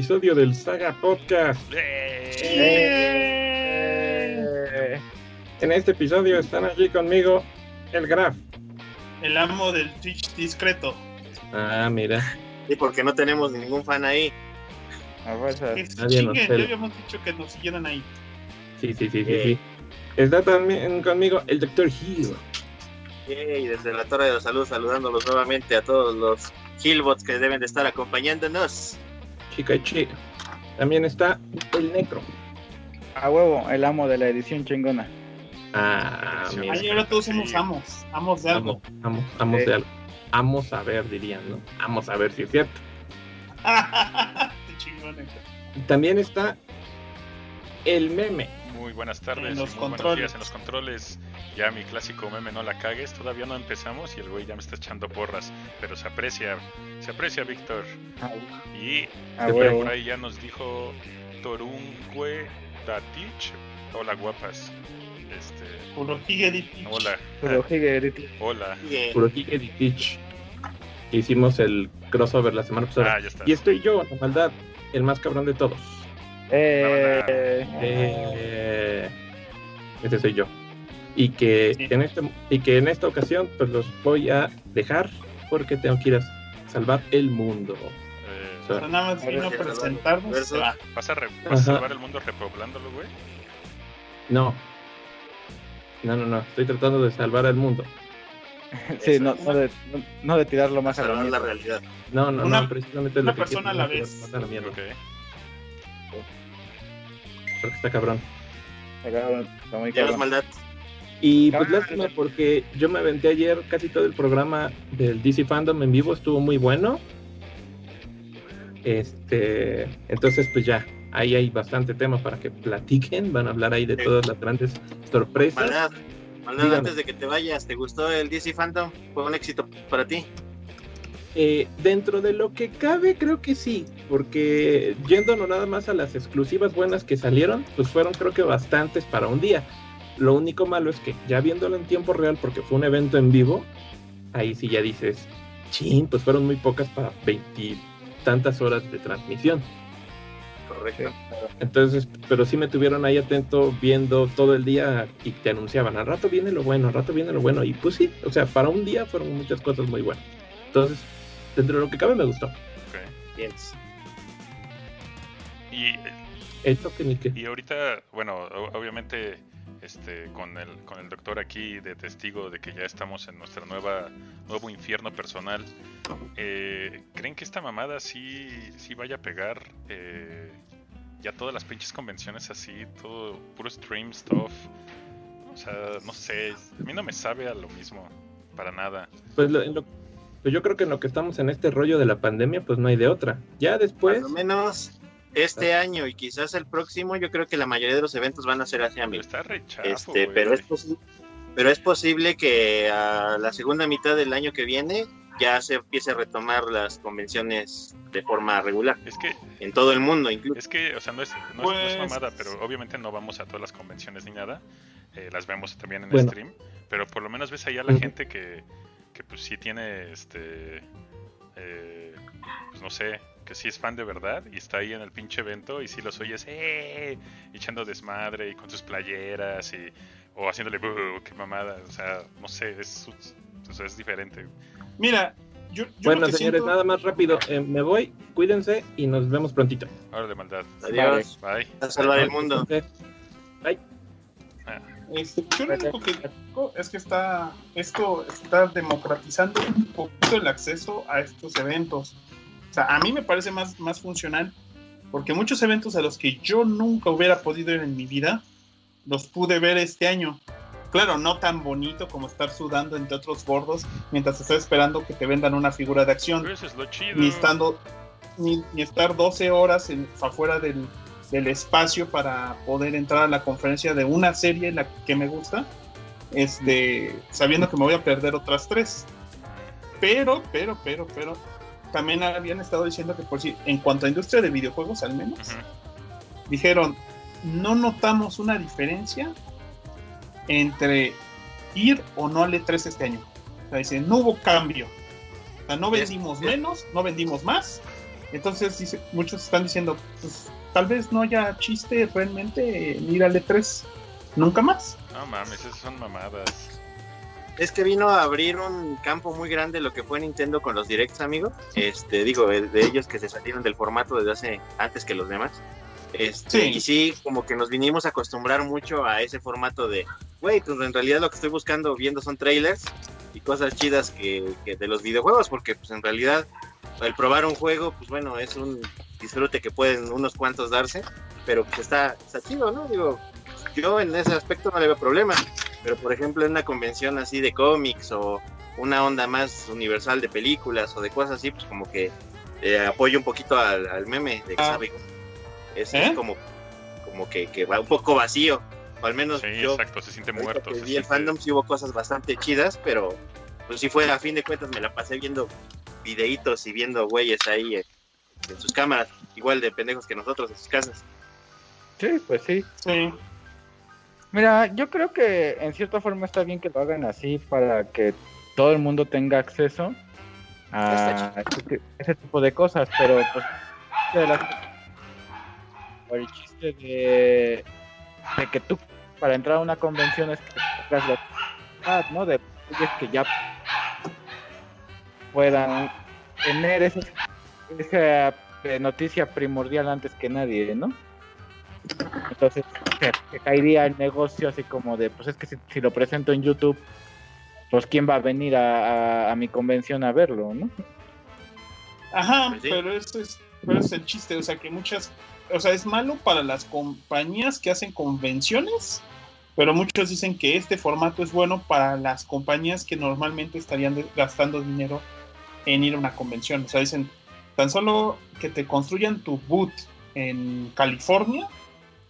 episodio del Saga Podcast. Eh, En este episodio están aquí conmigo el Graf. El amo del Twitch discreto. Ah, mira. Y porque no tenemos ningún fan ahí. A fuerzas. Que se Nadie nos chinguen, pela. ya habíamos dicho que nos siguieran ahí. Sí, sí, sí, sí, Eh. sí. Está también conmigo el Dr. Hill. Y desde la Torre de la Salud saludándolos nuevamente a todos los Killbots que deben de estar acompañándonos. Chica chica. También está el Necro. A huevo, el amo de la edición chingona. Ah, mira. Ahí ahora todos somos amos, amos de algo. Amo, amo, amo Sí. de algo. Vamos a ver, dirían, ¿no? Vamos a ver si es cierto. Eh. También está el meme. Muy buenas tardes En y muy los buenos controles. días en los controles. Ya mi clásico meme no la cagues, todavía no empezamos y el güey ya me está echando porras, pero se aprecia, se aprecia Víctor. Y A Se por ahí ya nos dijo Torungwe Datich. Hola guapas. Este, hola, Higgy, hola. Hicimos el crossover la semana pasada. Ah, ya está. Y estoy yo, la maldad, el más cabrón de todos. Eh, Eh, ese soy yo. Y que, Sí. en este, y que en esta ocasión pues los voy a dejar porque tengo que ir a salvar el mundo. Eh, O sea, nada más vino a presentarnos. Se va. ¿Vas a, re- vas a salvar el mundo repoblándolo, güey? No. No, no, no. Estoy tratando de salvar al mundo. sí, no, no, de, no, no de tirarlo más a la realidad. No, no, Una- no. Precisamente una lo que persona quiero, a la no vez. a la mierda, Ok. Porque está cabrón. Está cabrón, está muy Ya cabrón. maldad. Y pues lástima porque yo me aventé ayer casi todo el programa del DC Fandom en vivo, estuvo muy bueno. Este, entonces pues ya, ahí hay bastante tema para que platiquen, van a hablar ahí de Sí. todas las grandes sorpresas. Maldad. Maldad, antes de que te vayas, ¿te gustó el DC Phantom? ¿Fue un éxito para ti? Eh, dentro de lo que cabe, creo que sí, porque yendo no nada más a las exclusivas buenas que salieron, pues fueron creo que bastantes para un día. Lo único malo es que ya viéndolo en tiempo real, porque fue un evento en vivo, ahí sí ya dices, chin, pues fueron muy pocas para veintitantas horas de transmisión. Correcto. Entonces, pero sí me tuvieron ahí atento viendo todo el día y te anunciaban, al rato viene lo bueno, al rato viene lo bueno. Y pues sí, o sea, para un día fueron muchas cosas muy buenas. Entonces, dentro de lo que cabe me gustó. ok. Bien. Y eh, Esto que ni que... Y ahorita, bueno, obviamente, este, con el, con el doctor aquí de testigo de que ya estamos en nuestra nueva, nuevo infierno personal, eh, ¿creen que esta mamada sí, sí vaya a pegar eh, ya todas las pinches convenciones así, todo puro stream stuff? O sea, no sé, a mí no me sabe a lo mismo, para nada. Pues, lo- en lo- pues yo creo que en lo que estamos en este rollo de la pandemia, pues no hay de otra. Ya después, Por lo menos este año y quizás el próximo, yo creo que la mayoría de los eventos van a ser así, Pero amigo. está rechazo, Este, pero es posible, pero es posible que a la segunda mitad del año que viene ya se empiece a retomar las convenciones de forma regular Es que en todo el mundo, incluso. Es que, o sea, no es, no, es- no es Pues- mamada, pero obviamente no vamos a todas las convenciones ni nada. eh, las vemos también en Bueno. stream. Pero por lo menos ves ahí a la gente que, que pues sí tiene, este, eh, pues no sé, que sí es fan de verdad y está ahí en el pinche evento y sí los oyes, ¡eh! y echando desmadre y con sus playeras y, o haciéndole, "Buh, qué mamada! O sea, no sé, es, o sea, es diferente. Mira, yo, yo bueno, señores, siento- nada más rápido. eh, me voy, cuídense y nos vemos prontito. Ahora de maldad. Adiós. Bye. A salvar el mundo. Este, yo lo único que digo es que está esto está democratizando un poquito el acceso a estos eventos. O sea, a mí me parece más, más funcional porque muchos eventos a los que yo nunca hubiera podido ir en mi vida los pude ver este año. Claro, no tan bonito como estar sudando entre otros gordos mientras estás esperando que te vendan una figura de acción Pero eso es lo chido. ni estando ni, ni estar 12 horas en, afuera del, del espacio para poder entrar a la conferencia de una serie la que me gusta este sabiendo que me voy a perder otras tres. Pero pero pero pero también habían estado diciendo que por si en cuanto a industria de videojuegos al menos Ujú. dijeron no notamos una diferencia entre ir o no al E3 este año o sea, dicen no hubo cambio o sea, no vendimos menos no vendimos más. Entonces dice, muchos están diciendo, pues tal vez no haya chiste realmente en ir al E3 nunca más. No mames, esas son mamadas. Es que vino a abrir un campo muy grande lo que fue Nintendo con los directs, amigo. Este, digo, de ellos que se salieron del formato desde hace antes que los demás. Este, Y sí, como que nos vinimos a acostumbrar mucho a ese formato de, güey, pues en realidad lo que estoy buscando viendo son trailers y cosas chidas que, de los videojuegos, porque pues en realidad el probar un juego, pues bueno, es un disfrute que pueden unos cuantos darse, pero pues está, está chido, ¿no? Digo, yo en ese aspecto no le veo problema, pero por ejemplo en una convención así de cómics o una onda más universal de películas o de cosas así, pues como que eh, apoyo un poquito al, meme de que ah. Es, ¿Eh? como, como que, que, va un poco vacío. O al menos yo. Exacto, se siente muerto. vi el fandom, sí hubo cosas bastante chidas, pero pues sí fue, a fin de cuentas, me la pasé viendo videitos y viendo güeyes ahí en, sus cámaras, igual de pendejos que nosotros en sus casas. Sí, pues sí. Sí. Mira, yo creo que en cierta forma está bien que lo hagan así para que todo el mundo tenga acceso a ese, tipo de cosas, pero pues de el chiste de, que tú para entrar a una convención es que tengas la ¿no? De que ya puedan tener esa, esa eh, noticia primordial antes que nadie, ¿no? Entonces, que, caería el negocio así como de, pues es que si, lo presento en YouTube, pues quién va a venir a, a, mi convención a verlo, ¿no? Ajá, pues pero eso es, pero es el chiste, o sea que muchas o sea, es malo para las compañías que hacen convenciones, pero muchos dicen que este formato es bueno para las compañías que normalmente estarían gastando dinero en ir a una convención. O sea, dicen, tan solo que te construyan tu boot en California,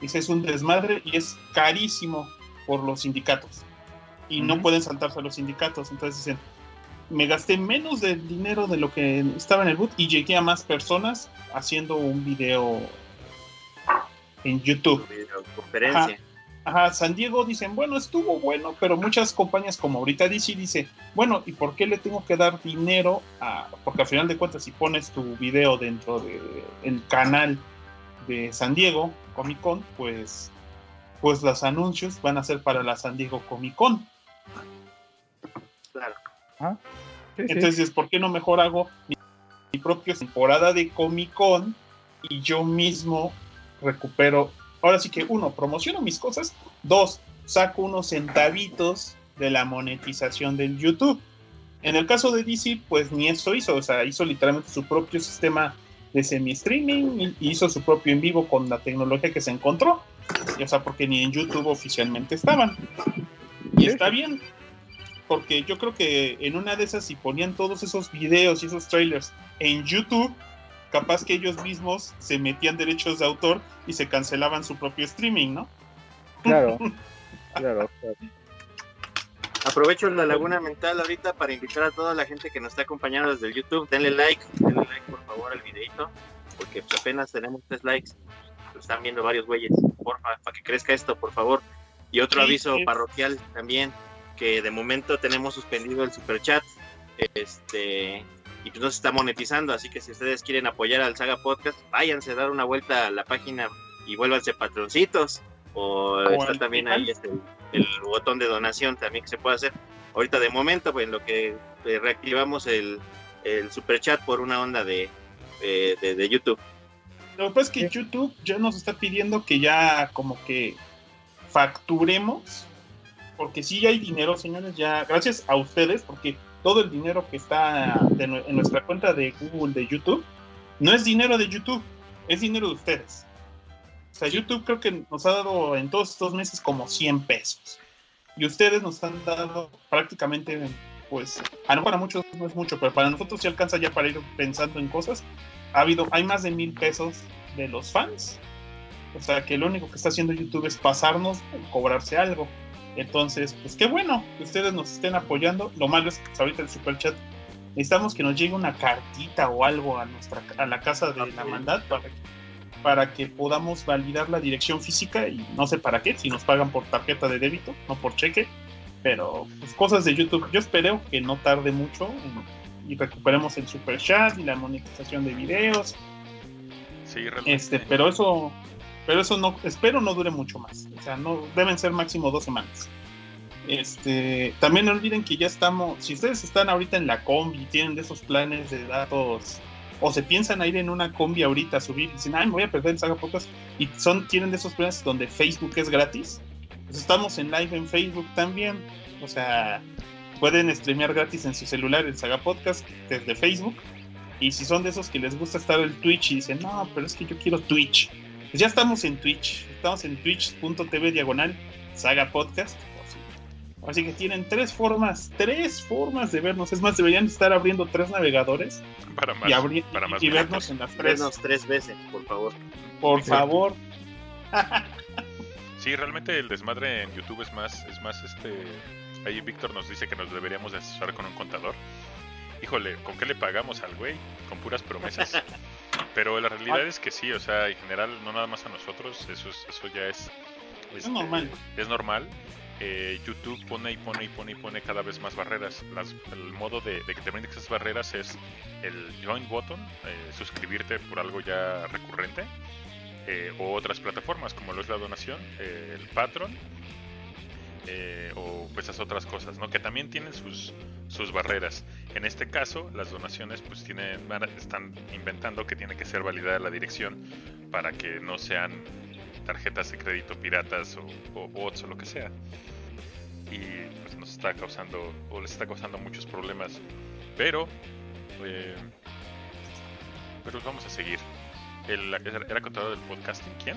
ese es un desmadre y es carísimo por los sindicatos. Y no pueden saltarse a los sindicatos. Entonces dicen, me gasté menos de dinero de lo que estaba en el boot y llegué a más personas haciendo un video en YouTube. Conferencia. Ajá. San Diego dicen, bueno, estuvo bueno, pero muchas compañías como ahorita DC dice, bueno, ¿y por qué le tengo que dar dinero a...? Porque al final de cuentas, si pones tu video dentro del canal de San Diego Comic Con, pues, pues los anuncios van a ser para la San Diego Comic Con. Claro. Ah, Entonces, ¿por qué no mejor hago mi, mi propia temporada de Comic Con y yo mismo recupero, ahora sí que uno, promociono mis cosas, dos, saco unos centavitos de la monetización del YouTube. En el caso de DC, pues ni eso hizo, o sea, hizo literalmente su propio sistema de semi-streaming, hizo su propio en vivo con la tecnología que se encontró, o sea, porque ni en YouTube oficialmente estaban. Y está bien, porque yo creo que en una de esas, si ponían todos esos videos y esos trailers en YouTube, capaz que ellos mismos se metían derechos de autor y se cancelaban su propio streaming, ¿no? Claro, claro, Aprovecho la laguna mental ahorita para invitar a toda la gente que nos está acompañando desde el YouTube. Denle like, denle like por favor al videito, porque pues, apenas tenemos tres likes. Lo están viendo varios güeyes. Porfa, para que crezca esto, por favor. Y otro aviso parroquial también, que de momento tenemos suspendido el super chat. Este, y pues no se está monetizando, así que si ustedes quieren apoyar al Saga Podcast, váyanse a dar una vuelta a la página y vuélvanse patroncitos. O, está también ahí este, el, botón de donación también que se puede hacer. Ahorita de momento, pues en lo que eh, reactivamos el, el super chat por una onda de, de, YouTube. Lo que pasa es que YouTube ya nos está pidiendo que ya como que facturemos, porque si hay dinero, señores, ya gracias a ustedes, porque todo el dinero que está en nuestra cuenta de Google, de YouTube, no es dinero de YouTube, es dinero de ustedes. O sea, YouTube creo que nos ha dado en todos estos meses como 100 pesos. Y ustedes nos han dado prácticamente, pues, a no para muchos no es mucho, pero para nosotros sí alcanza ya para ir pensando en cosas. Ha habido, hay más de mil pesos de los fans. O sea, que lo único que está haciendo YouTube es pasarnos, cobrarse algo. Entonces, pues qué bueno que ustedes nos estén apoyando. Lo malo es que pues, ahorita el super chat necesitamos que nos llegue una cartita o algo a nuestra a la casa de la mandad para, para que podamos validar la dirección física y no sé para qué, si nos pagan por tarjeta de débito, no por cheque. Pero pues cosas de YouTube. Yo espero que no tarde mucho y recuperemos el super chat y la monetización de videos Sí, realmente. Este, pero eso, pero eso no, espero no dure mucho más. O sea, no deben ser máximo dos semanas. Este, también no olviden que ya estamos, si ustedes están ahorita en la combi, tienen de esos planes de datos, o se piensan a ir en una combi ahorita a subir y dicen, ay, me voy a perder el Saga Podcast, y son, tienen de esos planes donde Facebook es gratis, pues estamos en live en Facebook también, o sea, pueden streamear gratis en su celular el Saga Podcast desde Facebook, y si son de esos que les gusta estar en Twitch y dicen, no, pero es que yo quiero Twitch, pues ya estamos en Twitch, estamos en twitch.tv diagonal Saga Podcast Así que tienen tres formas, tres formas de vernos. Es más, deberían estar abriendo tres navegadores para más, y, para más y vernos en las tres. Vernos tres veces, por favor. Por favor. sí, realmente el desmadre en YouTube es más, es más este. Ahí Víctor nos dice que nos deberíamos asesorar con un contador. Híjole, ¿con qué le pagamos al güey? Con puras promesas. Pero la realidad es que sí, o sea, en general, no nada más a nosotros, eso, es, eso ya es. es normal. Es normal eh, YouTube pone y pone y pone y pone cada vez más barreras. el modo de, que te esas barreras es el join button, eh, suscribirte por algo ya recurrente, eh, o otras plataformas como lo es la donación, el Patreon, o esas otras cosas, ¿no? Que también tienen sus, sus barreras. En este caso, las donaciones pues tienen, están inventando que tiene que ser validada la dirección para que no sean tarjetas de crédito piratas o, o bots o lo que sea. Y pues nos está causando o les está causando muchos problemas. Pero eh, pero vamos a seguir. El, era contador del podcasting quién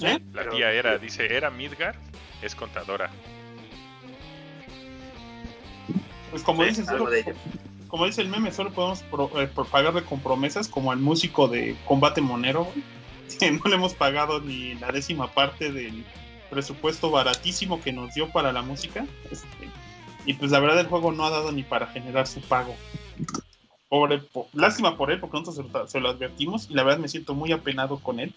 la, tía era dice era Midgar es contadora pues como dices como dice el meme solo podemos eh, pagarle con promesas como al músico de combate monero que no le hemos pagado ni la décima parte del presupuesto baratísimo que nos dio para la música. Este, y pues la verdad el juego no ha dado ni para generar su pago. Pobre, lástima por él, porque nosotros se lo, advertimos y la verdad me siento muy apenado con él,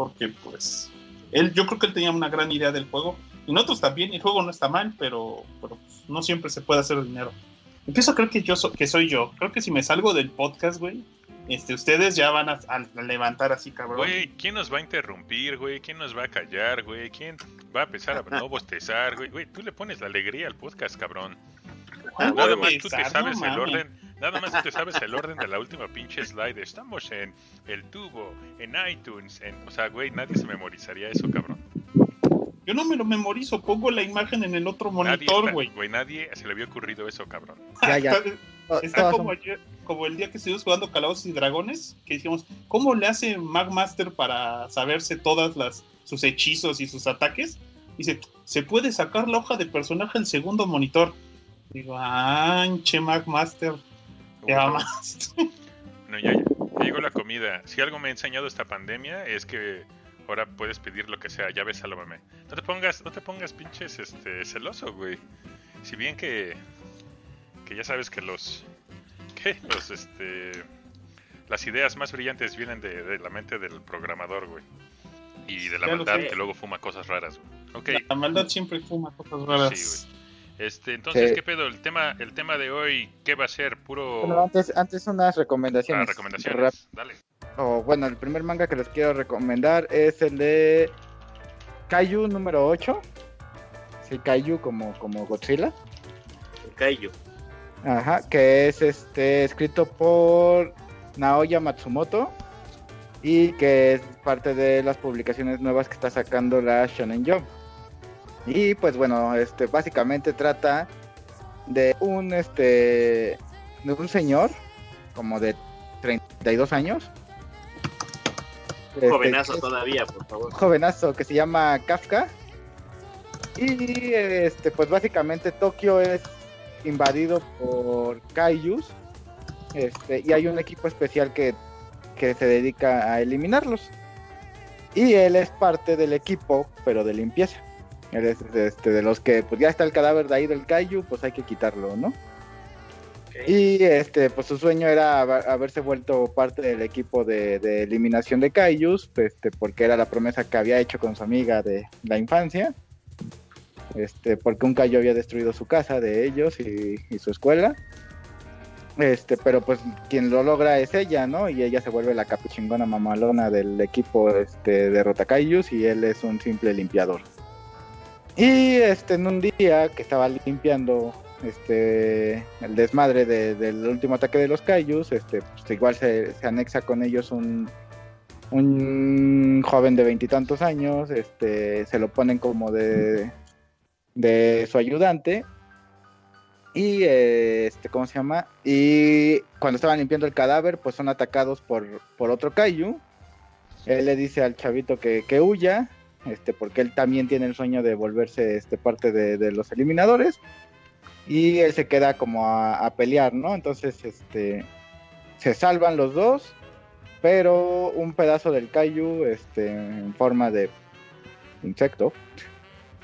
porque pues él, yo creo que él tenía una gran idea del juego y nosotros también, el juego no está mal, pero, pero pues, no siempre se puede hacer dinero. Empiezo a creer que yo que soy yo. Creo que si me salgo del podcast, güey, este, ustedes ya van a, levantar así, cabrón. Güey, ¿quién nos va a interrumpir, güey? ¿Quién nos va a callar, güey? ¿Quién va a empezar a no bostezar, güey? Güey, tú le pones la alegría al podcast, cabrón. Nada más tú te sabes el orden, nada más tú te sabes el orden de la última pinche slide. Estamos en el tubo, en iTunes, en, o sea, güey, nadie se memorizaría eso, cabrón. Yo no me lo memorizo, pongo la imagen en el otro monitor, güey. Güey, nadie se le había ocurrido eso, cabrón. Ya, ya. Está como, como, el día que estuvimos jugando Calabozos y Dragones, que dijimos, ¿cómo le hace Magmaster para saberse todas las sus hechizos y sus ataques? Dice, se puede sacar la hoja de personaje en segundo monitor. Digo, anche Magmaster. Te amas. No, ya, ya llegó la comida. Si algo me ha enseñado esta pandemia es que ahora puedes pedir lo que sea, ya ves, sálvame. No te pongas, no te pongas pinches este celoso, güey. Si bien que que ya sabes que los que los este las ideas más brillantes vienen de, la mente del programador, güey. Y de la maldad que luego fuma cosas raras, güey. La maldad siempre fuma cosas raras. Sí, güey. Este, entonces, ¿qué pedo? El tema, el tema de hoy, ¿qué va a ser? Puro. Bueno, antes, antes unas recomendaciones. Ah, recomendaciones. Dale. Oh, bueno, el primer manga que les quiero recomendar es el de Kaiju número 8. Sí, Kaiju como, como Godzilla. Kaiju. Ajá, que es este escrito por Naoya Matsumoto y que es parte de las publicaciones nuevas que está sacando la Shonen Jump. Y pues bueno, este básicamente trata de un este de un señor como de 32 años. Jovenazo este, todavía, por favor. Jovenazo que se llama Kafka. Y este pues básicamente Tokio es invadido por Kaijus. Este, y hay un equipo especial que, se dedica a eliminarlos. Y él es parte del equipo, pero de limpieza. Él es este, de los que, pues ya está el cadáver de ahí del Kaiju, pues hay que quitarlo, ¿no? Y este, pues su sueño era haberse vuelto parte del equipo de, eliminación de Kaijus, este, porque era la promesa que había hecho con su amiga de la infancia este, porque un callo había destruido su casa de ellos y, su escuela. Este, pero pues quien lo logra es ella, ¿no? Y ella se vuelve la capichingona mamalona del equipo este, de Rotakayus y él es un simple limpiador. Y este, en un día que estaba limpiando este el desmadre del último ataque de los Kaijus, este, pues igual se, anexa con ellos un, un joven de veintitantos años, este, se lo ponen como de, de su ayudante y este, ¿cómo se llama? Y cuando estaban limpiando el cadáver, pues son atacados por, por otro Kaiju. Él le dice al chavito que, que huya, este, porque él también tiene el sueño de volverse este, parte de, los eliminadores. Y él se queda como a, pelear, ¿no? Entonces, este, se salvan los dos, pero un pedazo del Kaiju, este, en forma de insecto,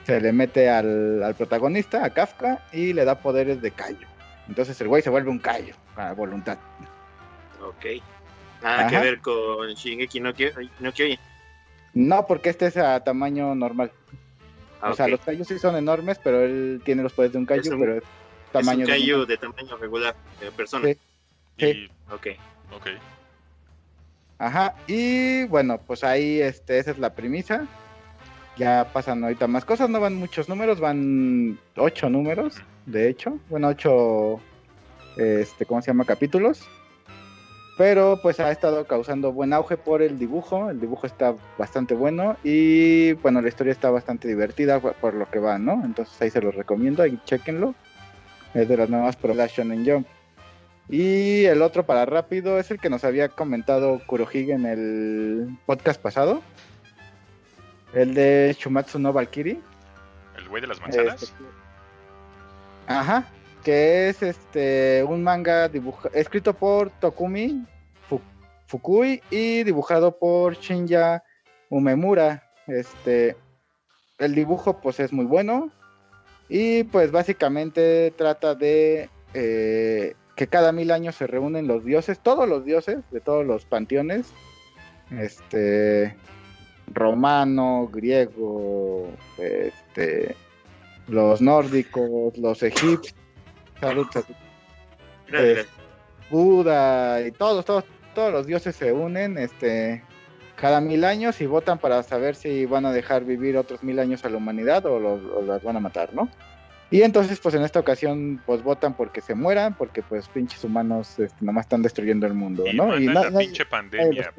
se le mete al, protagonista, a Kafka, y le da poderes de callo. Entonces el güey se vuelve un callo, a voluntad. Ok. Nada que ver con Shingeki no, no Kyojin. No, porque este es a tamaño normal. Ah, o sea, los callos sí son enormes, pero él tiene los poderes de un callo, pero es tamaño es un callo de, tamaño regular, de persona. Sí. sí. Ok. Ok. Ajá, y bueno, pues ahí este, esa es la premisa ya pasan ahorita más cosas, no van muchos números, van ocho números, de hecho, bueno, ocho, este, ¿cómo se llama? Capítulos. Pero pues ha estado causando buen auge por el dibujo, el dibujo está bastante bueno y bueno, la historia está bastante divertida por, lo que va, ¿no? Entonces ahí se los recomiendo, ahí chequenlo. Es de las nuevas Production en Jump. Y el otro para rápido es el que nos había comentado Kurohige en el podcast pasado el de Shumatsu no Valkyrie. ¿El güey de las manzanas? Este, ajá. Que es este un manga escrito por Tokumi Fukui y dibujado por Shinya Umemura. Este. El dibujo, pues, es muy bueno. Y pues básicamente trata de eh, que cada mil años se reúnen los dioses, todos los dioses de todos los panteones, este, romano, griego, este, los nórdicos, los egipcios, Buda y todos, todos, todos los dioses se unen, este, cada mil años y votan para saber si van a dejar vivir otros mil años a la humanidad o, los, las van a matar, ¿no? Y entonces, pues en esta ocasión, pues votan porque se mueran, porque pues pinches humanos este, nomás están destruyendo el mundo, ¿no? Y, la pinche pandemia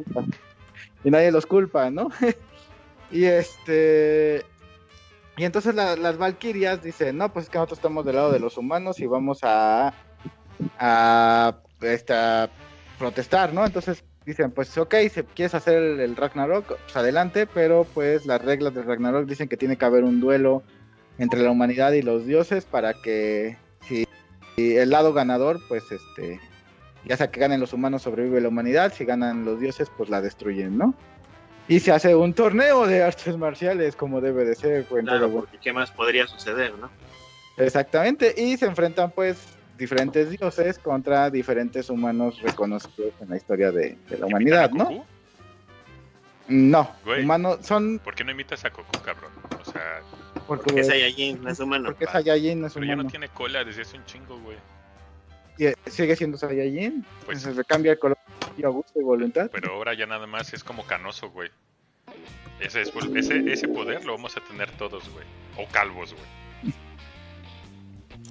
y nadie los culpa, ¿no? y este. Y entonces las Valkyrias dicen, no, pues es que nosotros estamos del lado de los humanos y vamos a, a, este, protestar, ¿no? Entonces dicen, pues ok, si quieres hacer el, Ragnarok, pues adelante, pero pues las reglas del Ragnarok dicen que tiene que haber un duelo entre la humanidad y los dioses para que si, si el lado ganador, pues este, ya sea que ganen los humanos, sobrevive la humanidad, si ganan los dioses, pues la destruyen, ¿no? Y se hace un torneo de artes marciales como debe de ser. Claro, porque ¿qué más podría suceder, no? Exactamente, y se enfrentan pues diferentes dioses contra diferentes humanos reconocidos en la historia de, la humanidad, ¿no? No, humanos son... ¿Por qué no imitas a Goku, cabrón? O sea... Porque, es Saiyajin, no es humano. Porque es Saiyajin, no es Pero humano. ya no tiene cola desde hace un chingo, güey. Eh, sigue siendo Saiyajin. Pues se cambia el color y a gusto y voluntad. Pero ahora ya nada más es como canoso, güey. Ese, ese, ese poder lo vamos a tener todos, güey. O calvos, güey.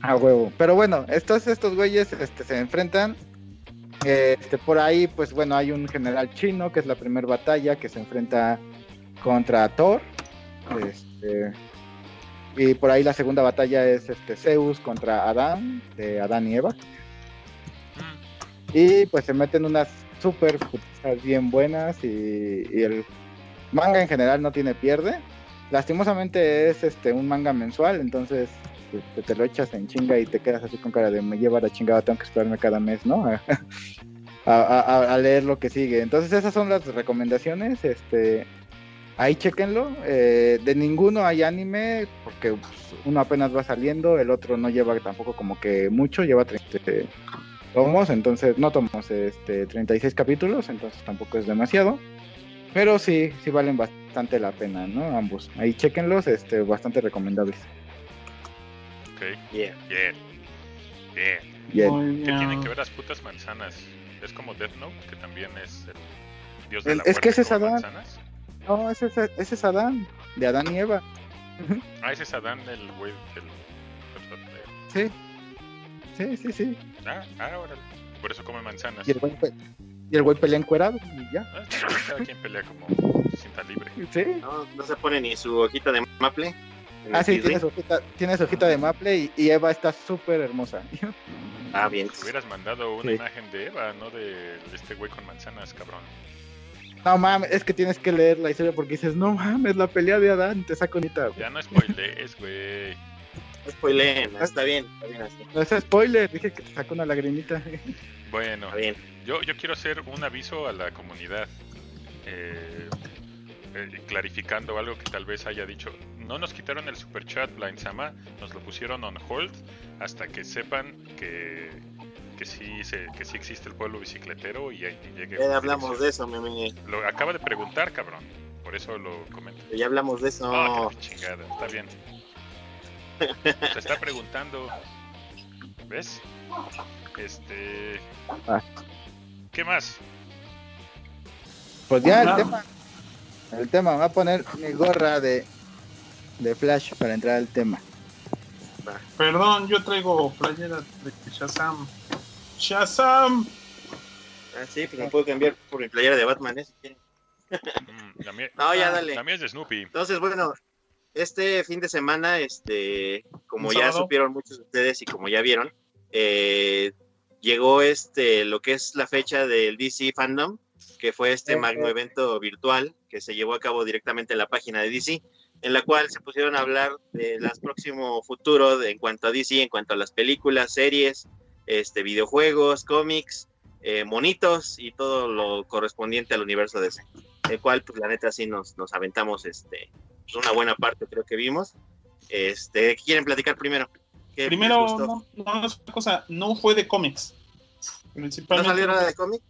A huevo. Pero bueno, estos, estos güeyes este, se enfrentan. Este, por ahí, pues bueno, hay un general chino, que es la primera batalla, que se enfrenta contra Thor. Este, y por ahí la segunda batalla es este Zeus contra Adán, de Adán y Eva. Y pues se meten unas super bien buenas y, el manga en general no tiene pierde. Lastimosamente es este un manga mensual, entonces pues, te, lo echas en chinga y te quedas así con cara de me lleva la chingada, tengo que esperarme cada mes, ¿no? a, leer lo que sigue. Entonces esas son las recomendaciones. Este, ahí chequenlo. Eh, de ninguno hay anime, porque pues, uno apenas va saliendo, el otro no lleva tampoco como que mucho, lleva 30, tomos, entonces no tomos este 36 capítulos, entonces tampoco es demasiado. Pero sí, sí valen bastante la pena, ¿no? Ambos. Ahí chequenlos, este, bastante recomendables. Ok. Yeah. Bien. Bien. ¿Qué tienen que ver las putas manzanas? Es como Death Note, que también es el dios de la Es que ese es Adán. No, ese es, ese es Adán, de Adán y Eva. ah, ese es Adán, el güey del... Sí. Sí, sí, sí. Ah, ahora. Por eso come manzanas. Y el güey, y el güey pelea encuerado y ya. Ah, cada quien pelea como cinta libre. Sí. No, no se pone ni su hojita de maple. Ah, sí, tiene su, hojita, tiene su hojita de maple y, Eva está súper hermosa. Ah, bien. Te hubieras mandado una imagen de Eva, no de, este güey con manzanas, cabrón. No mames, es que tienes que leer la historia porque dices, no mames, la pelea de Adán, te saco ahorita. Ya no spoilees, güey. No spoileen, está bien, está bien así. No es spoiler, dije que te saco una lagrimita. Bueno, Yo, yo quiero hacer un aviso a la comunidad. Eh, eh, clarificando algo que tal vez haya dicho. No nos quitaron el super chat Blind Sama, nos lo pusieron on hold hasta que sepan que, que sí se, que sí existe el pueblo bicicletero y, y llegue. Ya hablamos de eso, Lo acaba de preguntar, cabrón. Por eso lo comento. Ya hablamos de eso. Ah, chingada, está bien. Se está preguntando. ¿Ves? Este. Ah. ¿Qué más? Pues ya el tema. El tema, va a poner mi gorra de, de Flash para entrar al tema. Perdón, yo traigo playera de Shazam. Shazam. Ah, sí, pues me puedo cambiar por mi playera de Batman, ¿eh? Mm, la mía, no, ya dale. La mía es de Snoopy. Entonces, bueno, este fin de semana, este, como ya supieron muchos de ustedes y como ya vieron, eh, llegó este, lo que es la fecha del DC Fandom, que fue este magno evento virtual que se llevó a cabo directamente en la página de DC, en la cual se pusieron a hablar de las próximo futuro en cuanto a DC, en cuanto a las películas, series, este, videojuegos, cómics, eh, monitos y todo lo correspondiente al universo DC. El cual, pues la neta, sí nos, nos aventamos este, pues, una buena parte, creo que vimos. Este, ¿Qué quieren platicar primero? Primero, no, no, cosa, no fue de cómics. ¿No salió nada de cómics?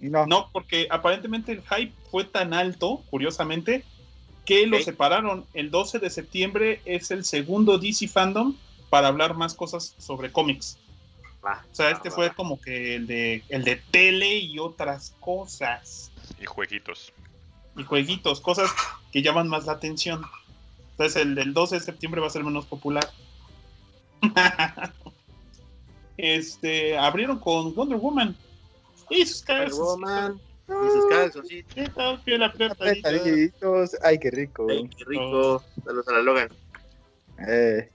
No. no, porque aparentemente el hype fue tan alto, curiosamente, que lo separaron. El 12 de septiembre es el segundo DC Fandom para hablar más cosas sobre cómics. o sea, este fue como que el de, el de tele y otras cosas. Y jueguitos. Y jueguitos, cosas que llaman más la atención. Entonces el del 12 de septiembre va a ser menos popular. este, abrieron con Wonder Woman. Y sus calzoncitos. Y sus calzoncitos. Ay, qué rico. Ay, qué rico. Saludos a la Logan. Eh.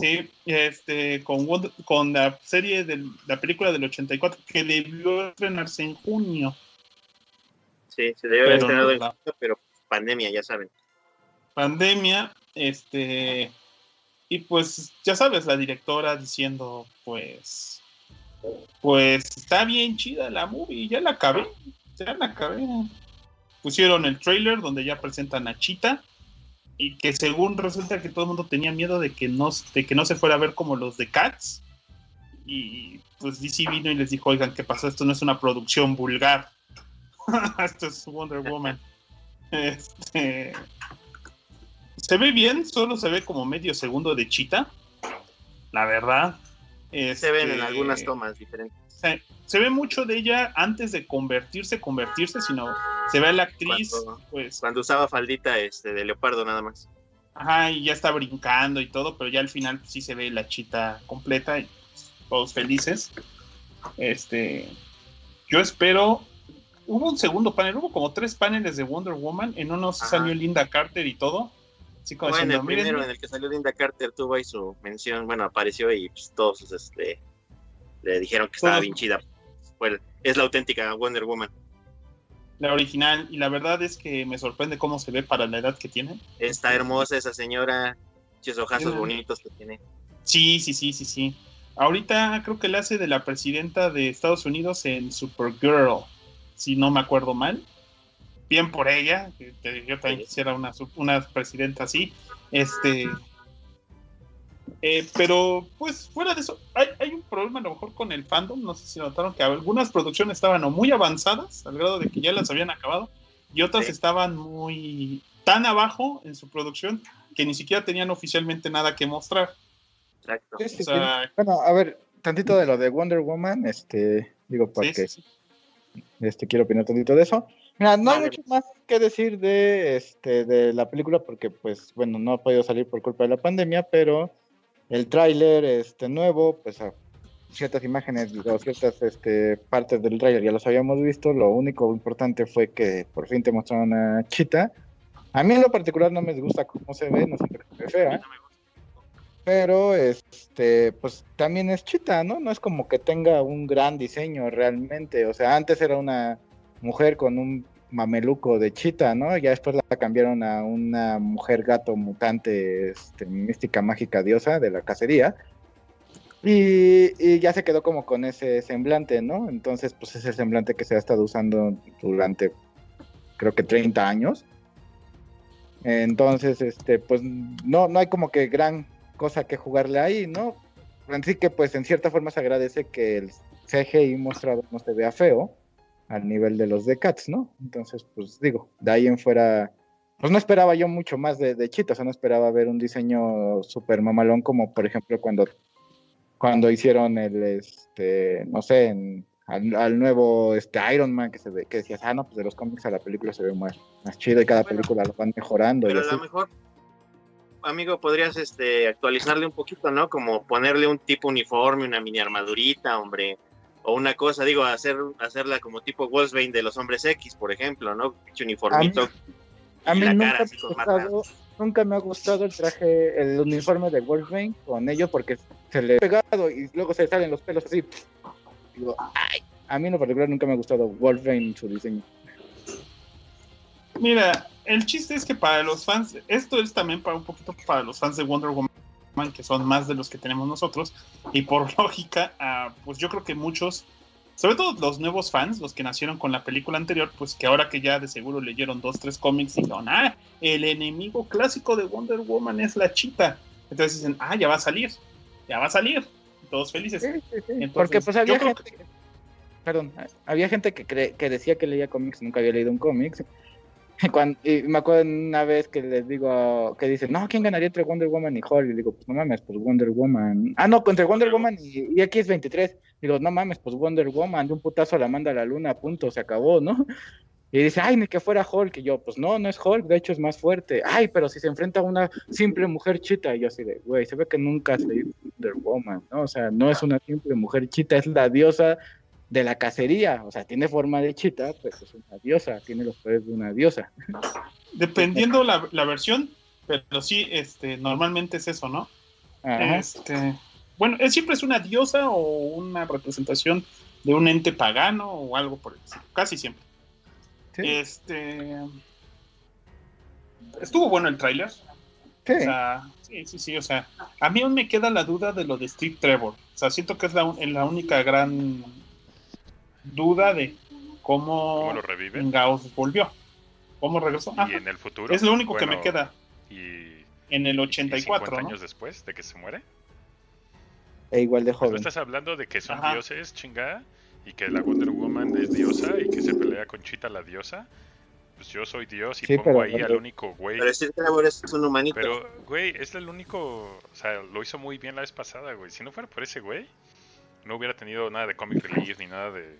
Sí, este, con, con la serie de la película del 84 que debió estrenarse en junio. Sí, se debió haber estrenado en junio, pero pandemia, ya saben. Pandemia, este, y pues ya sabes, la directora diciendo, pues, pues está bien chida la movie, ya la acabé, ya la acabé. Pusieron el trailer donde ya presentan a Chita y que según resulta que todo el mundo tenía miedo de que no, de que no se fuera a ver como los de Cats. Y pues DC vino y les dijo, oigan, ¿qué pasa? Esto no es una producción vulgar. Esto es Wonder Woman. Este, se ve bien, solo se ve como medio segundo de Chita. La verdad se ven en este, algunas tomas diferentes. Se, ve mucho de ella antes de convertirse, convertirse, sino se ve a la actriz, cuando, pues. Cuando usaba faldita este, de leopardo nada más. Ajá, y ya está brincando y todo, pero ya al final sí se ve la chita completa y todos felices. Este. Yo espero. Hubo un segundo panel, hubo como tres paneles de Wonder Woman. En uno salió Linda Carter y todo bueno, el primero en el que salió Linda Carter tuvo ahí su mención, bueno, apareció y pues, todos este, le dijeron que estaba bien chida. es la auténtica Wonder Woman. La original, y la verdad es que me sorprende cómo se ve para la edad que tiene. Está hermosa esa señora, esos ojazos bonitos que tiene. Sí, sí, sí, sí, sí. Ahorita creo que le hace de la presidenta de Estados Unidos en Supergirl, si no me acuerdo mal bien por ella, yo también quisiera una, una presidenta así, este, eh, pero pues fuera de eso, hay, hay, un problema a lo mejor con el fandom, no sé si notaron que algunas producciones estaban o muy avanzadas, al grado de que ya las habían acabado, y otras estaban muy tan abajo en su producción que ni siquiera tenían oficialmente nada que mostrar. Exacto. Bueno, a ver, tantito de lo de Wonder Woman, este, digo, porque este, quiero opinar tantito de eso. Mira, no hay mucho más que decir de, este, de la película porque, pues, bueno, no ha podido salir por culpa de la pandemia, pero el tráiler este, nuevo, pues, ciertas imágenes o ciertas este, partes del tráiler ya los habíamos visto. Lo único importante fue que por fin te mostraron a Chita. A mí en lo particular no me gusta cómo se ve, no sé qué fea. Pero este, pues también es chita, ¿no? No es como que tenga un gran diseño realmente. O sea, antes era una mujer con un mameluco de chita, ¿no? Ya después la cambiaron a una mujer gato mutante, este, mística, mágica, diosa de la cacería. Y, ya se quedó como con ese semblante, ¿no? Entonces, pues ese semblante que se ha estado usando durante, creo que 30 años. Entonces, este, pues no, no hay como que gran cosa que jugarle ahí, ¿no? Así que, pues en cierta forma se agradece que el CGI mostrado no se vea feo al nivel de los de Cats, ¿no? Entonces, pues digo, de ahí en fuera, pues no esperaba yo mucho más de, de Chita, o sea, no esperaba ver un diseño súper mamalón como, por ejemplo, cuando, cuando hicieron el, este, no sé, al, nuevo este, Iron Man, que se ve, que decías, ah, no, pues de los cómics a la película se ve más, más chido y cada película lo van mejorando. Pero a lo mejor, amigo, podrías este, actualizarle un poquito, ¿no? Como ponerle un tipo uniforme, una mini armadurita, hombre, o una cosa, digo, hacer hacerla como tipo Wolfsbane de los hombres X, por ejemplo, ¿no? Un uniformito. A mí, nunca, me ha gustado, el traje, el uniforme de Wolfsbane con ello porque se le ha pegado y luego se salen los pelos así. Digo, ay, a mí en lo particular nunca me ha gustado Wolfsbane su diseño. Mira, el chiste es que para los fans, esto es también para un poquito para los fans de Wonder Woman que son más de los que tenemos nosotros, y por lógica, ah, pues yo creo que muchos, sobre todo los nuevos fans, los que nacieron con la película anterior, pues que ahora que ya de seguro leyeron dos, tres cómics y dijeron, ah, el enemigo clásico de Wonder Woman es la chita. Entonces dicen, ah, ya va a salir, ya va a salir. Todos felices. Porque pues había gente, perdón, había gente que, que decía que leía cómics, nunca había leído un cómic, Cuando, y me acuerdo una vez que les digo, que dicen, no, ¿quién ganaría entre Wonder Woman y Hulk? Y digo, pues no mames, pues Wonder Woman. Ah, no, entre Wonder Woman y, y aquí es 23. Digo, no mames, pues Wonder Woman, de un putazo la manda a la luna, punto, se acabó, ¿no? Y dice, ay, ni que fuera Hulk. Y yo, pues no, no es Hulk, de hecho es más fuerte. Ay, pero si se enfrenta a una simple mujer chita. Y yo así de, güey, se ve que nunca se Wonder Woman, ¿no? O sea, no es una simple mujer chita, es la diosa de la cacería, o sea, tiene forma de chita, pues es una diosa, tiene los poderes de una diosa. Dependiendo la, la versión, pero sí, este, normalmente es eso, ¿no? Este, bueno, siempre es una diosa o una representación de un ente pagano o algo por el casi siempre. Este, estuvo bueno el tráiler. Sí. sí, sí, sí, o sea, a mí aún me queda la duda de lo de Steve Trevor. O sea, siento que es la, la única gran duda de cómo, ¿Cómo lo revive? Gauss volvió. ¿Cómo regresó? y en el futuro. Es lo único que me queda. Y, en el 84. ¿no? años después de que se muere. E igual de joven. estás hablando de que son dioses, chingada, y que la Wonder Woman es diosa y que se pelea con Chita la diosa. Pues yo soy dios y pongo ahí al único güey. Pero ese es un humanito. Pero, güey, es el único. O sea, lo hizo muy bien la vez pasada, güey. Si no fuera por ese güey, no hubiera tenido nada de comic release ni nada de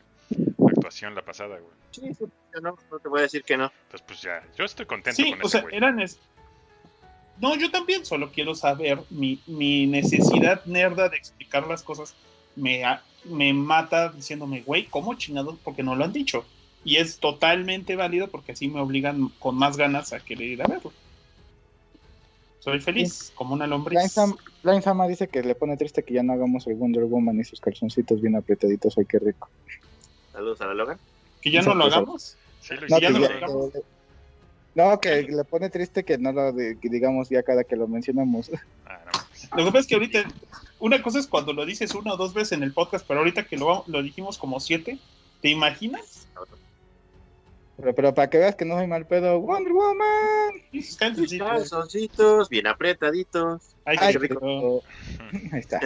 actuación la pasada, güey. Sí, sí, no, no te voy a decir que no. Entonces, pues ya, yo estoy contento con o sea, eran No, yo también solo quiero saber, mi, mi necesidad nerda de explicar las cosas me, me mata diciéndome, güey, ¿cómo chingados? Porque no lo han dicho. Y es totalmente válido porque así me obligan con más ganas a querer ir a verlo. Soy feliz, como una lombriz. La, infama dice que le pone triste que ya no hagamos el Wonder Woman y sus calzoncitos bien apretaditos. Ay, qué rico. Saludos a la Logan. ¿Que ya no lo hagamos? Sí, lo no, ya no lo hagamos. No, que le pone triste que no lo digamos ya cada que lo mencionamos. Ah, lo que pasa es que ahorita, una cosa es cuando lo dices una o dos veces en el podcast, pero ahorita que lo, lo dijimos como siete, ¿te imaginas? Pero, pero para que veas que no soy mal pedo, Wonder Woman. Calzoncitos, bien apretaditos. Ay, qué rico. Ahí está.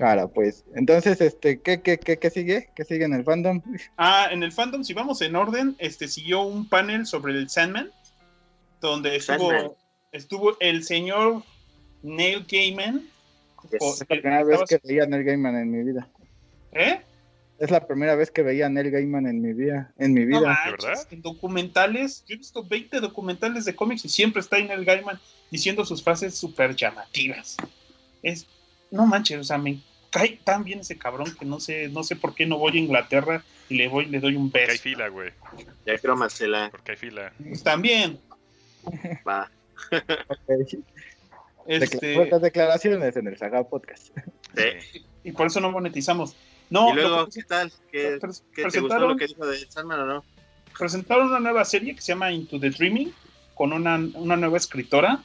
Claro, pues. Entonces, este, ¿qué, qué, qué, qué sigue? ¿Qué sigue en el fandom? Ah, en el fandom, si vamos en orden, este siguió un panel sobre el Sandman, donde estuvo, estuvo el señor Neil Gaiman. Es la primera vez que veía a Neil Gaiman en mi vida. ¿Eh? Es la primera vez que veía a Neil Gaiman en mi vida. En mi vida. ¿verdad? En documentales, yo he visto 20 documentales de cómics y siempre está Neil Gaiman diciendo sus frases súper llamativas. Es, no manches, o sea, me cae tan bien ese cabrón que no sé, no sé por qué no voy a Inglaterra y le voy, le doy un beso. Porque hay fila, güey. Ya crómasela. Porque hay fila. Pues también. Va. este... Las declaraciones en el Saga Podcast. Sí. Y por eso no monetizamos. No, ¿Y luego qué tal? ¿Qué, ¿qué te gustó lo que dijo de Sandman o no? Presentaron una nueva serie que se llama Into the Dreaming con una, una nueva escritora.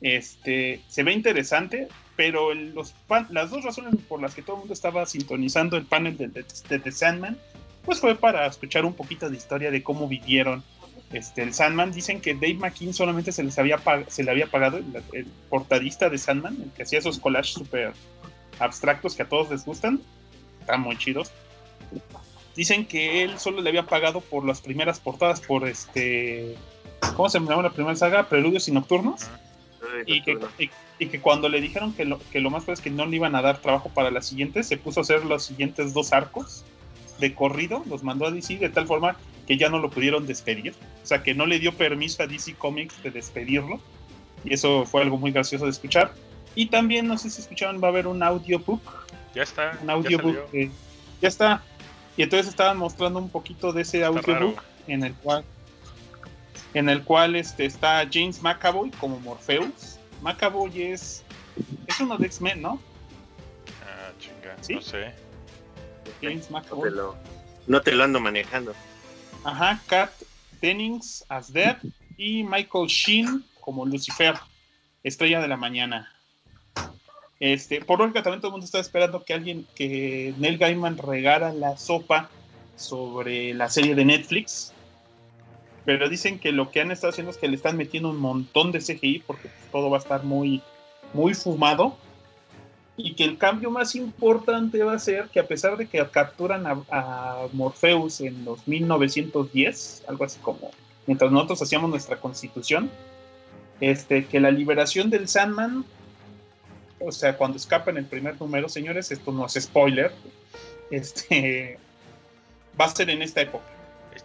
Este, se ve interesante, pero los las dos razones por las que todo el mundo estaba sintonizando el panel de, de, The Sandman, pues fue para escuchar un poquito de historia de cómo vivieron este, el Sandman. Dicen que Dave McKean solamente se, les había se le había pagado el, portadista de Sandman, el que hacía esos collages súper abstractos que a todos les gustan, están muy chidos. Dicen que él solo le había pagado por las primeras portadas, por este. ¿Cómo se llama la primera saga? Preludios y Nocturnos. Y que, y, que, cuando le dijeron que lo, que lo más fue es que no le iban a dar trabajo para las siguientes, se puso a hacer los siguientes dos arcos de corrido, los mandó a DC de tal forma que ya no lo pudieron despedir. O sea, que no le dio permiso a DC Comics de despedirlo. Y eso fue algo muy gracioso de escuchar. Y también, no sé si escucharon, va a haber un audiobook. Ya está. Un audiobook. Ya, está. Y entonces estaban mostrando un poquito de ese audiobook en el cual en el cual este, está James McAvoy como Morpheus. McAvoy es es uno de X-Men, ¿no? Ah, chinga, no sé. James McAvoy. No te, lo, ando manejando. Ajá, Kat Dennings as Dead y Michael Sheen como Lucifer, estrella de la mañana. Este, por lógica también todo el mundo está esperando que alguien, que Neil Gaiman regara la sopa sobre la serie de Netflix. Pero dicen que lo que han estado haciendo es que le están metiendo un montón de CGI porque todo va a estar muy, muy fumado. Y que el cambio más importante va a ser que a pesar de que capturan a, a Morpheus en los 1910, algo así como mientras nosotros hacíamos nuestra constitución, este, que la liberación del Sandman o sea, cuando escapa en el primer número, señores, esto no es spoiler, este, va a ser en esta época.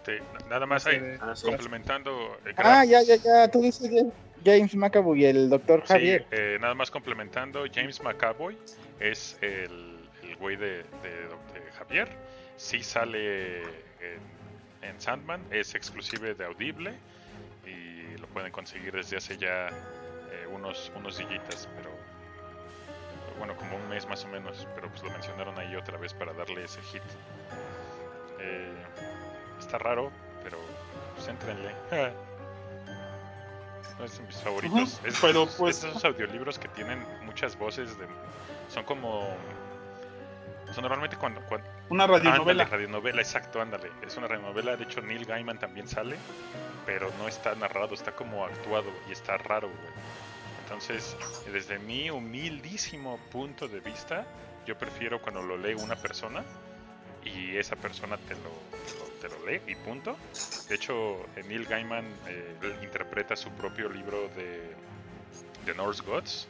Este, nada más ahí, ah, complementando. Eh, ah, ya, ya, ya, tú dices James McAvoy y el doctor Javier. Sí, eh, nada más complementando, James McAvoy es el, el güey de, Javier. Sí sale en, en, Sandman, es exclusive de Audible y lo pueden conseguir desde hace ya eh, unos, unos dillitas, pero bueno, como un mes más o menos, pero pues lo mencionaron ahí otra vez para darle ese hit. Eh, está raro, pero pues entrenle. no es de mis favoritos. es, pero pues... esos audiolibros que tienen muchas voces de... Son como... Son normalmente cuando... una radionovela. Ándale, radionovela, exacto, ándale. Es una radionovela, de hecho Neil Gaiman también sale, pero no está narrado, está como actuado y está raro, güey. Entonces, desde mi humildísimo punto de vista, yo prefiero cuando lo lee una persona y esa persona te lo, te lo, lee y punto. De hecho, Neil Gaiman eh, interpreta su propio libro de, de Norse Gods,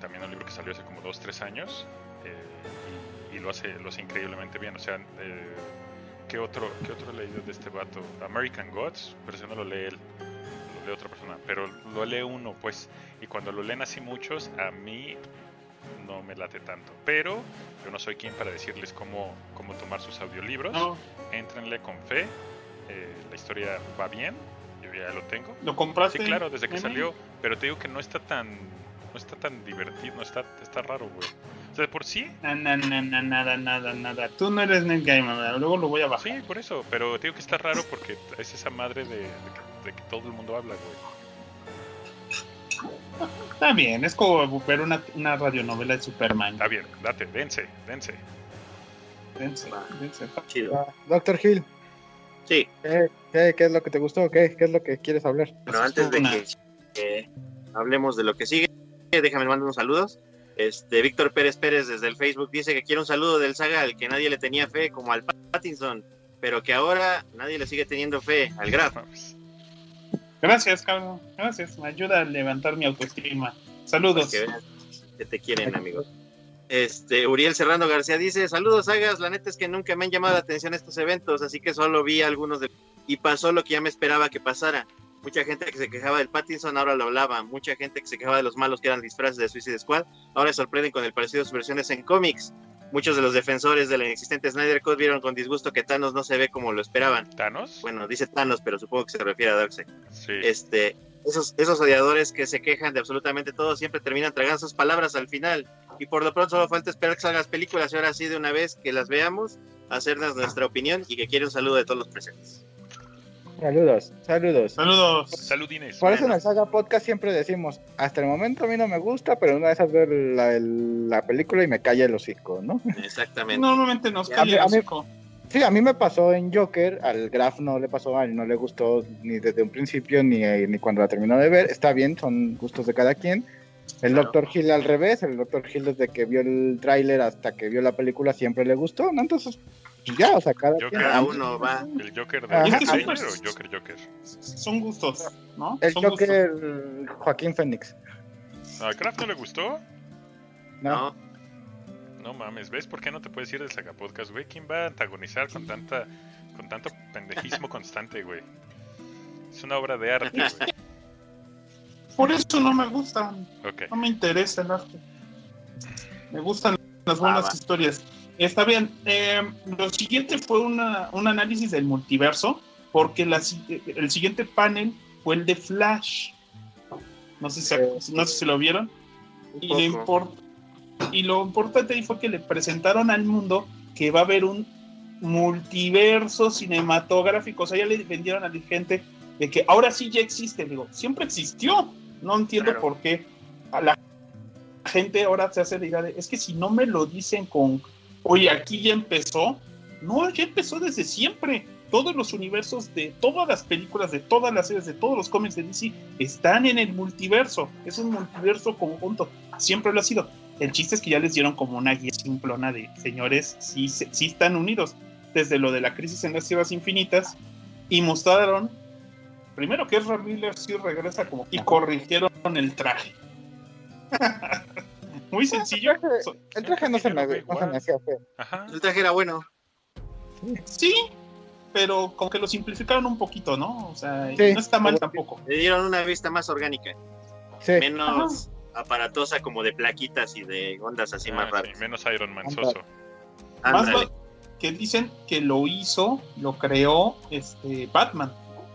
también un libro que salió hace como 2-3 años, eh, y, lo, hace, lo hace increíblemente bien. O sea, eh, ¿qué, otro, ¿qué otro he leído de este vato? American Gods, pero si no lo lee él de otra persona, pero lo lee uno, pues, y cuando lo leen así muchos, a mí no me late tanto. Pero yo no soy quien para decirles cómo, cómo tomar sus audiolibros. No. Entrenle con fe, eh, la historia va bien, yo ya lo tengo. ¿Lo compraste? Sí, claro, desde que salió, pero te digo que no está tan no está tan divertido, no está, está raro, güey. O sea, por sí. Nada, nada, nada, nada, nada. Tú no eres Net Gamer, luego lo voy a bajar. Sí, por eso, pero te digo que está raro porque es esa madre de, de de que todo el mundo habla, güey. Está bien, es como ver una, una radionovela de Superman. Está bien, date, dense, dense. Dense, dense. Chido. Ah, Doctor Hill. Sí. ¿Qué, ¿Qué, es lo que te gustó? ¿Qué, ¿Qué es lo que quieres hablar? Bueno, antes de que hablemos de lo que sigue, déjame mandar unos saludos. Este, Víctor Pérez Pérez desde el Facebook dice que quiere un saludo del Saga al que nadie le tenía fe, como al Pattinson, pero que ahora nadie le sigue teniendo fe, al Graf. Gracias, Carlos. Gracias. Me ayuda a levantar mi autoestima. Saludos. Que, te quieren, amigos. Este, Uriel Serrano García dice, saludos, Sagas, la neta es que nunca me han llamado la atención estos eventos, así que solo vi algunos de... Y pasó lo que ya me esperaba que pasara. Mucha gente que se quejaba del Pattinson ahora lo hablaba. Mucha gente que se quejaba de los malos que eran disfraces de Suicide Squad ahora sorprenden con el parecido de sus versiones en cómics. Muchos de los defensores de la inexistente Snyder Code vieron con disgusto que Thanos no se ve como lo esperaban. ¿Thanos? Bueno, dice Thanos, pero supongo que se refiere a Darkseid. Sí. Este, esos, esos odiadores que se quejan de absolutamente todo siempre terminan tragando sus palabras al final. Y por lo pronto solo falta esperar que salgan las películas y ahora sí de una vez que las veamos, hacernos nuestra opinión y que quiera un saludo de todos los presentes. Saludos, saludos. Saludos. Saludines. Por eso en el Saga Podcast siempre decimos, hasta el momento a mí no me gusta, pero una vez a ver la, película y me calla el hocico, ¿no? Exactamente. Normalmente nos calla el hocico. sí, a mí me pasó en Joker, al Graf no le pasó, a él no le gustó ni desde un principio ni, ni cuando la terminó de ver. Está bien, son gustos de cada quien. El Doctor Hill al revés, el Doctor Hill desde que vio el tráiler hasta que vio la película siempre le gustó, ¿no? Entonces ya, o sea, cada, uno va. El Joker de o Joker Joker. Son gustos, ¿no? El Joker Joaquín Phoenix. ¿A Kraft no le gustó? No. No mames, ¿ves por qué no te puedes ir del Saga Podcast, güey? ¿Quién va a antagonizar con tanta con tanto pendejismo constante, güey? Es una obra de arte, güey. Por eso no me gusta. No me interesa el arte. Me gustan las buenas ah, historias. Está bien. Eh, lo siguiente fue una, un análisis del multiverso, porque el siguiente panel fue el de Flash. No sé si, no sé si lo vieron. Y lo, y lo importante ahí fue que le presentaron al mundo que va a haber un multiverso cinematográfico. O sea, ya le vendieron a la gente de que ahora sí ya existe. Digo, siempre existió. No entiendo por qué a la gente ahora se hace la idea de, es que si no me lo dicen con oye, aquí ya empezó. No, ya empezó desde siempre. Todos los universos de todas las películas, de todas las series, de todos los cómics de DC están en el multiverso. Es un multiverso conjunto. Siempre lo ha sido. El chiste es que ya les dieron como una guía simplona de señores, sí, sí están unidos. Desde lo de la crisis en las tierras infinitas y mostraron primero que Ezra Miller sí regresa como y corrigieron el traje. Muy sencillo. El traje, no, se me, hacía feo. El traje era bueno. Sí, pero como que lo simplificaron un poquito, ¿no? O sea, no está mal tampoco. Le dieron una vista más orgánica. Menos aparatosa como de plaquitas y de ondas así más ah, raras. menos Iron Mansoso. Más que dicen que lo hizo, lo creó este Batman.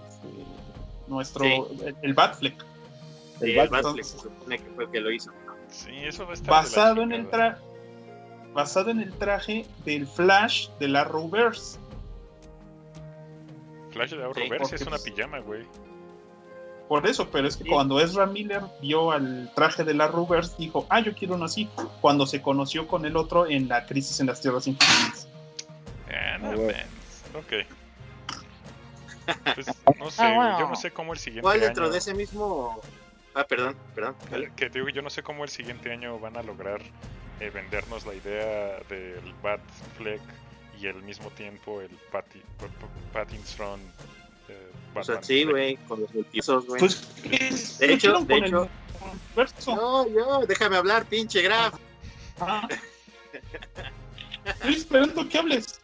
Este, nuestro, el, Batfleck. el, Batfleck se supone que fue el que lo hizo. Sí, eso va a estar basado en el traje basado en el traje del Flash de la Arrowverse. Flash de la Arrowverse es una pijama, güey. Por eso, pero es que cuando Ezra Miller vio al traje de la Arrowverse, dijo, ah, yo quiero uno así, cuando se conoció con el otro en la crisis en las Tierras Infinitas. Ah, no, Ok. Pues, no sé, ah, yo no sé cómo el siguiente ¿Cuál dentro de ese mismo Ah, perdón, perdón. Que digo, yo no sé cómo el siguiente año van a lograr eh, vendernos la idea del Batfleck y al mismo tiempo el Patty, Pattinson. Eh, o sea, sí, güey, con los multiversos, güey. Pues, de hecho, de hecho. No, yo, déjame hablar, pinche Graf. Ah. Estoy esperando que hables.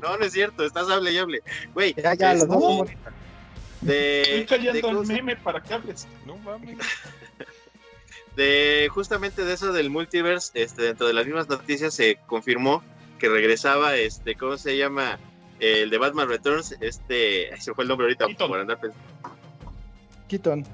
No, no es cierto, estás hable y hable. Güey, ya, ya, los dos de, Estoy cayendo el meme para que hables. No mames. De justamente de eso del multiverse, este, dentro de las mismas noticias se confirmó que regresaba, este, ¿cómo se llama? El de Batman Returns, este, se fue el nombre ahorita por andar pensando. Keaton.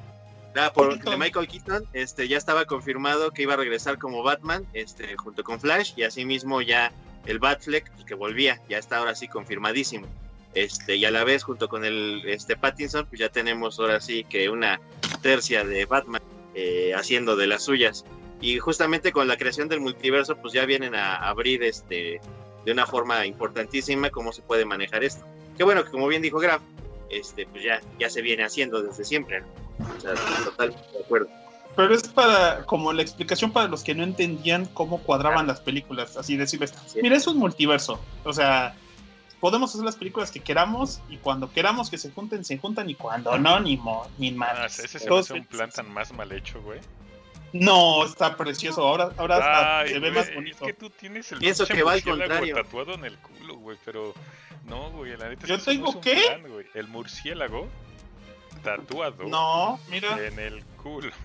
Ah, por, de Michael Keaton, este, ya estaba confirmado que iba a regresar como Batman, este, junto con Flash, y asimismo ya el Batfleck, pues, que volvía, ya está ahora sí confirmadísimo. Este, y a la vez junto con el este Pattinson, pues ya tenemos ahora sí que una tercia de Batman eh, haciendo de las suyas. Y justamente con la creación del multiverso, pues ya vienen a abrir este de una forma importantísima cómo se puede manejar esto. Que bueno, que como bien dijo Graf, este, pues ya, ya se viene haciendo desde siempre. O sea, totalmente de acuerdo. Pero es para, como la explicación para los que no entendían cómo cuadraban las películas, así decirles, mira, es un multiverso. O sea, podemos hacer las películas que queramos y cuando queramos que se junten, se juntan y cuando no, ni, mo, ni más. Ah, ese se me hace un plan tan más mal hecho, güey. No, está precioso. Ahora, ahora se ve más bonito. Es que tú tienes el Pienso que va al contrario. tatuado en el culo, güey, pero no, güey, la neta ¿Yo tengo qué? el murciélago tatuado no, mira. en el culo.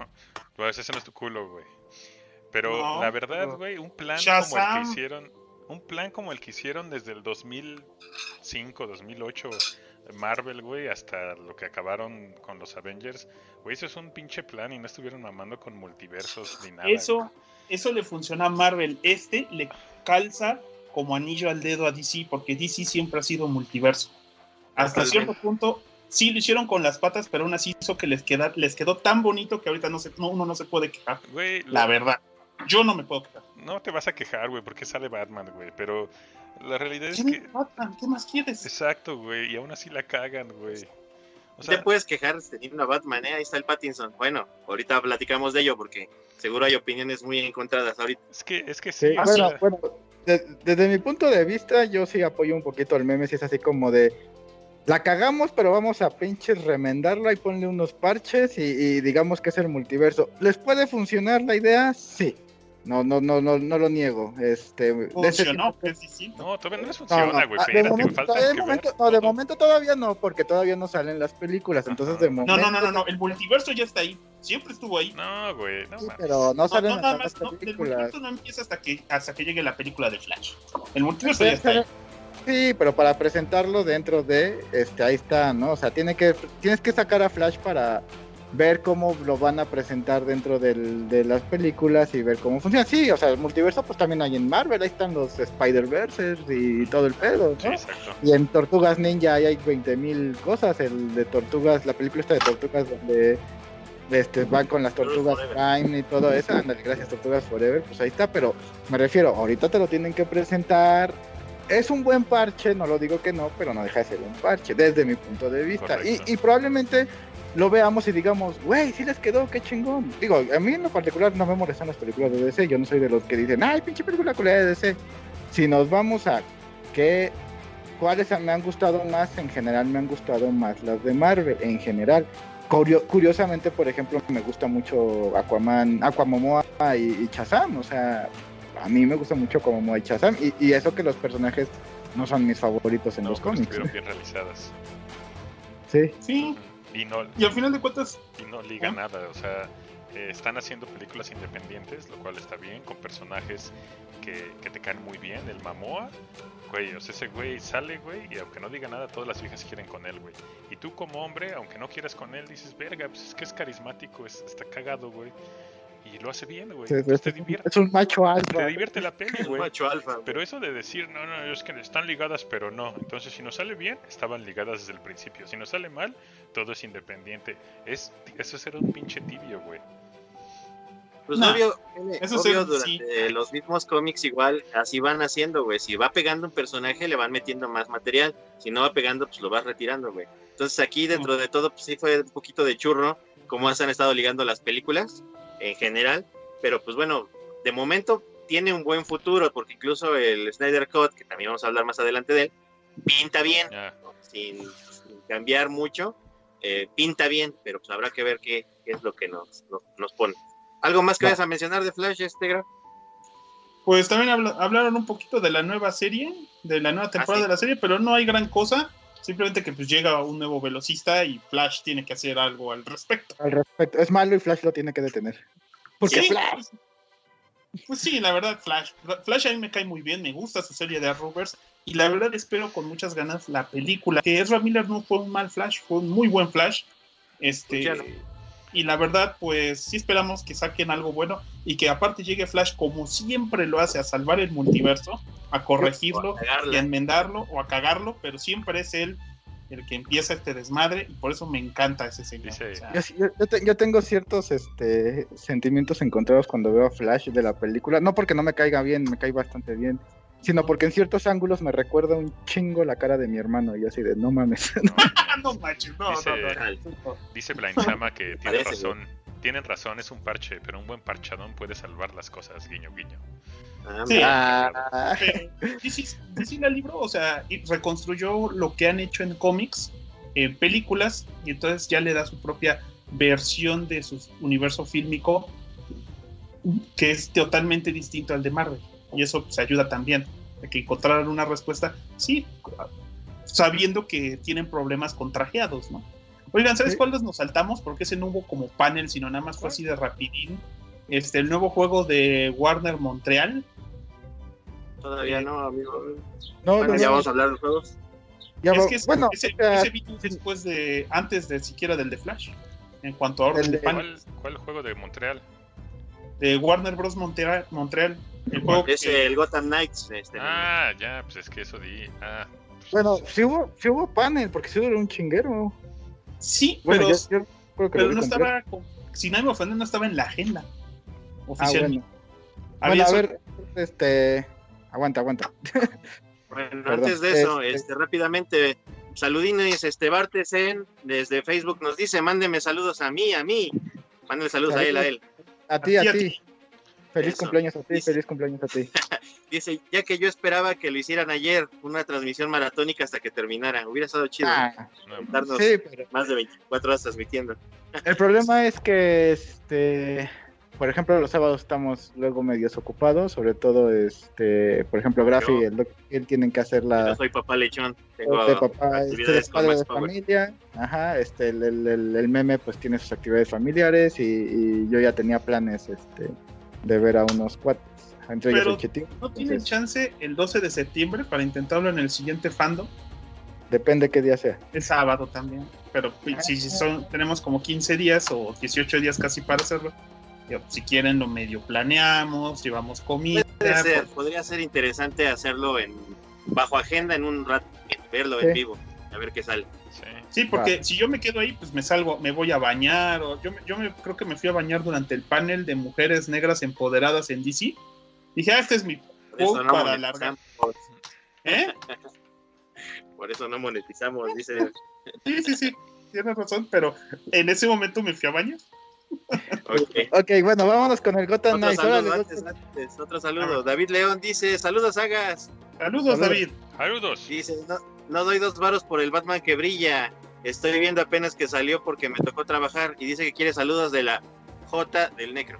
Pues ese no es tu culo, güey. Pero la verdad, güey, un plan como el que hicieron, un plan como el que hicieron desde el 2005, 2008 Marvel, güey, hasta lo que acabaron con los Avengers, güey, eso es un pinche plan y no estuvieron mamando con multiversos ni nada. Eso, eso le funciona a Marvel. Este le calza como anillo al dedo a DC, porque DC siempre ha sido multiverso. Hasta cierto punto, sí lo hicieron con las patas, pero aún así hizo que les, queda, les quedó tan bonito que ahorita no se, uno no se puede quejar. la verdad. Yo no me puedo quejar. No te vas a quejar, güey, porque sale Batman, güey, pero la realidad es que... Batman? ¿Qué más quieres? Exacto, güey, y aún así la cagan, güey. O sea... Te puedes quejar teniendo una Batman, ¿eh? Ahí está el Pattinson. Bueno, ahorita platicamos de ello porque seguro hay opiniones muy encontradas ahorita. Es que, es que sí. bueno, bueno, desde mi punto de vista, yo sí apoyo un poquito al meme, si es así como de la cagamos, pero vamos a pinches remendarla y ponle unos parches y, digamos que es el multiverso. ¿Les puede funcionar la idea? Sí. No, no, no, no, no lo niego. Este, Funcionó, No, todavía no les funciona, güey. de, momento, de, momento, no, de momento todavía no, porque todavía no salen las películas. Entonces, de momento. No, no, no, no, el multiverso ya está ahí. Siempre estuvo ahí. No, güey, no sí, Pero no salen las películas. el multiverso no empieza hasta que, hasta que llegue la película de Flash. El multiverso ya está ahí. Sí, pero para presentarlo dentro de, este, ahí está, ¿no? O sea, tiene que, tienes que sacar a Flash para ver cómo lo van a presentar dentro del, de las películas y ver cómo funciona. Sí, o sea, el multiverso pues también hay en Marvel, ahí están los Spider-Verses y todo el pedo, ¿no? y en Tortugas Ninja hay 20.000 cosas, el de Tortugas, la película está de Tortugas donde este, van con las Tortugas Prime y todo eso, ándale, gracias Tortugas Forever, pues ahí está, pero me refiero, ahorita te lo tienen que presentar es un buen parche, no lo digo que no, pero no deja de ser un parche, desde mi punto de vista. Y, probablemente lo veamos y digamos, güey, sí les quedó, qué chingón. Digo, a mí en lo particular no me molestan las películas de DC, yo no soy de los que dicen, ay, pinche película de DC. Si nos vamos a qué, cuáles me han gustado más, en general me han gustado más las de Marvel, en general. Curiosamente, por ejemplo, me gusta mucho Aquaman, Aquamomoa y, y Shazam, o sea, a mí me gusta mucho como Moai Chazam y, y, eso que los personajes no son mis favoritos en los cómics. Estuvieron bien realizadas. Sí. Sí. Y, no, y al final de cuentas. Y no liga nada, o sea, eh, están haciendo películas independientes, lo cual está bien, con personajes que, que te caen muy bien. El Mamoa, güey, o sea, ese güey sale, güey, y aunque no diga nada, todas las viejas quieren con él, güey. Y tú como hombre, aunque no quieras con él, dices, verga, pues es que es carismático, es, está cagado, güey y lo hace bien, güey. es un macho alfa. Te divierte la peli, güey. macho alfa. Pero eso de decir, no, no, es que están ligadas, pero no. Entonces, si nos sale bien, estaban ligadas desde el principio. Si nos sale mal, todo es independiente. Es, eso es ser un pinche tibio, güey. Pues obvio, eso obvio durante los mismos cómics igual así van haciendo, güey. Si va pegando un personaje, le van metiendo más material. Si no va pegando, pues lo vas retirando, güey. Entonces aquí dentro de todo, pues sí fue un poquito de churro, como se han estado ligando las películas en general, pero pues bueno, de momento tiene un buen futuro, porque incluso el Snyder Cut, que también vamos a hablar más adelante de él, pinta bien, sin, cambiar mucho, eh, pinta bien, pero pues habrá que ver qué, es lo que nos, nos, pone. ¿Algo más que vayas a mencionar de Flash, este Pues también hablaron un poquito de la nueva serie, de la nueva temporada ah, de la serie, pero no hay gran cosa. Simplemente que pues llega un nuevo velocista y Flash tiene que hacer algo al respecto. Al respecto. Es malo y Flash lo tiene que detener. Porque Flash. Pues sí, la verdad, Flash. Flash a mí me cae muy bien, me gusta su serie de Arrowverse. Y la verdad espero con muchas ganas la película. Que Ezra Miller no fue un mal Flash, fue un muy buen Flash. Este. Y la verdad, pues sí esperamos que saquen algo bueno y que aparte llegue Flash como siempre lo hace, a salvar el multiverso, a corregirlo y a enmendarlo o a cagarlo, pero siempre es él el que empieza este desmadre y por eso me encanta ese señor. yo, tengo ciertos este, sentimientos encontrados cuando veo a Flash de la película, no porque no me caiga bien, me cae bastante bien, sino porque en ciertos ángulos me recuerda un chingo la cara de mi hermano y así de no mames. no, manches, no, dice, no, Dice Chama que tiene razón, tienen razón, es un parche, pero un buen parchadón puede salvar las cosas, guiño, guiño. Ah, sí, ah. sí, la libro, o sea, reconstruyó lo que han hecho en cómics, en películas, y entonces ya le da su propia versión de su universo fílmico que es totalmente distinto al de Marvel. Y eso se pues, ayuda también a que encontraran una respuesta, sí, sabiendo que tienen problemas con trajeados, ¿no? Oigan, ¿sabes cuáles nos saltamos? Porque ese no hubo como panel, sino nada más fue así de rapidín. Este, el nuevo juego de Warner Montreal. Todavía no, amigo. No, ya vamos a hablar de juegos. es que bueno, ese, después de, antes de siquiera del de Flash, en cuanto a orden de, panel. ¿Cuál, juego de Montreal? De Warner Bros. Montreal. Montreal el juego es el Gotham Knights. Este, ah, ya, pues es que eso di. Ah, pues bueno, sí hubo, sí hubo panel, porque sí duró un chinguero. Sí, pero, pero no estaba, si nadie me ofende, no estaba en la agenda oficial. Ah, bueno. a ver, este, aguanta, aguanta. Bueno, antes de eso, este, este, rápidamente, saludines, este Bartesen desde Facebook nos dice, mándeme saludos a mí, a mí. Mándeme saludos a él, a él. A ti, a, ti. Feliz cumpleaños a ti, feliz cumpleaños a ti. Dice, ya que yo esperaba que lo hicieran ayer, una transmisión maratónica hasta que terminara. Hubiera estado chido. Ah, sí, pero... más de 24 horas transmitiendo. El problema es que, este, por ejemplo, los sábados estamos luego medios ocupados, sobre todo, este, por ejemplo, Grafi y el él tienen que hacer la... Yo soy papá lechón, tengo papá, este es padre de familia, ajá, este, el, el, el, meme pues tiene sus actividades familiares y, y yo ya tenía planes, este, de ver a unos cuates. Entre Pero, ¿No tiene chance el 12 de septiembre para intentarlo en el siguiente fando? Depende qué día sea. El sábado también. Pero si, son, tenemos como 15 días o 18 días casi para hacerlo, si quieren lo medio planeamos, llevamos comida. podría ser interesante hacerlo en bajo agenda en un rato, verlo en vivo, a ver qué sale. Sí, porque si yo me quedo ahí, pues me salgo, me voy a bañar. O yo yo me, creo que me fui a bañar durante el panel de mujeres negras empoderadas en DC. Dije, ah, este es mi no para. ¿Eh? Por eso no monetizamos, dice. Sí, sí, sí, tienes razón, pero en ese momento me fui a bañar. Okay. ok, bueno, vámonos con el Gotham Knight. otro saludo. David León dice, saludos, Hagas. Saludos, David. Saludos. Dice, no doy dos varos por el Batman que brilla. Estoy viendo apenas que salió porque me tocó trabajar y dice que quiere saludos de la J del Necro.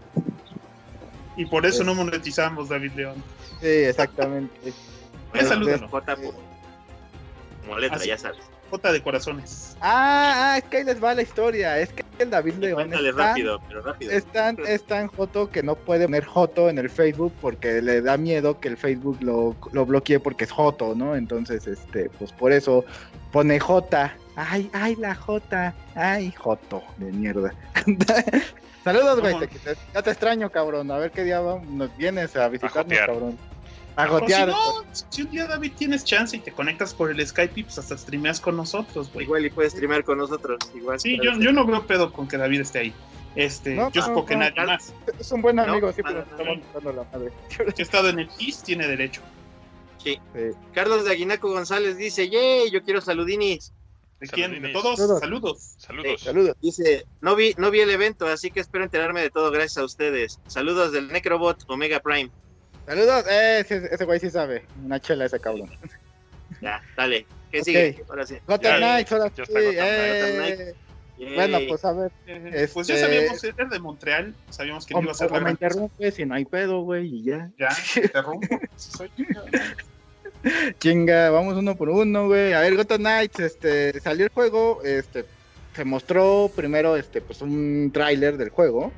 Y por eso no monetizamos, David León. Sí, exactamente. Saludos. J como letra, ya sabes. J de corazones. Ah, ah, es que ahí les va la historia. Es que el David León es rápido, pero rápido. Es tan, es tan Joto que no puede poner Joto en el Facebook porque le da miedo que el Facebook lo, lo bloquee porque es Joto, ¿no? Entonces, este, pues por eso pone J. Ay, ay, la J. Ay, Joto, de mierda. Saludos, güey. ya te extraño, cabrón. A ver qué día nos vienes a visitarnos, cabrón. A gotear. Si, no, si un día, David, tienes chance y te conectas por el Skype y pues hasta streameas con nosotros, güey. Igual y puedes streamear con nosotros. Igual sí, yo, yo no veo pedo con que David esté ahí. Este, yo supongo que nadie más. Es un buen amigo, siempre nos estamos buscando la madre. Si ha estado en el PIS, tiene derecho. Sí. Carlos de Aguinaco González dice, yay, yo quiero saludinis. ¿De quién? ¿De todos? Saludos. Saludos. Saludos. Dice, no vi, no vi el evento, así que espero enterarme de todo gracias a ustedes. Saludos del Necrobot Omega Prime. Saludos, eh, ese, güey sí sabe. Una chela ese cabrón. Ya, dale. ¿Qué sigue? Ahora sí. Gotham Knights, ahora sí. Eh. Bueno, pues a ver. Pues ya este, sabíamos que era de Montreal, sabíamos que no iba a ser la me interrumpes si no hay pedo, güey, y ya. Ya, interrumpo. Soy Chinga, vamos uno por uno, güey. A ver, Gotham Knights, este, salió el juego, este, se mostró primero, este, pues un tráiler del juego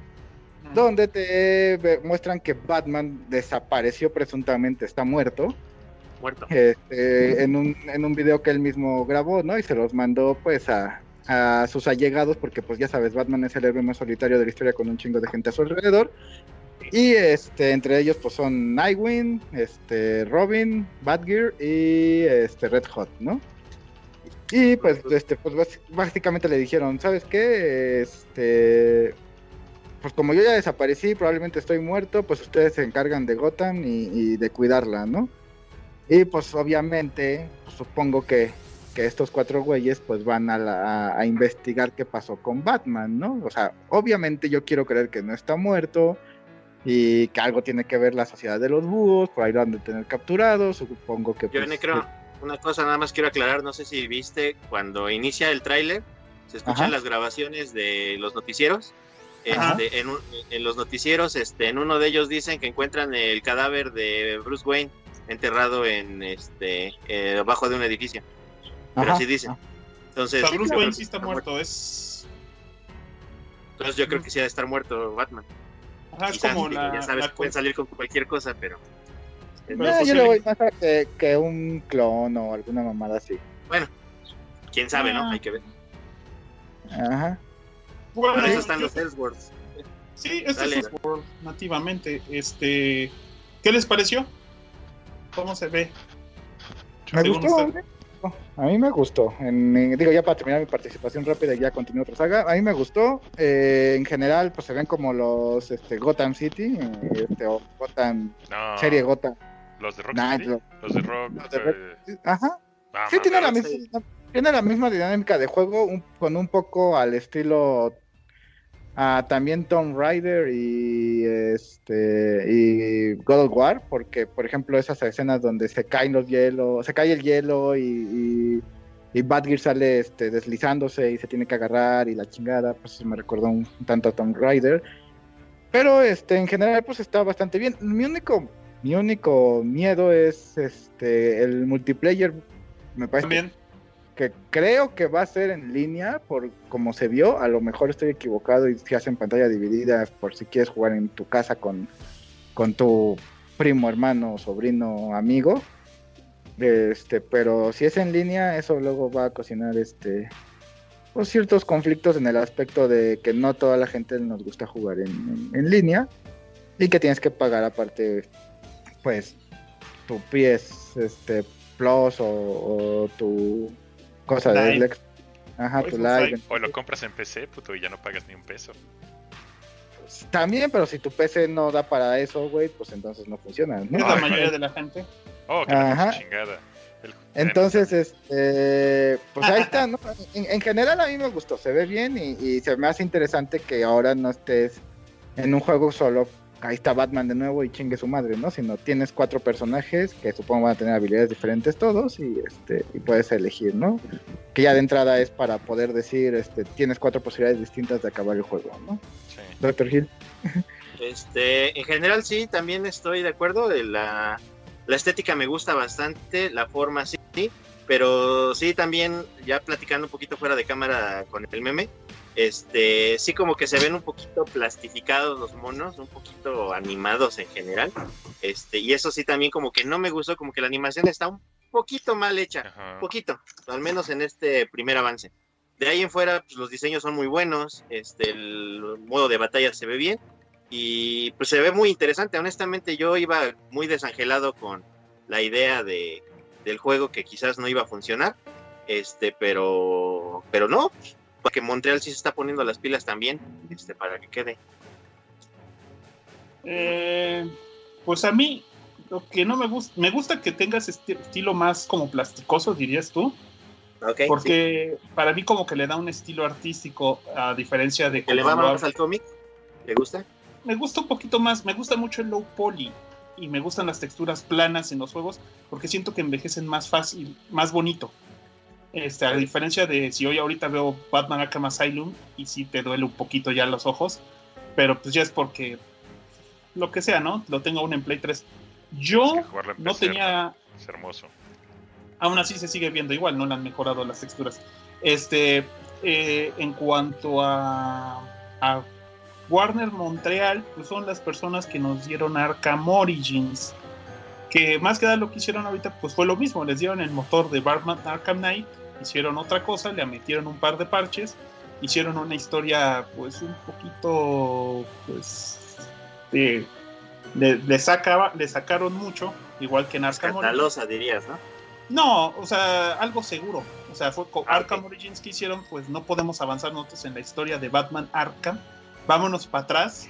donde te muestran que Batman desapareció presuntamente, está muerto. Muerto. Este, en, un, en un video que él mismo grabó, ¿no? Y se los mandó pues a, a sus allegados, porque pues ya sabes, Batman es el héroe más solitario de la historia con un chingo de gente a su alrededor. Y este, entre ellos pues son Nightwing, este, Robin, Batgear y este Red Hot, ¿no? Y pues, este, pues básicamente le dijeron, ¿sabes qué? Este, pues como yo ya desaparecí, probablemente estoy muerto, pues ustedes se encargan de Gotham y, de cuidarla, ¿no? Y pues obviamente, pues, supongo que, estos cuatro güeyes pues van a, a, investigar qué pasó con Batman, ¿no? O sea, obviamente yo quiero creer que no está muerto y que algo tiene que ver la sociedad de los búhos, por ahí lo han de tener capturado, supongo que... Yo pues, creo, una cosa nada más quiero aclarar, no sé si viste cuando inicia el tráiler, se escuchan las grabaciones de los noticieros Este, en, los noticieros, este, en uno de ellos dicen que encuentran el cadáver de Bruce Wayne enterrado en este eh, abajo de un edificio. Pero así dicen. Entonces, Bruce Wayne sí está muerto, es. Entonces yo creo que sí ha de estar muerto Batman. Ajá, es como la, ya sabes, pueden salir con cualquier cosa, pero. yo le voy más a que, un clon o alguna mamada así. Bueno, quién sabe, ¿no? Ah. Hay que ver. Ajá. Bueno, eso están los Ellsworths. Sí, este es Ellsworth nativamente. Este, ¿Qué les pareció? ¿Cómo se ve? Me gustó. A mí me gustó. En, digo, ya para terminar mi participación rápida y ya continúo otra saga. A mí me gustó. Eh, en general, pues se ven como los este, Gotham City, este, o Gotham, serie Gotham. Los de Rock los, de Rock. Eh, ajá. Ah, sí, tiene la, misma, tiene la misma dinámica de juego, con un poco al estilo también Tomb Raider y este y God of War, porque por ejemplo esas escenas donde se caen los hielos, se cae el hielo y, y, Badgear sale este, deslizándose y se tiene que agarrar y la chingada, pues me recordó un, tanto a Tomb Raider. Pero este en general pues está bastante bien. Mi único mi único miedo es este el multiplayer me parece bien que creo que va a ser en línea por como se vio, a lo mejor estoy equivocado y se hace en pantalla dividida por si quieres jugar en tu casa con, con tu primo, hermano, sobrino, amigo. Este, pero si es en línea, eso luego va a cocinar este pues, ciertos conflictos en el aspecto de que no toda la gente nos gusta jugar en, línea y que tienes que pagar aparte pues tu PS este Plus o tu Cosa de Ajá, tu live. O lo compras en PC, puto, y ya no pagas ni un peso. Pues, también, pero si tu PC no da para eso, güey, pues entonces no funciona. ¿no? La mayoría de la gente. Oh, qué chingada. Entonces, este, pues ahí está, ¿no? En, general a mí me gustó, se ve bien y, y, se me hace interesante que ahora no estés en un juego solo ahí está Batman de nuevo y chingue su madre, ¿no? Sino tienes cuatro personajes que supongo van a tener habilidades diferentes todos y este y puedes elegir, ¿no? Que ya de entrada es para poder decir, este, tienes cuatro posibilidades distintas de acabar el juego, ¿no? Sí. Doctor Hill. Este, en general sí, también estoy de acuerdo. La, la estética me gusta bastante, la forma sí, pero sí también ya platicando un poquito fuera de cámara con el meme, este, sí como que se ven un poquito plastificados los monos, un poquito animados en general. Este, y eso sí también como que no me gustó, como que la animación está un poquito mal hecha, un poquito, al menos en este primer avance. De ahí en fuera, pues, los diseños son muy buenos, este, el modo de batalla se ve bien y pues se ve muy interesante. Honestamente, yo iba muy desangelado con la idea de, del juego que quizás no iba a funcionar, este, pero, pero no, porque Montreal sí se está poniendo las pilas también, este, para que quede. Eh, pues a mí, lo que no me gusta, me gusta que tengas este estilo más como plasticoso, dirías tú. porque para mí como que le da un estilo artístico a diferencia de... ¿Que le va más al cómic? ¿Le gusta? Me gusta un poquito más, me gusta mucho el low poly y me gustan las texturas planas en los juegos porque siento que envejecen más fácil, más bonito. Este, a diferencia de si hoy ahorita veo Batman Arkham Asylum y si te duele un poquito ya los ojos, pero pues ya es porque lo que sea, ¿no? Lo tengo aún en Play 3. Yo no tenía... Es hermoso. Aún así se sigue viendo igual, no le han mejorado las texturas. Este, eh, en cuanto a, a Warner Montreal, pues son las personas que nos dieron Arkham Origins. Que más que nada lo que hicieron ahorita, pues fue lo mismo. Les dieron el motor de Batman Arkham Knight hicieron otra cosa, le metieron un par de parches, hicieron una historia pues un poquito pues le, le, sacaba, le sacaron mucho, igual que en Arkham Origins. dirías, ¿no? No, o sea, algo seguro. O sea, fue con ah, Arkham Origins que hicieron, pues no podemos avanzar nosotros en la historia de Batman Arkham. Vámonos para atrás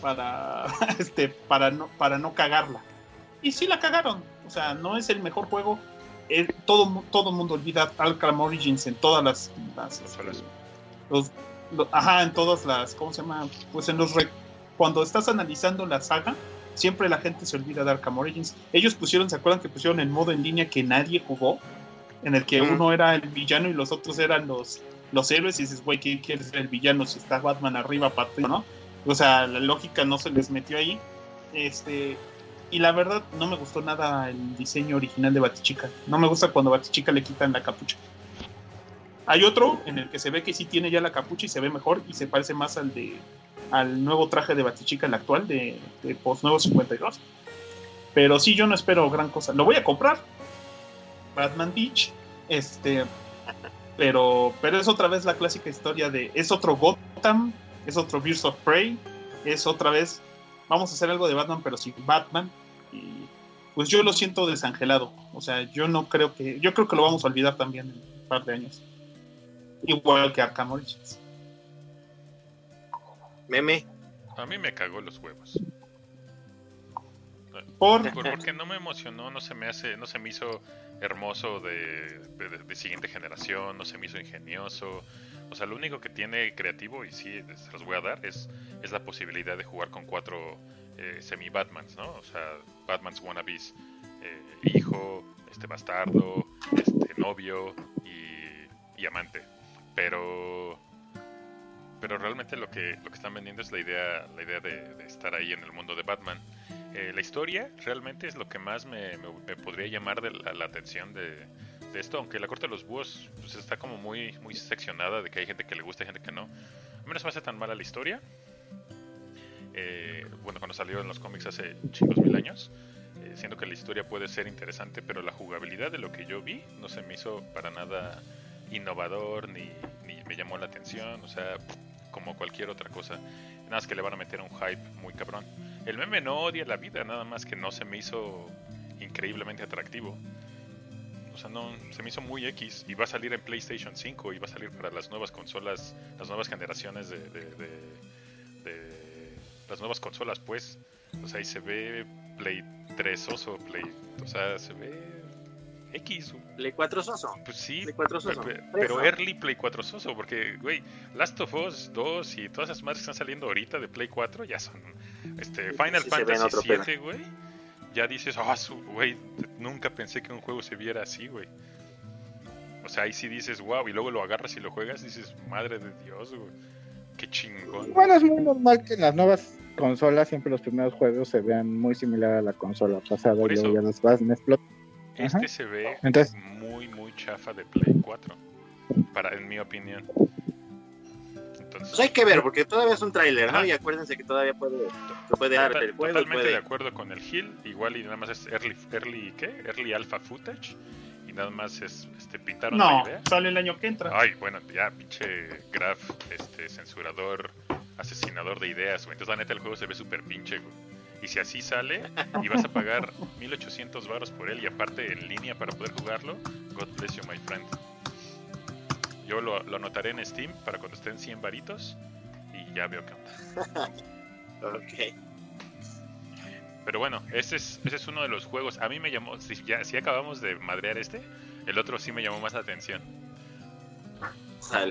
para este para no para no cagarla. Y sí la cagaron. O sea, no es el mejor juego, todo todo mundo olvida Arkham Origins en todas las, los, ajá en todas las cómo se llama pues en los cuando estás analizando la saga siempre la gente se olvida de Arkham Origins. Ellos pusieron se acuerdan que pusieron el modo en línea que nadie jugó en el que uno era el villano y los otros eran los los héroes y dices, güey, ¿quién quiere ser el villano si está Batman arriba, Patrick, ¿no? O sea, la lógica no se les metió ahí. Este, y la verdad, no me gustó nada el diseño original de Batichica. No me gusta cuando Batichica le quitan la capucha. Hay otro en el que se ve que sí tiene ya la capucha y se ve mejor y se parece más al de al nuevo traje de Batichica, el actual de, Post Nuevo 52. Pero sí, yo no espero gran cosa. Lo voy a comprar. Batman Beach. Este. Pero, pero es otra vez la clásica historia de. Es otro Gotham. Es otro Birds of Prey. Es otra vez. Vamos a hacer algo de Batman, pero sin Batman. Y pues yo lo siento desangelado. O sea, yo no creo que. Yo creo que lo vamos a olvidar también en un par de años. Igual que Arkham Origins. Meme. A mí me cagó los huevos. Por... porque no me emocionó, no se me hace, no se me hizo hermoso de, de, de, siguiente generación, no se me hizo ingenioso. O sea, lo único que tiene creativo, y sí, se los voy a dar, es, es la posibilidad de jugar con cuatro eh, semi-Batmans, ¿no? O sea, Batman's wannabes, eh, hijo, este bastardo, este novio y, y amante. Pero pero realmente lo que lo que están vendiendo es la idea la idea de, de estar ahí en el mundo de Batman eh, la historia realmente es lo que más me, me, me podría llamar de la, la atención de, de, esto aunque la corte de los búhos pues, está como muy muy seccionada de que hay gente que le gusta y gente que no a mí no se me hace tan mala la historia eh, bueno cuando salió en los cómics hace chicos mil años eh, que la historia puede ser interesante pero la jugabilidad de lo que yo vi no se me hizo para nada innovador ni, me llamó la atención o sea como cualquier otra cosa. Nada más que le van a meter un hype muy cabrón. El meme no odia la vida, nada más que no se me hizo increíblemente atractivo. O sea, no, se me hizo muy X y va a salir en PlayStation 5 y va a salir para las nuevas consolas, las nuevas generaciones de, de, de las nuevas consolas, pues. O sea, ahí se ve Play 3 oso, Play, o sea, se ve X. Play 4 soso. Pues sí, Play 4 soso. pero, pero early Play 4 soso, porque, güey, Last of Us 2 y todas esas madres que están saliendo ahorita de Play 4 ya son. Este, Final Sí, Fantasy ven otro 7, güey. Ya dices, ah, su, güey, nunca pensé que un juego se viera así, güey. O sea, ahí sí dices, wow, y luego lo agarras y lo juegas y dices, madre de Dios, güey. Qué chingón. Bueno, es muy normal que en las nuevas consolas siempre los primeros juegos se vean muy similar a la consola pasada Por y luego eso. ya las vas en explot. Este Ajá. se ve Entonces- muy, muy chafa de Play 4. Para, en mi opinión. Entonces, Pues hay que ver, porque todavía es un tráiler, ¿no? Y acuérdense que todavía puede, se puede dar el juego. totalmente puede- de acuerdo con el Hill, igual y nada más es early, early ¿qué? Early alpha footage y nada más es este pintaron No, la idea. sale el año que entra. Ay, bueno, ya pinche Graf, este censurador, asesinador de ideas, güey. Entonces la neta el juego se ve súper pinche, güey. Y si así sale y vas a pagar 1800 baros por él y aparte en línea para poder jugarlo, God bless you, my friend. Yo lo, lo anotaré en Steam para cuando estén 100 varitos y ya veo qué onda. Ok. Pero bueno, ese es, ese es uno de los juegos. A mí me llamó, si, ya, si acabamos de madrear este, el otro sí me llamó más la atención.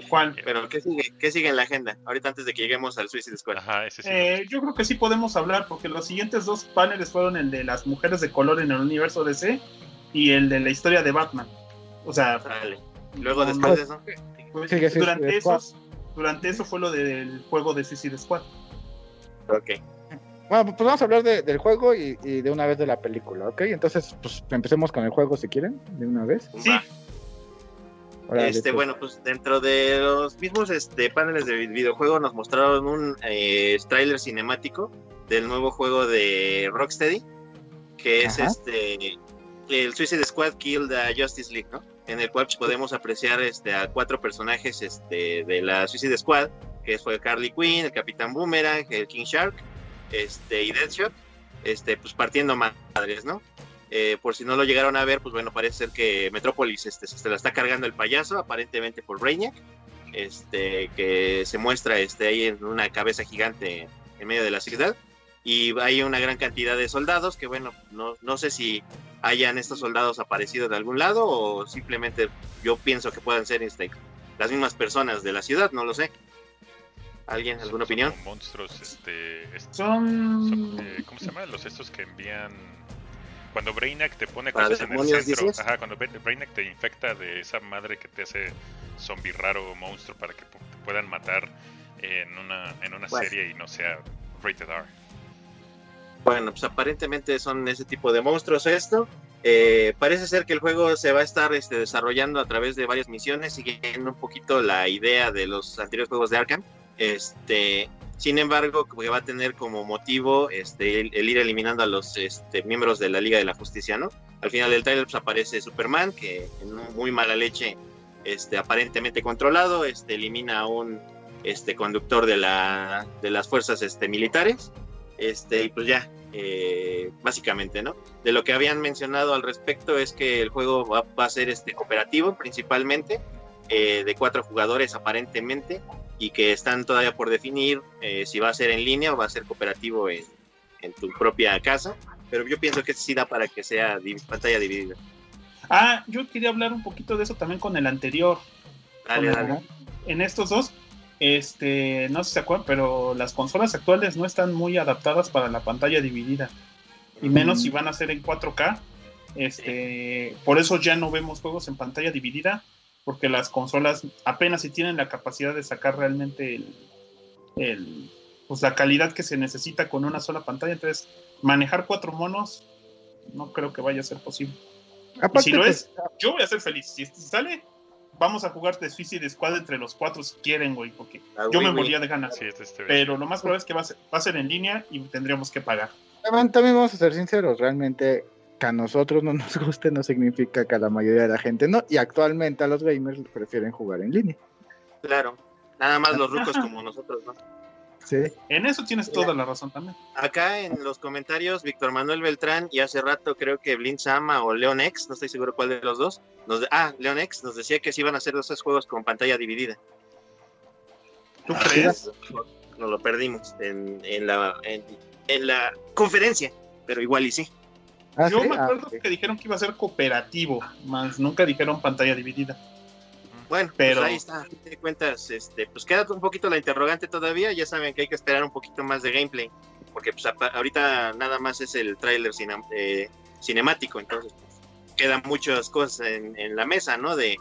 ¿Cuál? Pero ¿qué sigue? ¿Qué sigue en la agenda? Ahorita antes de que lleguemos al Suicide Squad. Ajá, ese sí. Eh, yo creo que sí podemos hablar, porque los siguientes dos paneles fueron el de las mujeres de color en el universo DC y el de la historia de Batman. O sea, Sale. Luego después de eso. pues, Sí, que sí, durante, esos, durante eso fue lo del juego de Suicide Squad. Ok. Bueno, pues vamos a hablar de- del juego y, y de una vez de la película, ¿ok? Entonces, pues empecemos con el juego si quieren, de una vez. Sí, Este, pues. bueno, pues dentro de los mismos este, paneles de videojuego nos mostraron un eh, tráiler cinemático del nuevo juego de Rocksteady, que es este el Suicide Squad Kill the Justice League, ¿no? En el cual pues, podemos apreciar este, a cuatro personajes este, de la Suicide Squad, que fue Carly Quinn, el Capitán Boomerang, el King Shark, este, y Deadshot, este, pues partiendo madres, ¿no? Eh, por si no lo llegaron a ver, pues bueno, parece ser que Metrópolis este, se la está cargando el payaso, aparentemente por Brainiac, este, que se muestra este, ahí en una cabeza gigante en medio de la ciudad. Y hay una gran cantidad de soldados que, bueno, no, no sé si hayan estos soldados aparecido de algún lado o simplemente yo pienso que puedan ser este, las mismas personas de la ciudad, no lo sé. ¿Alguien? Son ¿Alguna opinión? como monstruos, este, est- son... son, eh, ¿cómo se llama? Los estos que envían Cuando Brainiac te pone cosas en el centro, ajá, cuando Brainiac te infecta de esa madre que te hace zombie raro o monstruo para que te puedan matar en una, en una serie y no sea rated R. Bueno, pues aparentemente son ese tipo de monstruos esto. Eh, parece ser que el juego se va a estar este, desarrollando a través de varias misiones, siguiendo un poquito la idea de los anteriores juegos de Arkham. Este, sin embargo, que va a tener como motivo este, el, ir eliminando a los este, miembros de la Liga de la Justicia, ¿no? Al final del trailer pues, aparece Superman, que en muy mala leche, este, aparentemente controlado, este, elimina a un conductor de, la, de las fuerzas militares, este, y pues ya, eh, básicamente, ¿no? De lo que habían mencionado al respecto es que el juego va, a ser este, cooperativo principalmente, eh, de cuatro jugadores aparentemente, y que están todavía por definir eh, si va a ser en línea o va a ser cooperativo en, tu propia casa, pero yo pienso que sí da para que sea pantalla dividida. Ah, yo quería hablar un poquito de eso también con el anterior. Dale, dale. En estos dos, este, no sé si se acuerdan, pero las consolas actuales no están muy adaptadas para la pantalla dividida. Y menos si van a ser en 4K. Este, por eso ya no vemos juegos en pantalla dividida porque las consolas apenas si tienen la capacidad de sacar realmente el, pues la calidad que se necesita con una sola pantalla. Entonces, manejar cuatro monos no creo que vaya a ser posible. si lo es, pues, yo voy a ser feliz. Si sale, vamos a jugar de Suicide Squad entre los cuatro si quieren, güey, porque ah, yo me moría de ganas. Este Pero lo más probable es que va a, ser, va a ser en línea y tendríamos que pagar. También vamos a ser sinceros, realmente que a nosotros no nos guste no significa que a la mayoría de la gente no. Y actualmente a los gamers prefieren jugar en línea. Claro, nada más los rucos como nosotros, ¿no? Sí. En eso tienes toda la razón también. Acá en los comentarios, Víctor Manuel Beltrán y hace rato creo que Blin Sama o Leon X, no estoy seguro cuál de los dos, nos ah, Leon X nos decía que sí iban a hacer esos juegos con pantalla dividida. ¿Tú crees? Nos lo perdimos en, la, en la conferencia, pero igual y sí. Ah, Yo me ah, acuerdo que dijeron que iba a ser cooperativo, más nunca dijeron pantalla dividida. Bueno, pues pero ahí está, de cuentas, este, pues queda un poquito la interrogante todavía, ya saben que hay que esperar un poquito más de gameplay, porque pues ahorita nada más es el tráiler eh, cinemático, entonces pues, quedan muchas cosas en, la mesa, ¿no? De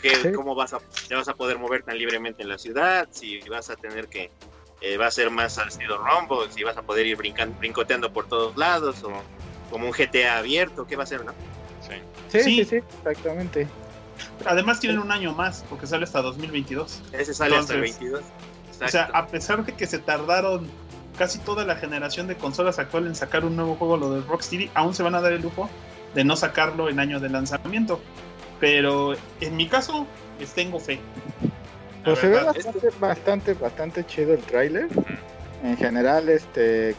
que, cómo vas a, te vas a poder mover tan libremente en la ciudad, si vas a tener que, eh, va a ser más al estilo Rumble, si vas a poder ir brincando, brincoteando por todos lados, o como un GTA abierto, ¿qué va a ser, no? Sí. Sí, sí, exactamente. Además tienen un año más, porque sale hasta 2022. Ese sale hasta el 22. O sea, a pesar de que se tardaron casi toda la generación de consolas actual en sacar un nuevo juego, lo de Rocksteady, aún se van a dar el lujo de no sacarlo en año de lanzamiento. Pero en mi caso, les tengo fe. Pues se ve bastante, bastante, bastante chido el tráiler. En general, este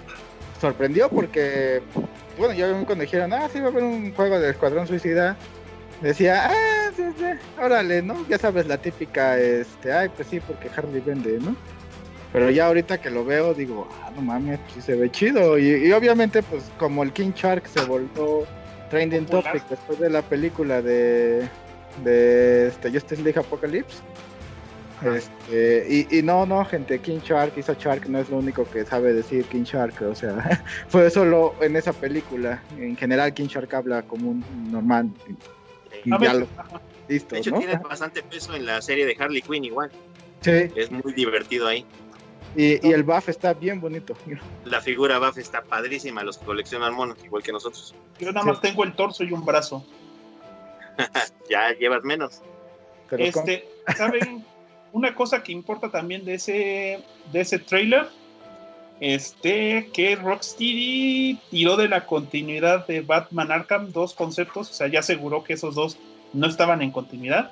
sorprendió porque bueno, yo cuando dijeron, ah, sí va a haber un juego de Escuadrón Suicida, decía, ah, sí, sí, órale, ¿no? Ya sabes, la típica, este, ay, pues sí, porque Harley vende, ¿no? Pero ya ahorita que lo veo, digo, ah, no mames, sí se ve chido. Y, obviamente, pues como el King Shark se volvió trending topic después de la película de, de este, Justice League Apocalypse, este, y, y, no, no, gente, King Shark, Isa Shark no es lo único que sabe decir King Shark, o sea, fue solo en esa película. En general, King Shark habla como un normal. Y, ya listo, de hecho, tiene bastante peso en la serie de Harley Quinn, igual. Sí. Es muy divertido ahí. Y, y, el buff está bien bonito. La figura buff está padrísima, los que coleccionan monos, igual que nosotros. Yo nada más tengo el torso y un brazo. ya llevas menos. este, ¿saben una cosa que importa también de ese, de ese trailer, este, que Rocksteady tiró de la continuidad de Batman Arkham dos conceptos, o sea, ya aseguró que esos dos no estaban en continuidad.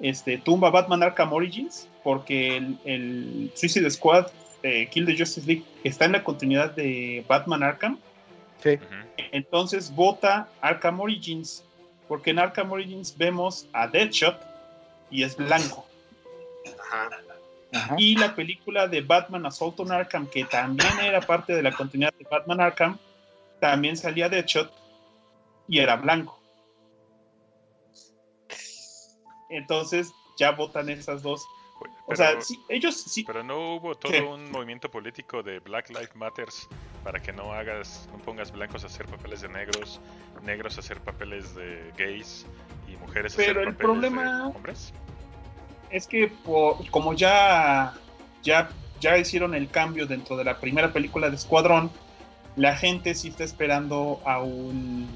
Este, tumba Batman Arkham Origins, porque el, Suicide Squad eh, Kill the Justice League está en la continuidad de Batman Arkham. Sí. Entonces vota Arkham Origins, porque en Arkham Origins vemos a Deadshot y es blanco. Y la película de Batman Assault on Arkham, que también era parte de la continuidad de Batman Arkham, también salía de Deadshot y era blanco. Entonces ya votan esas dos o sea, sí, ellos sí. Pero no hubo todo un movimiento político de Black Lives Matters para que no hagas, no pongas blancos a hacer papeles de negros, negros a hacer papeles de gays y mujeres a hacer papeles el problema de hombres. Es que como ya, ya, ya hicieron el cambio dentro de la primera película de Escuadrón, la gente sí está esperando a un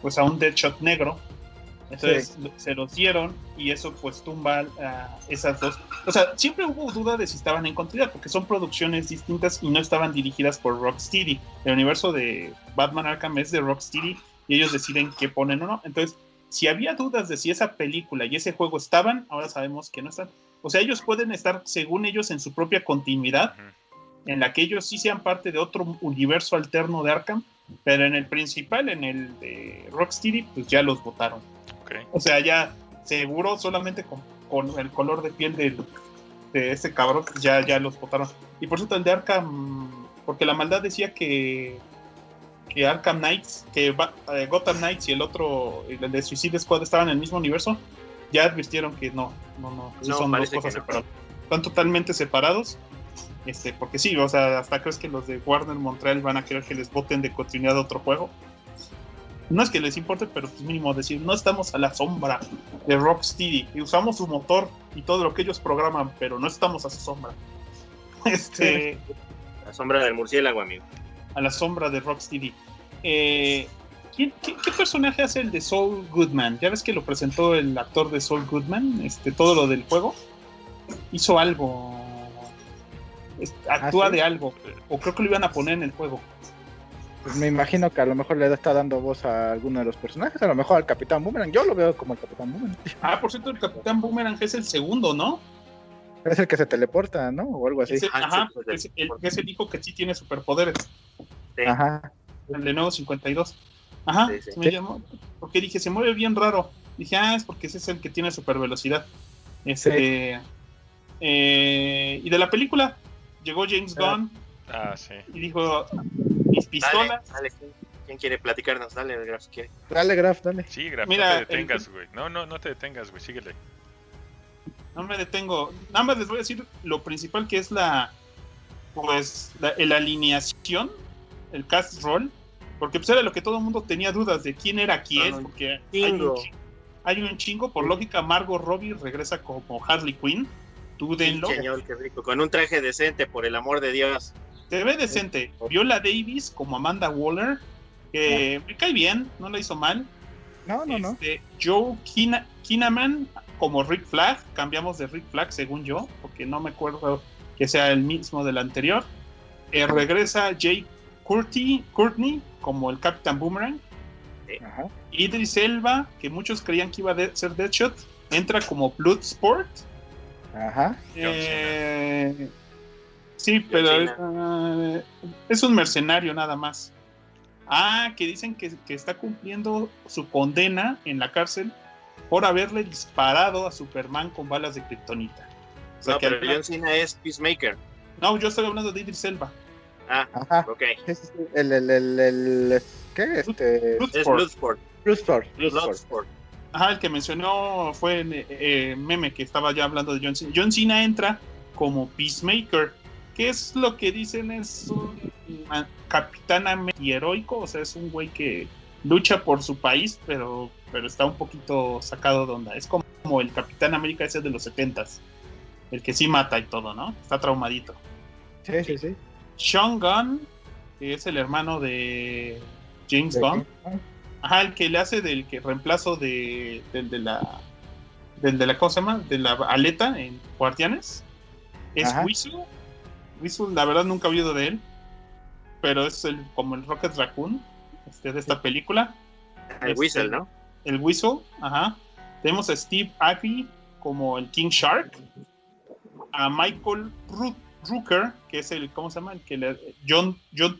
pues a un Deadshot negro entonces se los dieron y eso pues tumba a esas dos. O sea, siempre hubo duda de si estaban en continuidad porque son producciones distintas y no estaban dirigidas por Rocksteady. El universo de Batman Arkham es de Rocksteady y ellos deciden qué ponen o no. Entonces, si había dudas de si esa película y ese juego estaban, ahora sabemos que no están. O sea, ellos pueden estar, según ellos, en su propia continuidad, en la que ellos sí sean parte de otro universo alterno de Arkham, pero en el principal, en el de Rocksteady, pues ya los votaron. O sea, ya seguro solamente con, el color de piel de, de ese cabrón, ya, ya los votaron. Y por cierto, el de Arkham, porque la maldad decía que, que Arkham Knights, que eh, Gotham Knights y el otro, el de Suicide Squad estaban en el mismo universo, ya advirtieron que no, no, no, son dos cosas separadas. Están totalmente separados. Este, porque sí, o sea, hasta crees que los de Warner Montreal van a querer que les voten de continuidad a otro juego no es que les importe, pero pues mínimo decir, no estamos a la sombra de Rocksteady y usamos su motor y todo lo que ellos programan, pero no estamos a su sombra. Este, la sombra del murciélago, amigo. A la sombra de Rocksteady. Eh, ¿qué, personaje hace el de Saul Goodman? Ya ves que lo presentó el actor de Saul Goodman, este, todo lo del juego. Hizo algo. Actúa ¿Ah, de algo. O creo que lo iban a poner en el juego. Pues me imagino que a lo mejor le está dando voz a alguno de los personajes, a lo mejor al Capitán Boomerang. Yo lo veo como el Capitán Boomerang. Ah, por cierto, el Capitán Boomerang es el segundo, ¿no? Es el que se teleporta, ¿no? O algo así. ajá, es el, es el hijo que sí tiene superpoderes. Ajá. El de nuevo 52. Ajá, me llamó. Porque dije, se mueve bien raro. Dije, ah, es porque ese es el que tiene super velocidad. Este. Eh, y de la película, llegó James ah. Gunn. Ah, sí. Y dijo, mis pistolas. Dale, ¿quién, quiere platicarnos? Dale, Graf, quiere. Dale, Graf, dale. Sí, Graf, Mira, no te detengas, güey. No, no, no te detengas, güey, síguele. No me detengo. Nada más les voy a decir lo principal que es la. Pues la, la alineación, el cast roll. Porque pues era lo que todo el mundo tenía dudas de quién era quién. porque hay un, hay un, chingo. Por lógica, Margot Robbie regresa como Harley Quinn. Tú denlo. señor, qué rico. Con un traje decente, por el amor de Dios. Se ve decente. Viola Davis como Amanda Waller, que me cae bien, no la hizo mal. No, no, no. Este, Joe Kina, Kinaman como Rick Flag, cambiamos de Rick Flag según yo, porque no me acuerdo que sea el mismo del anterior. Eh, regresa Jay Courtney, Courtney como el Capitán Boomerang. Ajá. Idris Elba, que muchos creían que iba a ser Deadshot, entra como Bloodsport. Ajá. Eh, Sí, pero es, un mercenario nada más. Ah, que dicen que, está cumpliendo su condena en la cárcel por haberle disparado a Superman con balas de kriptonita. no, pero John Cena es Peacemaker. No, yo estoy hablando de Idris Elba. Ah, Ajá. ok. El, el, el, el, ¿qué? Este... Es Bloodsport. Bloodsport. Bloodsport. Ajá, el que mencionó fue eh, Meme, que estaba ya hablando de John Cena. John Cena entra como Peacemaker ¿Qué es lo que dicen? Es un capitán y heroico, o sea, es un güey que lucha por su país, pero, pero está un poquito sacado de onda. Es como, el Capitán América ese de los setentas, el que sí mata y todo, ¿no? Está traumadito. Sí, sí, sí. Sean Gunn, que es el hermano de James Gunn. Ajá, el que le hace del que reemplazo de, del de la del de la cosa más de la aleta en Guardianes. Es Whistle Whistle, la verdad nunca he oído de él, pero es el, como el Rocket Raccoon este, de esta película. El Whistle, ¿no? El Whistle, ajá. Tenemos a Steve Abbey como el King Shark, a Michael Rooker, que es el, ¿cómo se llama? El que le, John, John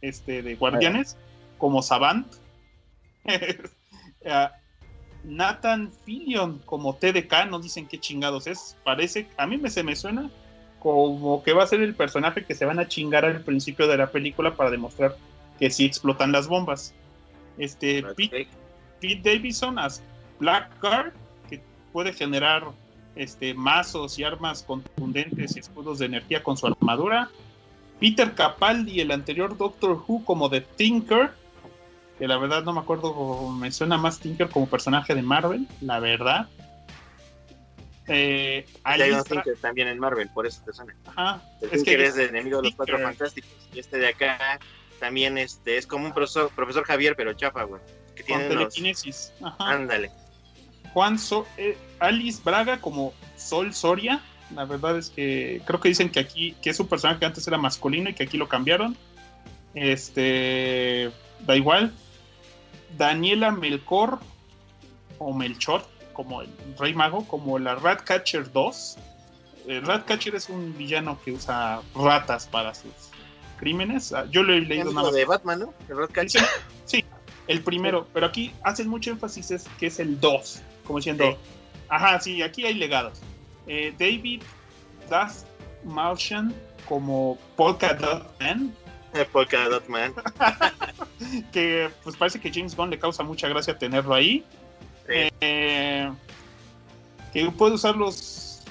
este, de Guardianes, como Savant. Nathan Fillion como TDK, no dicen qué chingados es. Parece, a mí me, se me suena como que va a ser el personaje que se van a chingar al principio de la película para demostrar que sí explotan las bombas. Este Pete, Davidson as Blackguard, que puede generar este, mazos y armas contundentes y escudos de energía con su armadura. Peter Capaldi, el anterior Doctor Who, como de Tinker, que la verdad no me acuerdo, me suena más Tinker como personaje de Marvel, la verdad. Eh, Tinker también en Marvel, por eso te suena. Ajá. es que eres el enemigo de los cuatro fantásticos. Y este de acá también este, es como un profesor, profesor Javier, pero chapa, güey. Que tiene telequinesis. Ándale. Juan eh, Alice Braga como Sol Soria. La verdad es que creo que dicen que aquí, que es un personaje que antes era masculino y que aquí lo cambiaron. Este, da igual. Daniela Melkor o Melchor, como el Rey Mago, como la Ratcatcher 2. El Ratcatcher es un villano que usa ratas para sus crímenes. Ah, yo lo he leído nada de Batman, ¿no? El Ratcatcher. Sí, el primero, pero aquí hacen mucho énfasis es que es el 2, como diciendo, ajá, sí, aquí hay legados. Eh, David Dust Martian como Polka Dot Man. Polka Dot Man. que pues parece que James Bond le causa mucha gracia tenerlo ahí. Eh, que puede usar los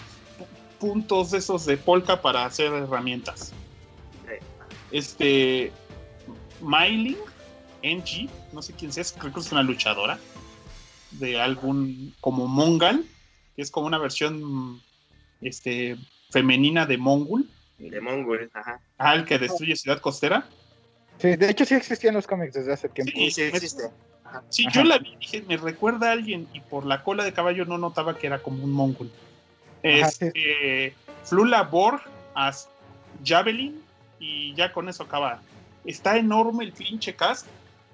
puntos esos de polka para hacer herramientas. Este. Myling, NG, no sé quién sea, creo que es una luchadora de algún. como Mongal, que es como una versión este, femenina de Mongul. De Mongul, ajá. Ah, el que destruye Ciudad Costera. Sí, de hecho sí existían los cómics desde hace tiempo. Sí, sí existe. Sí, yo la vi y dije, me recuerda a alguien y por la cola de caballo no notaba que era como un mongol. Este, Flula Borg as Javelin y ya con eso acaba. Está enorme el pinche cast.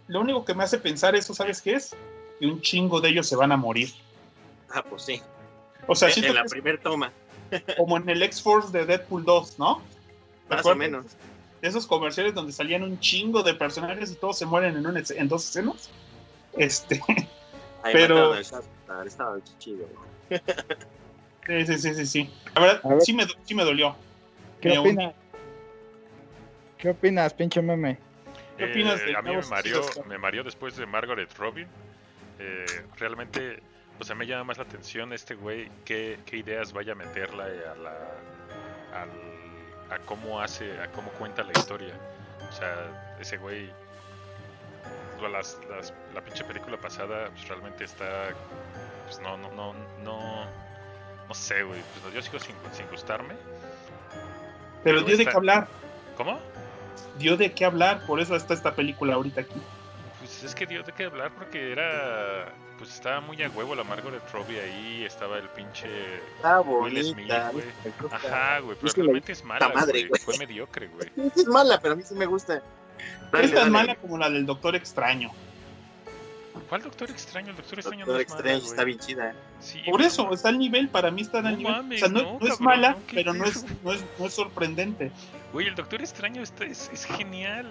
Lo único que me hace pensar eso, ¿sabes qué es? Que un chingo de ellos se van a morir. Ah, pues sí. O sea, en, en la primera toma. como en el X-Force de Deadpool 2, ¿no? Más o menos. esos comerciales donde salían un chingo de personajes y todos se mueren en, en dos escenas. Este. pero. Estaba chido. sí, sí, sí, sí, sí. La verdad, sí me, sí me dolió. ¿Qué opinas? ¿Qué opinas, pinche meme? ¿Qué opinas eh, a mí me mareó, me mareó después de Margaret Robin. Eh, realmente, o sea, me llama más la atención este güey, qué, qué ideas vaya a meterla a la, a cómo hace, a cómo cuenta la historia. O sea, ese güey las, la pinche película pasada pues, realmente está pues no no no no no sé güey. Pues yo sigo sin, sin gustarme. Pero, dio de qué hablar. Cómo dio de qué hablar por eso está esta película ahorita aquí. Pues es que dio de qué hablar porque era pues estaba muy a huevo la Margaret Robbie ahí estaba el pinche ah, Will Smith güey. ajá güey pero realmente es mala madre, güey. fue mediocre güey. Es mala pero a mí sí me gusta. Es tan mala como la del Doctor Extraño. ¿Cuál Doctor Extraño? El Doctor Extraño Doctor no es Extraño está bien chida. Por eso, está al nivel, para mí está al nivel. o sea, no, es mala, pero no es, no, es, no es sorprendente. Güey, el Doctor Extraño está, es, es genial.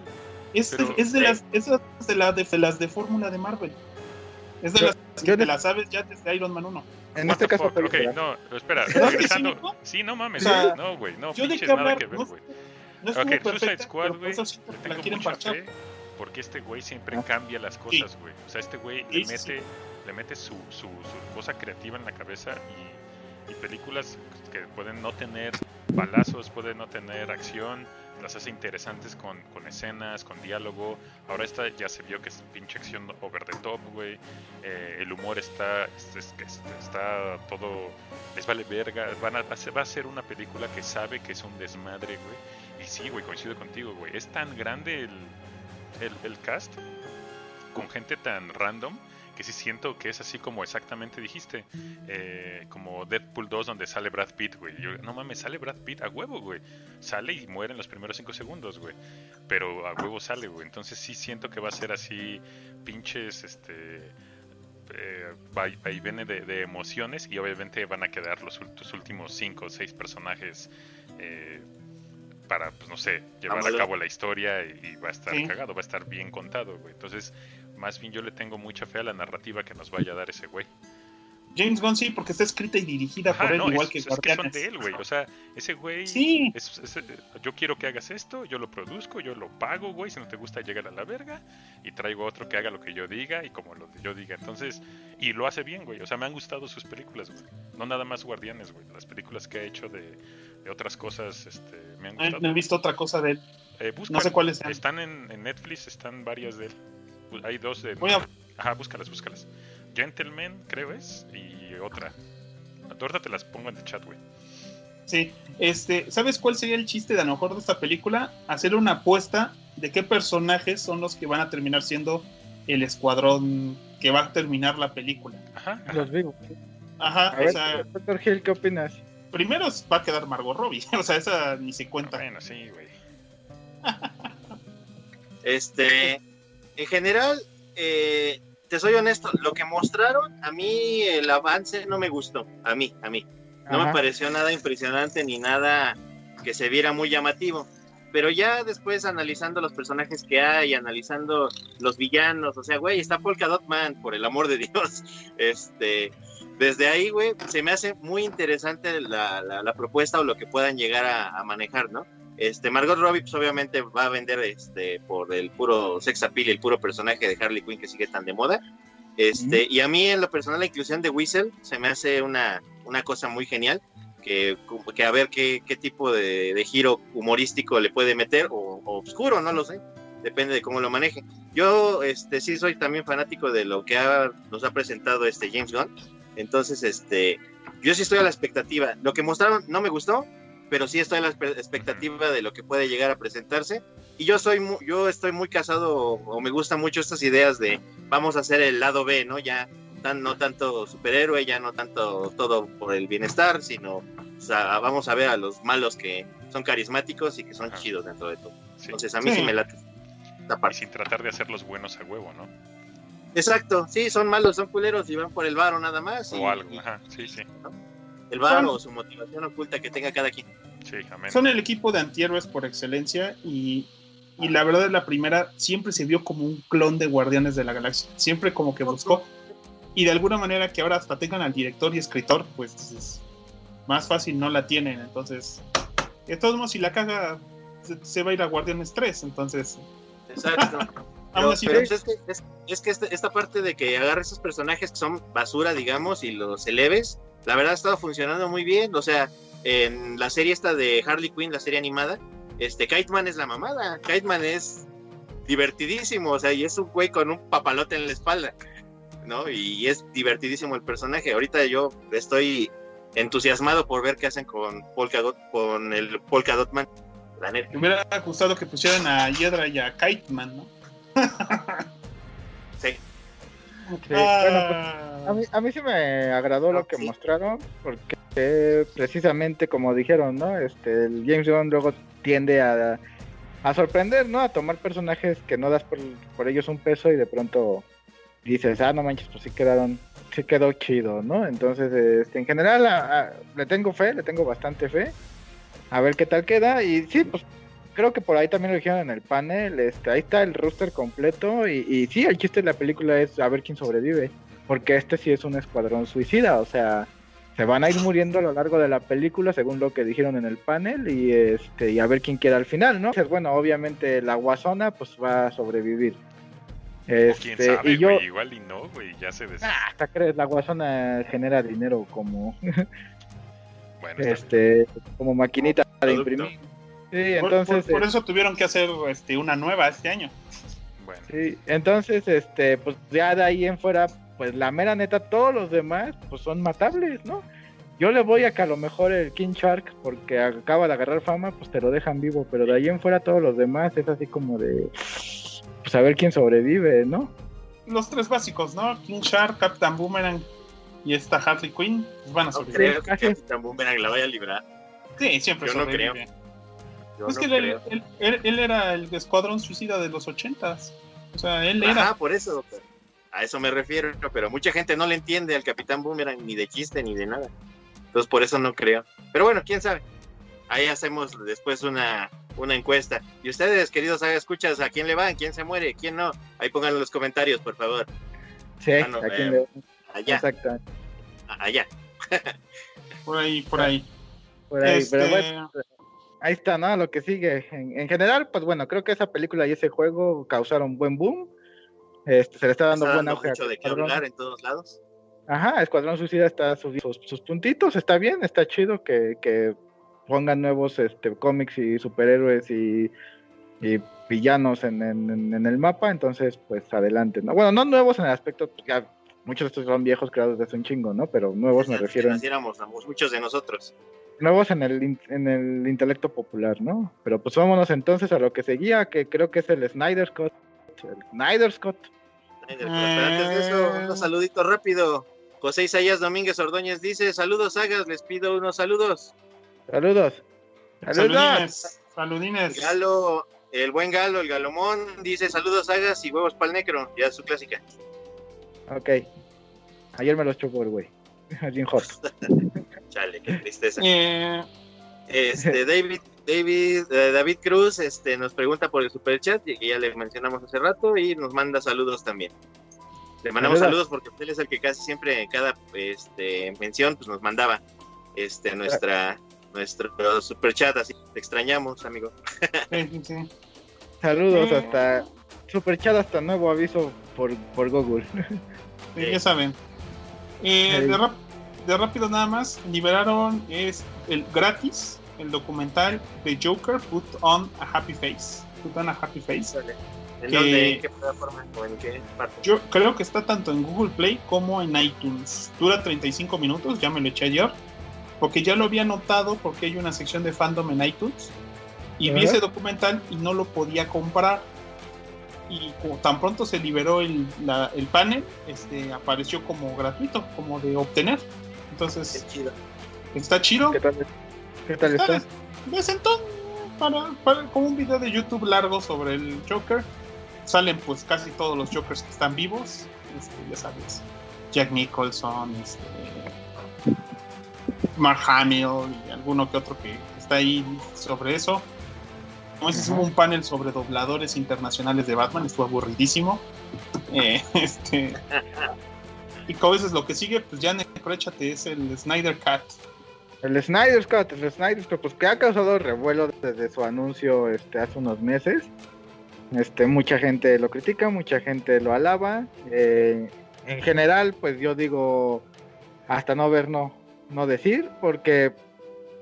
Es, es, de las, es de, la, de, las de fórmula de Marvel. Es de las que te las sabes ya desde Iron Man 1. En este caso, Ok, no, espera, regresando. Sí, no mames, no, güey, no, yo pinches, nada que ver, güey. No es Suicide Squad, güey, mucha fe porque este güey siempre cambia las cosas, güey. O sea, este güey le mete, le mete su, su, su, cosa creativa en la cabeza y, y, películas que pueden no tener balazos, pueden no tener acción, las hace interesantes con, con escenas, con diálogo. Ahora esta ya se vio que es pinche acción over the top, güey. Eh, el humor está, es, es, está todo, les vale verga. Van a, va a ser una película que sabe que es un desmadre, güey y sí, güey, coincido contigo, güey. Es tan grande el, el, cast con gente tan random que sí siento que es así como exactamente dijiste. Eh, como Deadpool 2 donde sale Brad Pitt, güey. no mames, sale Brad Pitt a huevo, güey. Sale y muere en los primeros 5 segundos, güey. Pero a huevo sale, güey. Entonces sí siento que va a ser así pinches, este... Eh, viene de, de, emociones y obviamente van a quedar los, los últimos 5 o 6 personajes eh, para, pues no sé, llevar a cabo la historia y, va a estar cagado, va a estar bien contado, güey. Entonces, más bien yo le tengo mucha fe a la narrativa que nos vaya a dar ese güey. James Gunn sí, porque está escrita y dirigida por él, igual que es, que son de él, güey. O sea, ese güey. Sí. yo quiero que hagas esto, yo lo produzco, yo lo pago, güey. Si no te gusta, llegar a la verga. Y traigo otro que haga lo que yo diga y como lo que yo diga. Entonces, y lo hace bien, güey. O sea, me han gustado sus películas, güey. No nada más Guardianes, güey. Las películas que ha hecho de, otras cosas, este, me han gustado. No he visto otra cosa de él. Eh, no sé cuáles Están en, en, Netflix, están varias de él. Hay dos de. Voy a... Ajá, búscalas, búscalas. Gentleman, creo es, y otra. Ahorita te las pongo en el chat, güey. Sí, este, ¿sabes cuál sería el chiste de a lo mejor de esta película? Hacer una apuesta de qué personajes son los que van a terminar siendo el escuadrón que va a terminar la película. Ajá, los digo. Ajá, o sea. Doctor Gil, ¿qué opinas? Primero va a quedar Margot Robbie, o sea, esa ni se cuenta. Bueno, sí, güey. este, en general, eh, te soy honesto, lo que mostraron, a mí el avance no me gustó, a mí, a mí. No me pareció nada impresionante ni nada que se viera muy llamativo. Pero ya después analizando los personajes que hay, analizando los villanos, o sea, güey, está Polka Dot Man, por el amor de Dios. Este, desde ahí, güey, se me hace muy interesante la, la, propuesta o lo que puedan llegar a, a manejar, ¿no? Este, Margot Robbie, pues obviamente va a vender este, por el puro sex appeal y el puro personaje de Harley Quinn que sigue tan de moda. Este, Y a mí, en lo personal, la inclusión de Whistle se me hace una, una cosa muy genial. Que, que a ver qué, qué tipo de, de, giro humorístico le puede meter, o, o, oscuro, no lo sé. Depende de cómo lo maneje. Yo este, sí soy también fanático de lo que ha, nos ha presentado este James Gunn. Entonces, este, yo sí estoy a la expectativa. Lo que mostraron no me gustó, pero sí estoy en la expectativa de lo que puede llegar a presentarse. Y yo soy yo estoy muy casado o, me gustan mucho estas ideas de vamos a hacer el lado B, ¿no? Ya tan, no tanto superhéroe, ya no tanto todo por el bienestar, sino vamos a ver a los malos que son carismáticos y que son chidos dentro de todo. Entonces a mí sí, me late. Y sin tratar de hacerlos buenos a huevo, ¿no? Exacto, sí, son malos, son culeros y van por el varo nada más. O algo, ajá, sí, sí el varo o su motivación oculta que tenga cada quien. Son el equipo de antihéroes por excelencia y, y, la verdad la primera siempre se vio como un clon de Guardianes de la Galaxia, siempre como que buscó. Y de alguna manera que ahora hasta tengan al director y escritor, pues es más fácil no la tienen, entonces de todos modos si la caga se, va a ir a Guardianes 3, entonces... Exacto. Pues es que, es, que este, esta, parte de que agarres esos personajes que son basura, digamos, y los eleves, la verdad ha estado funcionando muy bien. O sea, en la serie esta de Harley Quinn, la serie animada, este Kiteman es la mamada. Kiteman es divertidísimo, o sea, y es un güey con un papalote en la espalda, ¿no? Y es divertidísimo el personaje. Ahorita yo estoy entusiasmado por ver qué hacen con Polka con el Polka Dotman. La Me hubiera gustado que pusieran a Hiedra y a Kiteman, ¿no? sí. Ah. a, mí, a mí sí me agradó lo que mostraron, porque precisamente como dijeron, ¿no? Este, el James Bond luego tiende a, a sorprender, ¿no? A tomar personajes que no das por, ellos un peso y de pronto dices, ah, no manches, pues sí quedaron, sí quedó chido, ¿no? Entonces, este, en general, le tengo fe, le tengo bastante fe. A ver qué tal queda. Y sí, pues creo que por ahí también lo dijeron en el panel, este, ahí está el roster completo y, y sí, el chiste de la película es a ver quién sobrevive, porque este sí es un escuadrón suicida, o sea, se van a ir muriendo a lo largo de la película según lo que dijeron en el panel y este y a ver quién queda al final, ¿no? Entonces, bueno, obviamente la guasona pues va a sobrevivir. Este, quién sabe, y yo, igual y no, güey, ya se des... Ah, crees, la guasona genera dinero como bueno, este como maquinita de imprimir. Sí, entonces. Por, eh, eso tuvieron que hacer este, una nueva este año. Bueno. Sí, entonces, este, pues ya de ahí en fuera, pues la mera neta, todos los demás, pues son matables, ¿no? Yo le voy a que a lo mejor el King Shark, porque acaba de agarrar fama, pues te lo dejan vivo, pero de ahí en fuera todos los demás es así como de, pues a ver quién sobrevive, ¿no? Los tres básicos, ¿no? King Shark, Captain Boomerang y esta Harley Quinn, pues van a sobrevivir. No creo que Captain Boomerang la vaya a librar. Sí, siempre Yo sobrevive. no creo es que él, era el escuadrón suicida de los ochentas. O sea, él era. Ah, por eso, a eso me refiero, pero mucha gente no le entiende al Capitán Boomerang ni de chiste ni de nada. Entonces por eso no creo. Pero bueno, quién sabe. Ahí hacemos después una, una encuesta. Y ustedes, queridos escuchas, ¿a quién le van? ¿Quién se muere? ¿Quién no? Ahí pongan en los comentarios, por favor. Sí, ah, ¿a quién le... Allá. Exacto. allá. por ahí, por ahí. Por ahí, pero este, bueno, ahí está, ¿no? Lo que sigue. En, general, pues bueno, creo que esa película y ese juego causaron buen boom. Este, se le está dando buen auge. De qué hablar en todos lados. Ajá, Escuadrón Suicida está subiendo sus, puntitos, está bien, está chido que, que pongan nuevos este, cómics y superhéroes y, villanos en, en, el mapa, entonces pues adelante, ¿no? Bueno, no nuevos en el aspecto, ya muchos de estos son viejos creados desde un chingo, ¿no? Pero nuevos me refiero. A muchos de nosotros. Nuevos en el, en el intelecto popular, ¿no? Pero pues vámonos entonces a lo que seguía, que creo que es el Snyder Scott. El Snyder Scott. Snyder Scott. antes de eso, un saludito rápido. José Isaías Domínguez Ordóñez dice, saludos Sagas, les pido unos saludos. Saludos. Saludos. Saludines. Galo, el buen Galo, el Galomón, dice saludos Sagas y huevos pal necro, ya es su clásica. Ok. Ayer me los chupó el güey. Jim. Chale, qué tristeza. Eh. Este, David, David, eh, David Cruz este, nos pregunta por el super chat, que ya le mencionamos hace rato, y nos manda saludos también. Le mandamos saludos porque él es el que casi siempre en cada este, mención pues, nos mandaba este, nuestra, nuestro super chat, así te extrañamos, amigo. Saludos hasta super chat, hasta nuevo aviso por, por Google. ya saben. Eh, de, rápido nada más, liberaron es el gratis el documental de Joker Put on a Happy Face. Put on a Happy Face. ¿En dónde? ¿En qué plataforma o en qué parte? Yo creo que está tanto en Google Play como en iTunes. Dura 35 minutos, ya me lo eché ayer. Porque ya lo había notado porque hay una sección de fandom en iTunes. Y vi ese documental y no lo podía comprar. Y tan pronto se liberó el, el panel, este, apareció como gratuito, como de obtener. Entonces, chido. está chido. ¿Qué tal, ¿Qué tal está? entonces, para, para, como un video de YouTube largo sobre el Joker salen pues casi todos los Jokers que están vivos, este, ya sabes, Jack Nicholson, este, Mark Hamill y alguno que otro que está ahí sobre eso. Como dices, hubo un panel sobre dobladores internacionales de Batman, estuvo aburridísimo. Eh, este, y como dices, lo que sigue, pues ya necrochate, es el Snyder Cut. El Snyder Cut, el Snyder Cut, pues que ha causado revuelo desde su anuncio este, hace unos meses. Este, mucha gente lo critica, mucha gente lo alaba. Eh, en general, pues yo digo, hasta no ver, no, no decir, porque,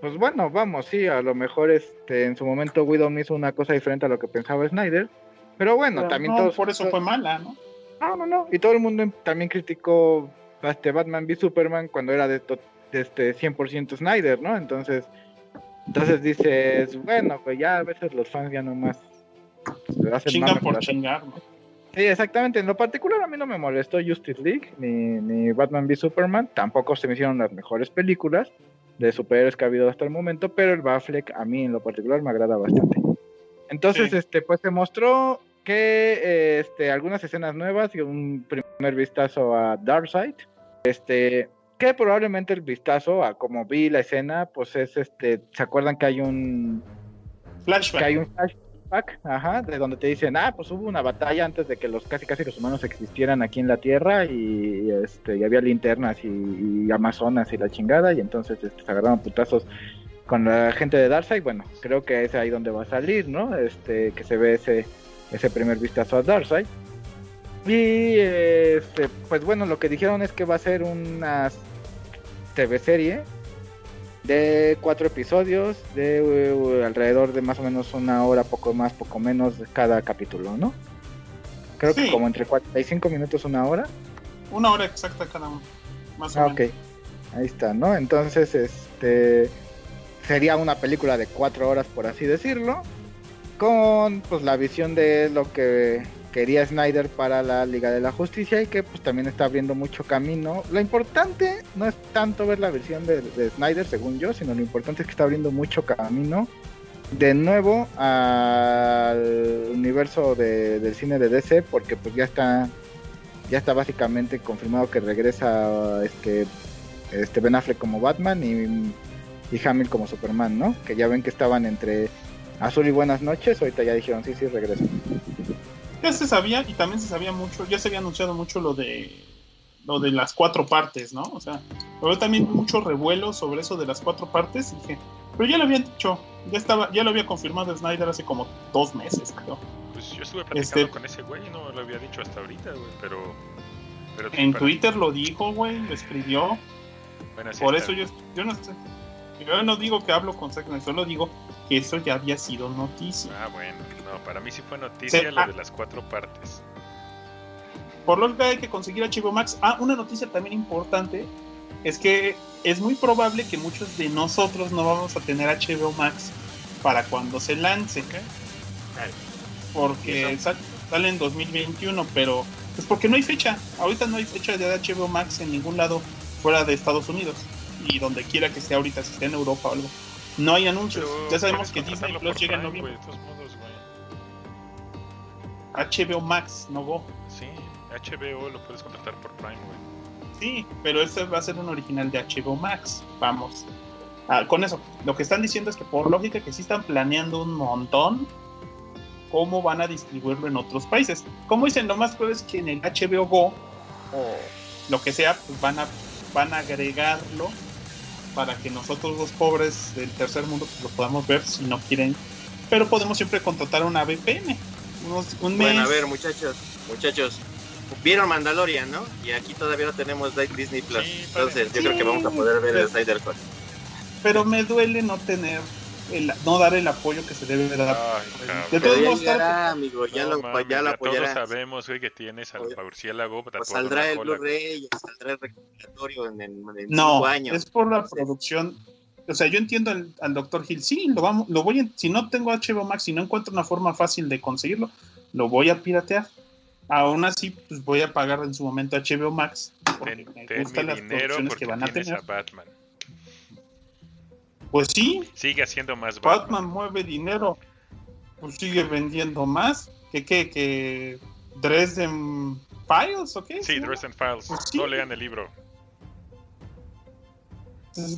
pues bueno, vamos, sí, a lo mejor este, en su momento Widow hizo una cosa diferente a lo que pensaba Snyder, pero bueno, también no, por eso fue mala, ¿no? No, no, no, y todo el mundo también criticó a este Batman v Superman cuando era de, de este 100% Snyder, ¿no? Entonces, entonces dices, bueno, pues ya a veces los fans ya nomás Chingan por chingar, Sí, exactamente. En lo particular a mí no me molestó Justice League ni, Batman v Superman. Tampoco se me hicieron las mejores películas de superhéroes que ha habido hasta el momento, pero el Batfleck a mí en lo particular me agrada bastante. Entonces, este, pues se mostró que este, algunas escenas nuevas y un primer vistazo a Darkseid. Este, que probablemente el vistazo a como vi la escena, pues es este, ¿se acuerdan que hay un flashback? Que hay un flashback ajá, de donde te dicen, ah, pues hubo una batalla antes de que los casi casi los humanos existieran aquí en la Tierra y, este, y había linternas y, amazonas y la chingada y entonces este, se agarraron putazos con la gente de Darkseid, bueno, creo que es ahí donde va a salir, ¿no? Este, que se ve ese, ese primer vistazo a Darkseid. Y este, pues bueno, lo que dijeron es que va a ser una TV serie de cuatro episodios de uh, alrededor de más o menos una hora, poco más, poco menos cada capítulo, ¿no? Creo que como entre 45 minutos, una hora. Una hora exacta cada uno, más o ah, Ok, ahí está, ¿no? Entonces, este sería una película de cuatro horas, por así decirlo, con pues la visión de lo que quería Snyder para la Liga de la Justicia y que pues también está abriendo mucho camino. Lo importante no es tanto ver la versión de, Snyder, según yo, sino lo importante es que está abriendo mucho camino de nuevo al universo del cine de DC porque pues ya está ya está básicamente confirmado que regresa este este Ben Affleck como Batman y, y Hamill como Superman, ¿no? Que ya ven que estaban entre Azul y Buenas noches, ahorita ya dijeron sí, sí, regresa ya se sabía y también se sabía mucho, ya se había anunciado mucho lo de lo de las cuatro partes, ¿no? O sea, hubo también mucho revuelo sobre eso de las cuatro partes y dije, pero ya lo habían dicho, ya estaba, ya lo había confirmado Snyder hace como dos meses, creo. Pues yo estuve platicando este con ese güey y no lo había dicho hasta ahorita, güey, pero... pero en Twitter lo dijo, güey, lo escribió. Por eso yo, yo no sé. Yo no digo que hablo con Zack solo digo que eso ya había sido noticia. Ah, bueno, no, para mí sí fue noticia lo ah. de las cuatro partes. Por lo que hay que conseguir HBO Max. Ah, una noticia también importante es que es muy probable que muchos de nosotros no vamos a tener HBO Max para cuando se lance. Porque sale en 2021, pero es porque no hay fecha. Ahorita no hay fecha de HBO Max en ningún lado fuera de Estados Unidos y donde quiera que sea ahorita, si esté en Europa o algo. No hay anuncios. ya sabemos que Disney Plus llega en noviembre. HBO Max, no Go. Sí, HBO lo puedes contratar por Prime, güey. Sí, pero este va a ser un original de HBO Max. Vamos. Ah, con eso, lo que están diciendo es que por lógica que sí están planeando un montón cómo van a distribuirlo en otros países. Como dicen, lo más probable es que en el HBO Go o lo que sea, pues van a, van a agregarlo para que nosotros los pobres del tercer mundo pues, lo podamos ver si no quieren. Pero podemos siempre contratar una VPN. Un mes. Bueno, a ver, muchachos, muchachos. Vieron Mandalorian, ¿no? Y aquí todavía no tenemos Disney Plus. Entonces, yo creo que vamos a poder ver el Snyder Cut. Pero me duele no tener no dar el apoyo que se debe dar. de todos modos, ya amigo, ya, lo, ya lo. Todos sabemos que tienes al murciélago. Pues saldrá el Blu-ray, saldrá el recopilatorio en, en, no, años. es por la producción. O sea, yo entiendo al, al doctor Hill, sí, lo vamos, lo voy si no tengo HBO Max y no encuentro una forma fácil de conseguirlo, lo voy a piratear. Aún así, pues voy a pagar en su momento HBO Max porque me gustan las producciones que van a tener. A Batman. Pues sí. Sigue haciendo más Batman. mueve dinero. Pues sigue vendiendo más. ¿Qué qué? ¿Que Dresden Files o qué? Sí, Dresden Files. Pues no lean el libro.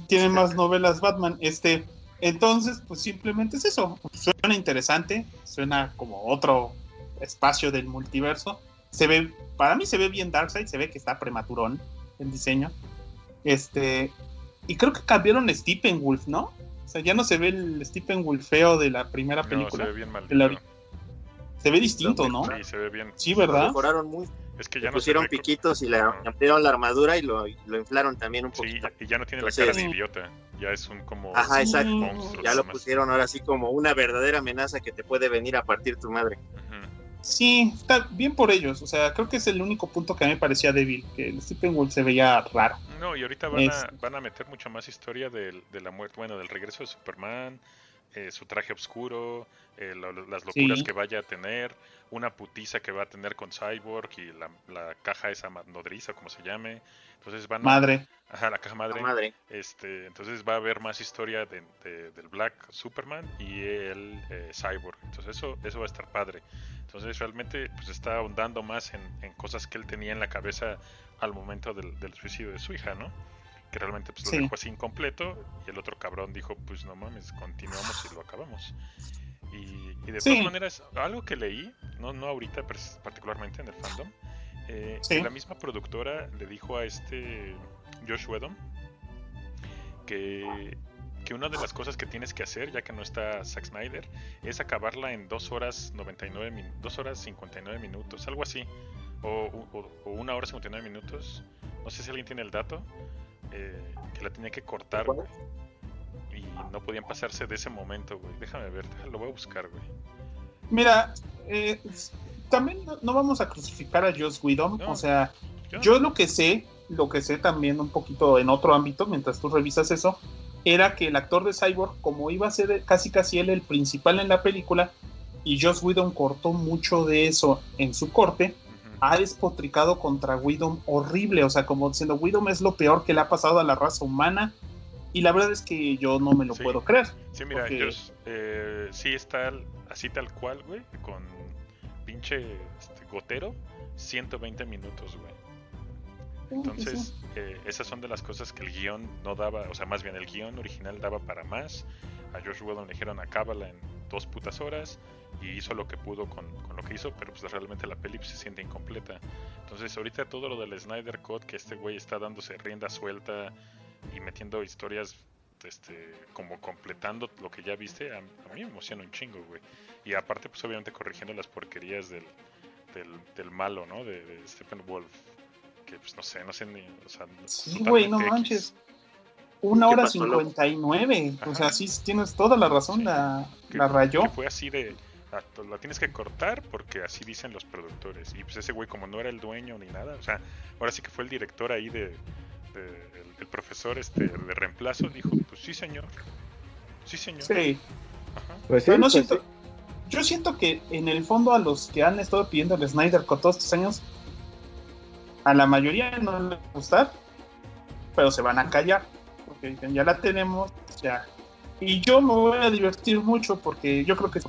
Tiene más novelas Batman. Este, entonces, pues simplemente es eso. Suena interesante. Suena como otro espacio del multiverso. Se ve, para mí se ve bien Darkseid, se ve que está prematurón el diseño. Este, y creo que cambiaron Stephen Wolf, ¿no? O sea, ya no se ve el Stephen Wolf feo de la primera película. se ve bien mal. Se ve distinto, ¿no? Sí, se ve bien. Sí, ¿verdad? Lo mejoraron muy. Es que ya no pusieron piquitos y le ampliaron la armadura y lo, lo, inflaron también un poquito. Sí, y ya no tiene la cara de idiota. Ya es un como. Ajá, exacto. Ya lo pusieron ahora sí como una verdadera amenaza que te puede venir a partir tu madre. Sí, está bien por ellos. O sea, creo que es el único punto que a mí me parecía débil, que el Stephen Wolf se veía raro. No, y ahorita van, a, van a meter mucho más historia de la muerte, bueno, del regreso de Superman, eh, su traje oscuro, eh, las locuras que vaya a tener, una putiza que va a tener con Cyborg y la, la caja esa nodriza, como se llame. Entonces van Madre. Ajá, la caja madre. Este, entonces va a haber más historia de, del Black Superman y el eh, Cyborg. Entonces eso, eso va a estar padre. Entonces realmente pues está ahondando más en, cosas que él tenía en la cabeza al momento del, suicidio de su hija, ¿no? Que realmente pues lo dejó así incompleto y el otro cabrón dijo pues no mames, continuamos y lo acabamos. Y, de todas maneras, algo que leí, no, no ahorita particularmente en el fandom, eh, la misma productora le dijo a este Josh Whedon que, que una de las cosas que tienes que hacer, ya que no está Zack Snyder, es acabarla en 2 horas 99 2 horas 59 minutos, algo así. O, o, una hora 59 minutos. No sé si alguien tiene el dato. Eh, que la tenía que cortar, Y no podían pasarse de ese momento, güey. Déjame ver, lo voy a buscar, güey. Mira, eh, también no, vamos a crucificar a Joss Whedon. o sea, yo lo que sé lo que sé también un poquito en otro ámbito, mientras tú revisas eso, era que el actor de Cyborg, como iba a ser casi casi él el principal en la película, y Joss Whedon cortó mucho de eso en su corte, ha despotricado contra Whedon horrible, o sea, como diciendo, Whedon es lo peor que le ha pasado a la raza humana, y la verdad es que yo no me lo puedo creer. Sí, mira, eh, sí está así tal cual, güey, con pinche este, gotero, 120 minutos, güey. Entonces, eh, esas son de las cosas que el guion no daba, o sea, más bien el guion original daba para más. A Josh Whedon le dijeron acábala en dos putas horas y hizo lo que pudo con, lo que hizo, pero pues realmente la peli pues, se siente incompleta. Entonces ahorita todo lo del Snyder Cut, que este güey está dándose rienda suelta y metiendo historias este, como completando lo que ya viste, a, mí me emociona un chingo, güey. Y aparte, pues obviamente corrigiendo las porquerías del, del, malo, ¿no? De, Stephen Wolf. Que pues no sé, no sé ni. O sea, sí, güey, no manches. Una hora cincuenta y nueve. O sea, sí tienes toda la razón, la, la rayó. fue así de. La tienes que cortar porque así dicen los productores. Y pues ese güey, como no era el dueño ni nada, o sea, ahora sí que fue el director ahí de. El, profesor este de reemplazo, dijo: Pues sí, señor. Sí, señor. Sí. Pues sí, no pues siento, yo siento que en el fondo a los que han estado pidiendo el Snyder con todos estos años, a la mayoría no les va a gustar, pero se van a callar, porque ya la tenemos, ya. Y yo me voy a divertir mucho porque yo creo que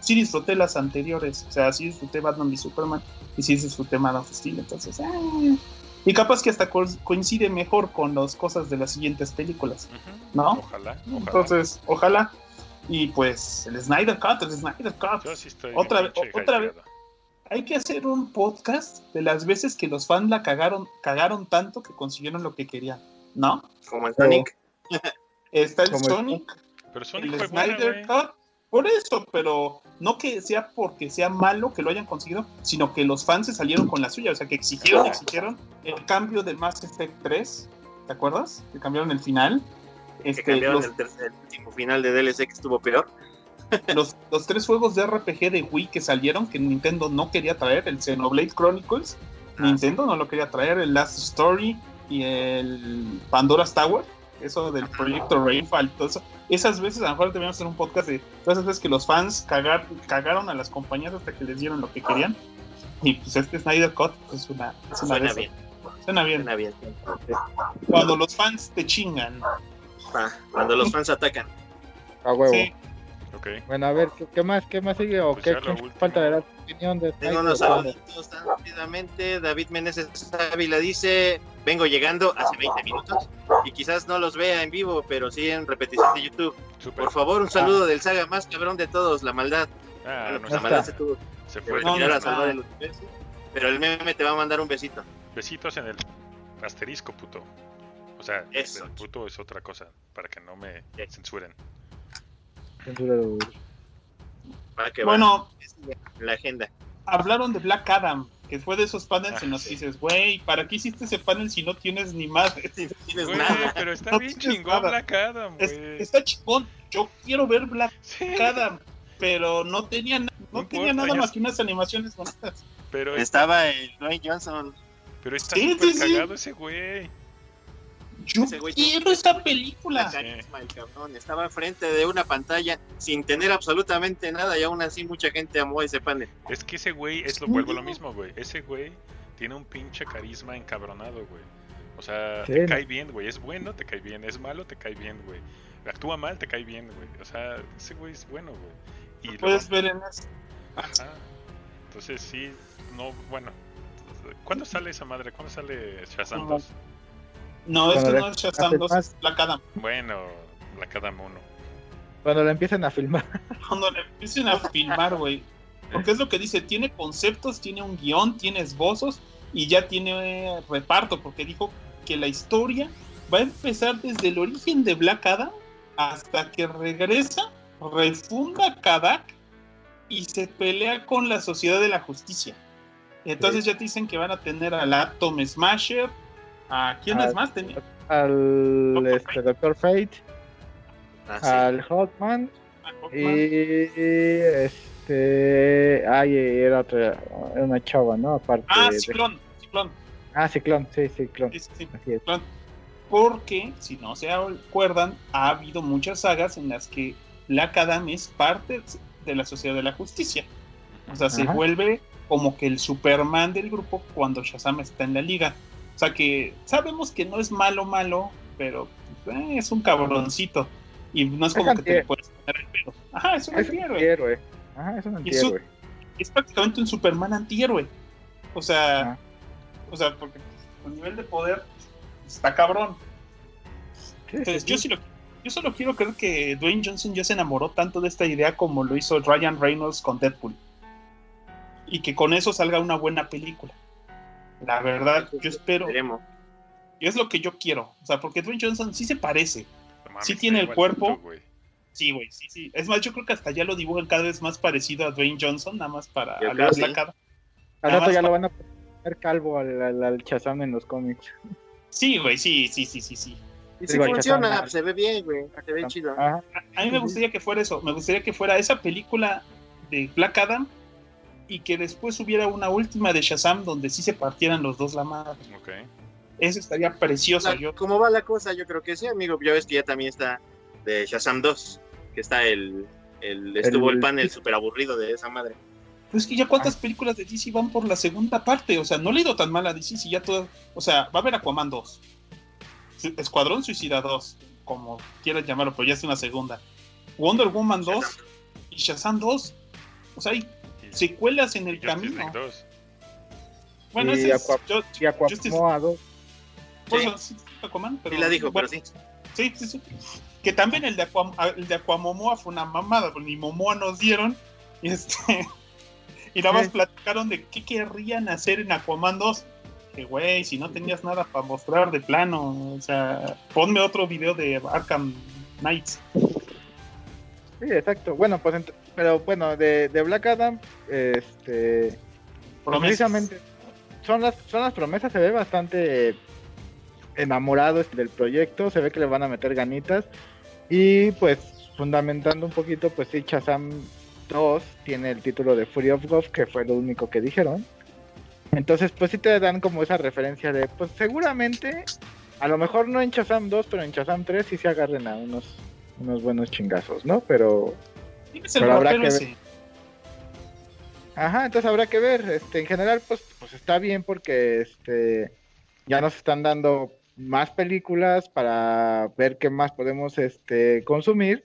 sí disfruté las anteriores, o sea, sí disfruté Batman y Superman, y sí disfruté Man of Steel, entonces, eh, y capaz que hasta coincide mejor con las cosas de las siguientes películas, ¿no? Ojalá, ojalá. Entonces, ojalá. Y pues el Snyder Cut, el Snyder Cut. otra vez, otra vez. Hay que hacer un podcast de las veces que los fans la cagaron, cagaron tanto que consiguieron lo que querían, ¿no? Como el Sonic. Está el Sonic. Pero Sonic el Snyder Cut. Por eso, pero no que sea porque sea malo que lo hayan conseguido, sino que los fans se salieron con la suya, o sea, que exigieron, exigieron el cambio de Mass Effect 3, ¿te acuerdas? Que cambiaron el final este, que cambiaron el, tercer, último final de DLC que estuvo peor. Los, los, tres juegos de RPG de Wii que salieron, que Nintendo no quería traer, el Xenoblade Chronicles, ah, Nintendo no lo quería traer, el Last Story y el Pandora's Tower, eso del proyecto Rainfall, todo eso. Esas veces, a lo mejor debíamos hacer un podcast de todas esas veces que los fans cagar, cagaron a las compañías hasta que les dieron lo que querían. Y pues este Snyder Cut es una, es una Suena bien. Suena bien. Suena bien. Cuando los fans te chingan cuando los fans atacan. A huevo. Bueno, a ver, ¿qué, más, qué más sigue? ¿O pues qué, falta de la opinión de Tengo unos saluditos tan rápidamente. David Meneses Ávila dice: Vengo llegando hace 20 minutos y quizás no los vea en vivo, pero sí en repetición de YouTube. Por favor, un saludo del saga más cabrón de todos, la maldad. Ah, pues la maldad se tuvo. Se fue. a salvar el universo, pero el meme te va a mandar un besito. Besitos en el asterisco, puto. O sea, el puto es otra cosa, para que no me censuren. Bueno, la agenda. Hablaron de Black Adam, que fue de esos paneles en los que dices, güey, ¿para qué hiciste ese panel si no tienes ni más? Si no tienes nada. Pero está bien chingón Black Adam, güey. está chingón. Yo quiero ver Black Adam, pero no tenía, no, tenía nada más que unas animaciones bonitas. Pero estaba el Dwayne Johnson. Pero está sí, súper cagado ese güey. Yo quiero esa película. Estaba enfrente de una pantalla sin tener absolutamente nada y aún así mucha gente amó ese panel. Es que ese güey, es lo vuelvo lo mismo, güey. Ese güey tiene un pinche carisma encabronado, güey. O sea, te cae bien, güey. Es bueno, te cae bien. Es malo, te cae bien, güey. Actúa mal, te cae bien, güey. O sea, ese güey es bueno, güey. Y puedes ver en eso. Entonces sí, no, bueno. ¿Cuándo sale esa madre? ¿Cuándo sale Shazam 2? No, eso no es Shazam 2, es Black Adam. Bueno, Black Adam 1. Cuando la empiecen a filmar. Cuando la empiecen a filmar, güey. Porque es lo que dice, tiene conceptos, tiene un guion, tiene esbozos y ya tiene reparto, porque dijo que la historia va a empezar desde el origen de Black Adam hasta que regresa, refunda Kadak y se pelea con la Sociedad de la Justicia. Entonces ya te dicen que van a tener al Atom Smasher, ¿A quiénes más tenía? Al este, Doctor Fate, ah, al Hawkman, y este. Ay, era otra, era una chava, ¿no? Aparte. Ah, Ciclón, Ciclón. Ah, Ciclón, sí, Ciclón. Sí, sí, Ciclón. Porque, si no se acuerdan, ha habido muchas sagas en las que Black Adam es parte de la Sociedad de la Justicia. O sea, se vuelve como que el Superman del grupo cuando Shazam está en la liga. O sea que sabemos que no es malo, malo, pero eh, es un cabroncito. Y no es como que te puedes poner el pelo. Ajá, es un antihéroe. Ajá, es un antihéroe. Es, prácticamente un Superman antihéroe. O sea, o sea, porque el nivel de poder está cabrón. Entonces, yo sí lo yo solo quiero creer que Dwayne Johnson ya se enamoró tanto de esta idea como lo hizo Ryan Reynolds con Deadpool. Y que con eso salga una buena película. La verdad, yo espero. Es lo que yo quiero. O sea, porque Dwayne Johnson sí se parece. sí tiene el cuerpo. sí, güey, sí, sí. Es más, yo creo que hasta ya lo dibujan cada vez más parecido a Dwayne Johnson, nada más para hablar la cara. Al rato ya lo van a poner calvo al, al, al Shazam en los cómics. Sí, güey, sí, sí, sí, sí, sí. Y si funciona, se ve bien, güey, se ve chido. A, mí me gustaría que fuera eso, me gustaría que fuera esa película de Black Adam y que después hubiera una última de Shazam donde sí se partieran los dos la madre. Okay. Eso estaría precioso. yo... ¿Cómo va la cosa? Yo creo que sí, amigo. Ya ves que ya también está de Shazam 2, que está el, el estuvo el, panel súper aburrido de esa madre. Pues que ya cuántas películas de DC van por la segunda parte, o sea, no le he ido tan mal a DC si ya todo, o sea, va a haber Aquaman 2, Escuadrón Suicida 2, como quieras llamarlo, pero ya es una segunda. Wonder Woman 2 y Shazam 2. O sea, hay secuelas en el camino. Bueno, ese es y Aquaman 2. sí. Aquaman, pero, la dijo, pero sí. Sí, sí, sí. Que también el de, Aquam, el de Aquamomoa fue una mamada, porque ni Momoa nos dieron. Y este. Y nada más platicaron de qué querrían hacer en Aquaman 2 que, güey, si no tenías nada para mostrar de plano, o sea, ponme otro video de Arkham Knights. Sí, exacto. Bueno, pues, pero bueno, de, de Black Adam, este, precisamente, son las, son las promesas, se ve bastante enamorado este del proyecto, se ve que le van a meter ganitas, y pues, fundamentando un poquito, pues sí, Shazam 2 tiene el título de Fury of God, que fue lo único que dijeron. Entonces, pues sí te dan como esa referencia de, pues seguramente, a lo mejor no en Shazam 2, pero en Shazam 3 sí se agarren a unos, unos buenos chingazos, ¿no? Pero, pero habrá que ver. Ajá, entonces habrá que ver. Este, en general, pues, pues está bien porque este ya nos están dando más películas para ver qué más podemos este consumir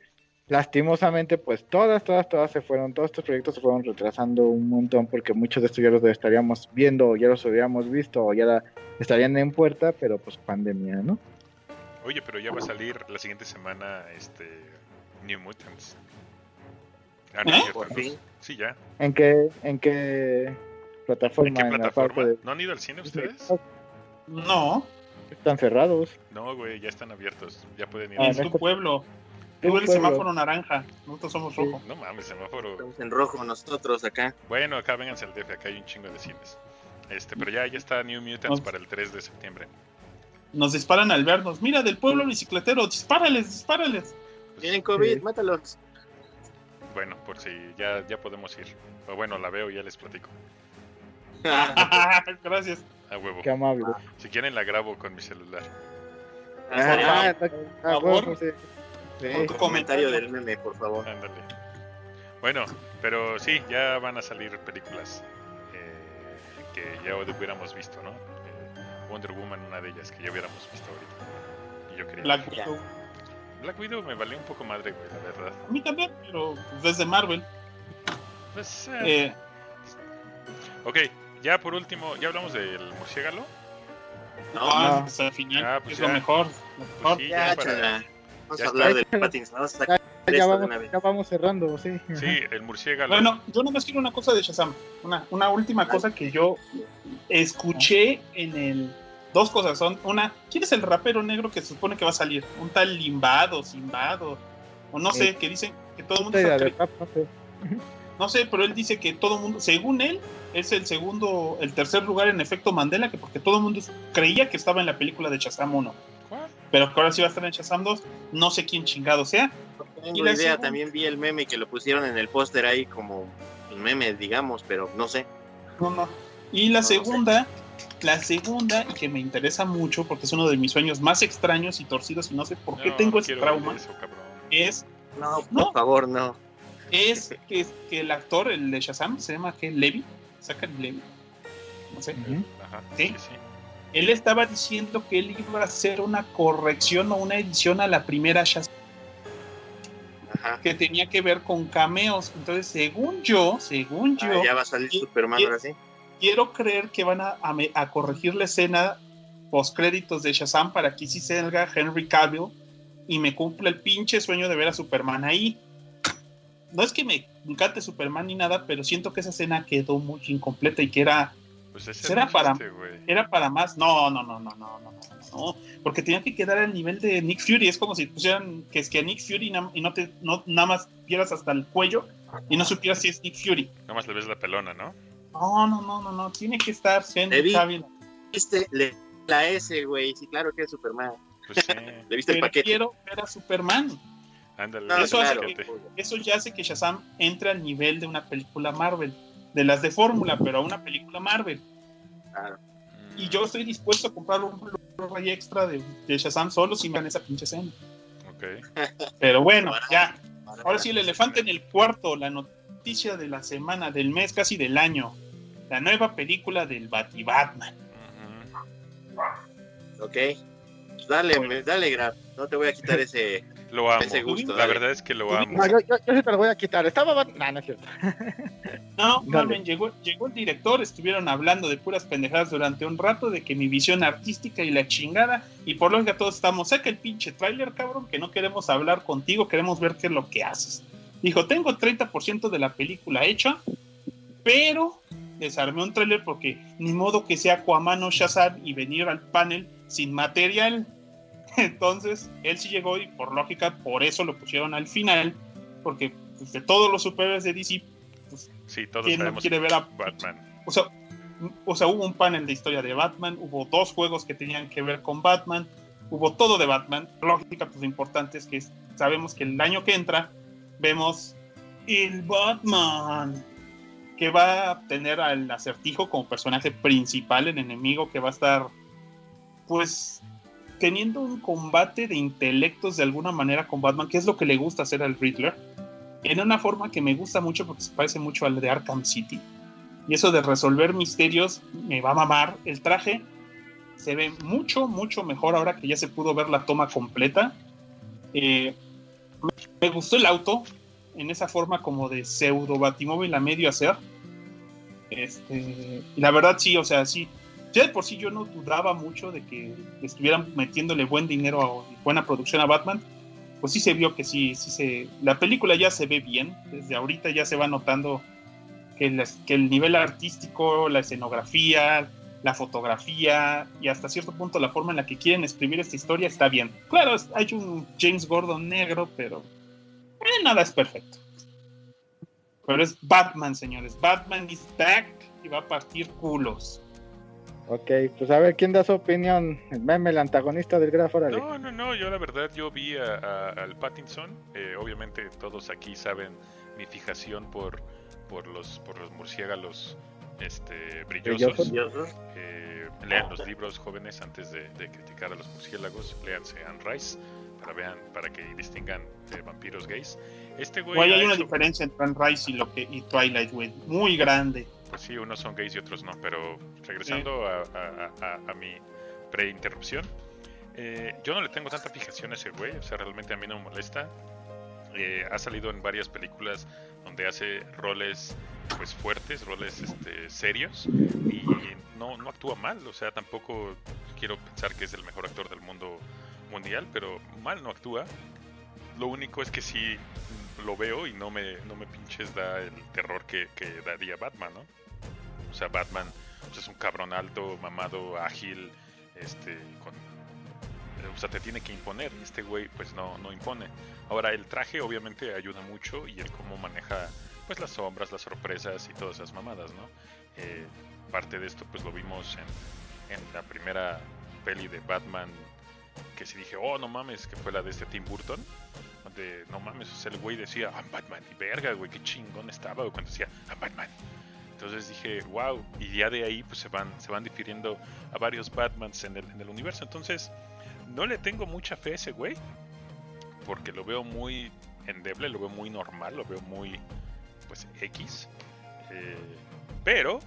lastimosamente, pues todas, todas, todas se fueron, todos estos proyectos se fueron retrasando un montón porque muchos de estos ya los estaríamos viendo, ya los habríamos visto, o ya estarían en puerta, pero pues pandemia, ¿no? Oye, pero ya va a salir la siguiente semana este New Mutants. Ah, ¿Eh? Sí, ya. ¿En qué, en qué plataforma? ¿En qué plataforma? ¿No han ido al cine ustedes? No. Están cerrados. No, güey, ya están abiertos. Ya pueden ir. Ah, en tu pueblo. Tú el semáforo naranja, nosotros somos rojo. No mames, semáforo. Estamos en rojo nosotros acá. Bueno, acá vénganse al DF, acá hay un chingo de cines. Este, pero ya, ya está New Mutants para el 3 de septiembre. Nos disparan al vernos. Mira, del pueblo bicicletero, dispárales, dispárales. Tienen COVID, mátalos. Bueno, por si ya, ya podemos ir. O bueno, la veo y ya les platico. Gracias. A huevo. Qué amable. Si quieren la grabo con mi celular. Ah, por favor. Un comentario del meme, por favor. Bueno, pero sí, ya van a salir películas eh, que ya hubiéramos visto, ¿no? Wonder Woman, una de ellas que ya hubiéramos visto ahorita. Y yo quería Black Widow. Black Widow me valió un poco madre, güey, la verdad. A mí también, pero desde Marvel. Pues. Eh, eh. Ok, ya por último, ¿ya hablamos del murciélago? No, no. Pues al final ah, pues es lo mejor. Pues sí, ya, para... Vamos a hablar del Pattinson. Vamos a ya, ya, vamos, ya, vamos, cerrando, sí. Sí, el murciélago. Bueno, yo nomás quiero una cosa de Shazam. Una, una última cosa que yo escuché en el. Dos cosas son. Una, ¿quién es el rapero negro que se supone que va a salir? Un tal Limbado, Simbado. O no sé, que dicen que todo el mundo. Está... No sé, pero él dice que todo el mundo, según él, es el segundo, el tercer lugar en efecto Mandela, que porque todo el mundo creía que estaba en la película de Shazam 1 pero que ahora sí va a estar en Shazam 2. No sé quién chingado sea. tengo idea, también vi el meme que lo pusieron en el póster ahí como un meme, digamos, pero no sé. No, no. Y la segunda, la segunda, y que me interesa mucho porque es uno de mis sueños más extraños y torcidos y no sé por qué tengo ese trauma, es... No, por favor, no. Es que, que, el actor, el de Shazam, se llama que Levi, sacan Levi, no sé. Ajá, ¿Sí? sí él estaba diciendo que él iba a hacer una corrección o una edición a la primera Shazam. Que tenía que ver con cameos. Entonces, según yo, según ah, yo. ya va a salir Superman ahora sí. Quiero creer que van a, corregir la escena post créditos de Shazam para que sí salga Henry Cavill y me cumple el pinche sueño de ver a Superman ahí. No es que me encante Superman ni nada, pero siento que esa escena quedó muy incompleta y que era pues era para era para más. No, no, no, no, no, no, no, porque tenía que quedar al nivel de Nick Fury. Es como si pusieran que es que a Nick Fury y no te no nada más vieras hasta el cuello y no supieras si es Nick Fury. Nada más le ves la pelona, ¿no? No, no, no, no, no. Tiene que estar siendo Viste la S, güey. Sí, claro que es Superman. Pues sí. ¿Le viste el paquete? quiero ver a Superman. Ándale, eso, eso ya hace que Shazam entre al nivel de una película Marvel de las de fórmula, pero a una película Marvel. Y yo estoy dispuesto a comprar un Blu-ray extra de, Shazam solo si me dan esa pinche escena. Pero bueno, ya. Ahora sí, el elefante en el cuarto, la noticia de la semana, del mes, casi del año. La nueva película del Bati-Batman. Ok. Dale, dale, Grab. No te voy a quitar ese, lo amo. la verdad es que lo amo. No, yo, yo, sí te lo voy a quitar. Estaba. No, no es cierto. No, mamen, llegó, llegó el director, estuvieron hablando de puras pendejadas durante un rato, de que mi visión artística y la chingada, y por lo que todos estamos, saca el pinche tráiler, cabrón, que no queremos hablar contigo, queremos ver qué es lo que haces. Dijo, tengo 30% de la película hecha, pero desarmé un tráiler porque ni modo que sea Aquaman o Shazam y venir al panel sin material Entonces, él sí llegó y por lógica, por eso lo pusieron al final, porque pues, de todos los superhéroes de DC, pues, sí, todos ¿quién no quiere ver a Batman? O sea, o sea, hubo un panel de historia de Batman, hubo dos juegos que tenían que ver con Batman, hubo todo de Batman. Lógica, pues lo importante es que sabemos que el año que entra vemos el Batman que va a tener al acertijo como personaje principal, el enemigo que va a estar pues teniendo un combate de intelectos de alguna manera con Batman, que es lo que le gusta hacer al Riddler, en una forma que me gusta mucho porque se parece mucho al de Arkham City. Y eso de resolver misterios me va a mamar. El traje se ve mucho, mucho mejor ahora que ya se pudo ver la toma completa. Eh, me gustó el auto en esa forma como de pseudo batimóvil a medio hacer. Este, la verdad sí, o sea, sí, ya de por sí yo no dudaba mucho de que estuvieran metiéndole buen dinero o buena producción a Batman, pues sí se vio que sí, sí se, la película ya se ve bien, desde ahorita ya se va notando que, que el nivel artístico, la escenografía, la fotografía y hasta cierto punto la forma en la que quieren escribir esta historia está bien. Claro, hay un James Gordon negro, pero eh, nada es perfecto. Pero es Batman, señores. Batman is back y va a partir culos. Ok, pues a ver, ¿quién da su opinión? El meme, el antagonista del grafo. No, no, no, yo la verdad, yo vi a, al Pattinson. Eh, obviamente todos aquí saben mi fijación por, por, los, por los murciélagos este, brillosos. Eh, lean los libros jóvenes antes de, criticar a los murciélagos. Leanse Anne Rice para, vean, para que distingan de vampiros gays. Este güey... hay una diferencia entre Anne Rice y, lo que, y Twilight, güey, muy grande sí, unos son gays y otros no, pero regresando a, mi preinterrupción, eh, yo no le tengo tanta fijación a ese güey, o sea, realmente a mí no me molesta. Eh, ha salido en varias películas donde hace roles pues fuertes, roles este, serios y no, no actúa mal, o sea, tampoco quiero pensar que es el mejor actor del mundo mundial, pero mal no actúa. Lo único es que sí lo veo y no me, no me pinches da el terror que, que daría Batman, ¿no? O sea, Batman pues, es un cabrón alto, mamado, ágil, este, con, o sea, te tiene que imponer. Este güey, pues no, no impone. Ahora, el traje obviamente ayuda mucho y el cómo maneja, pues las sombras, las sorpresas y todas esas mamadas, ¿no? Eh, parte de esto, pues lo vimos en, en la primera peli de Batman, que si dije, oh, no mames, que fue la de este Tim Burton. No mames, o sea, el güey decía, I'm Batman, y verga, güey, qué chingón estaba, cuando decía, I'm Batman. Entonces dije, wow, y ya de ahí pues se van, se van difiriendo a varios Batmans en el, en el universo. Entonces, no le tengo mucha fe a ese güey, porque lo veo muy endeble, lo veo muy normal, lo veo muy, pues, X. Eh, pero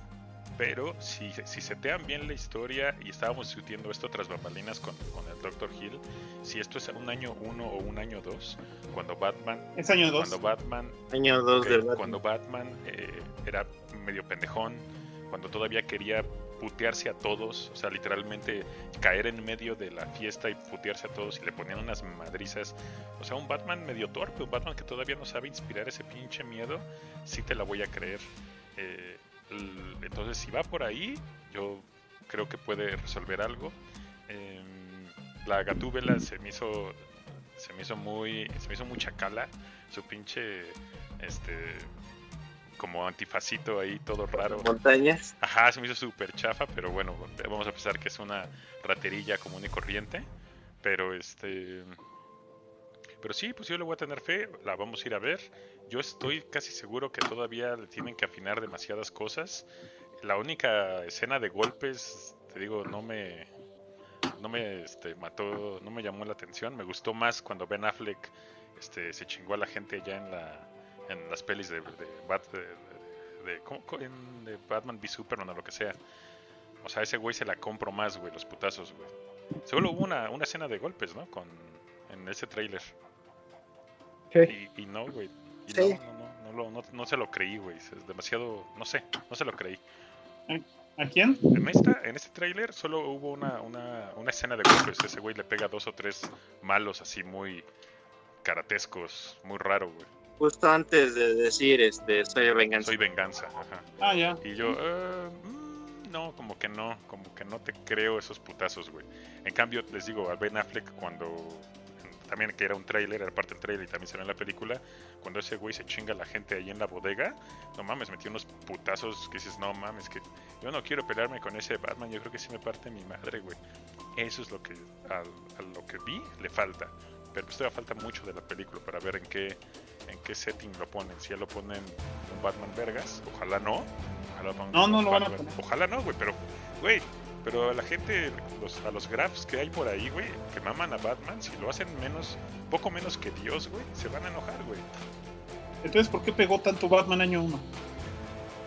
pero si, si setean bien la historia, y estábamos discutiendo esto tras bambalinas con, con el Dr. Hill, si esto es un año 1 o un año 2, cuando Batman... Es año 2. Cuando Batman... Año 2 Cuando Batman eh, era medio pendejón, cuando todavía quería putearse a todos, o sea, literalmente caer en medio de la fiesta y putearse a todos y le ponían unas madrizas. O sea, un Batman medio torpe, un Batman que todavía no sabe inspirar ese pinche miedo, sí te la voy a creer. Eh, entonces, si va por ahí, yo creo que puede resolver algo. Em, la gatúbela se me hizo se me hizo muy se me hizo mucha cala su pinche este como antifacito ahí todo raro. Montañas. Ajá, se me hizo súper chafa, pero bueno, vamos a pensar que es una raterilla común y corriente. Pero este. Pero sí, pues yo le voy a tener fe, la vamos a ir a ver. Yo estoy casi seguro que todavía le tienen que afinar demasiadas cosas. La única escena de golpes, te digo, no me no me este, mató, no me llamó la atención. Me gustó más cuando Ben Affleck este, se chingó a la gente ya en la en las pelis de, de, de, Batman v Superman o lo que sea. O sea, ese güey se la compro más, güey, los putazos, güey. Solo hubo una, una escena de golpes, ¿no? Con, en ese trailer. Sí. Y, no, güey. No, no, no, no, no, se lo creí, güey. Es demasiado, no sé, no se lo creí. ¿A quién? En, esta, en este trailer solo hubo una, una, una escena de golpes. Ese güey le pega dos o tres malos así muy karatescos, muy raro, güey justo antes de decir, este, soy venganza. Soy venganza, ajá. Ah, ya. Y yo, mm, no, como que no, como que no te creo esos putazos, güey. En cambio, les digo, a Ben Affleck cuando también que era un trailer, era parte del trailer y también se ve en la película, cuando ese güey se chinga a la gente ahí en la bodega, no mames, metió unos putazos que dices, no mames, que yo no quiero pelearme con ese Batman, yo creo que sí me parte mi madre, güey. Eso es lo que a, lo que vi le falta. Pero pues todavía falta mucho de la película para ver en qué en qué setting lo ponen. Si ya lo ponen un Batman Vergas, ojalá no. Ojalá no, no lo van a poner. Ojalá no, güey, pero, güey, pero a la gente, los, a los graphs que hay por ahí, güey, que maman a Batman, si lo hacen menos, poco menos que Dios, güey, se van a enojar, güey. Entonces, ¿por qué pegó tanto Batman año 1?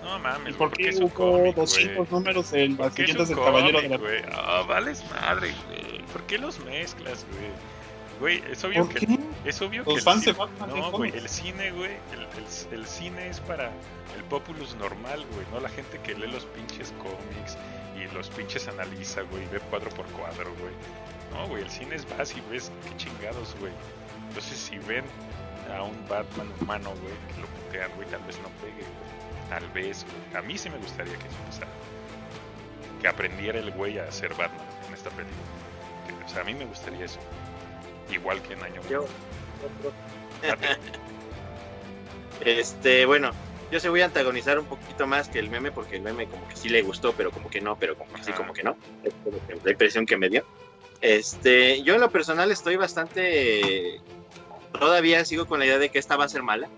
No mames, ¿Y por qué hubo 200 números en las leyendas del Caballero de la güey? Ah, vales madre, güey. ¿Por qué los mezclas, güey? Güey, es obvio que. Es obvio que. el no, güey, el cine, güey. El, el, cine es para el populus normal, güey. No la gente que lee los pinches cómics y los pinches analiza, güey. Ve cuadro por cuadro, güey. No, güey, el cine es básico, es qué chingados, güey. Entonces, si ven a un Batman humano, güey, que lo putean, güey, tal vez no pegue, güey. Tal vez, güey. A mí sí me gustaría que eso pasara. Que aprendiera el güey a ser Batman en esta película. O sea, a mí me gustaría eso. Igual que en año. Yo. este, bueno, yo se voy a antagonizar un poquito más que el meme, porque el meme como que sí le gustó, pero como que no, pero como que sí, como que no. Es la impresión que me dio. Este, yo en lo personal estoy bastante. Todavía sigo con la idea de que esta va a ser mala,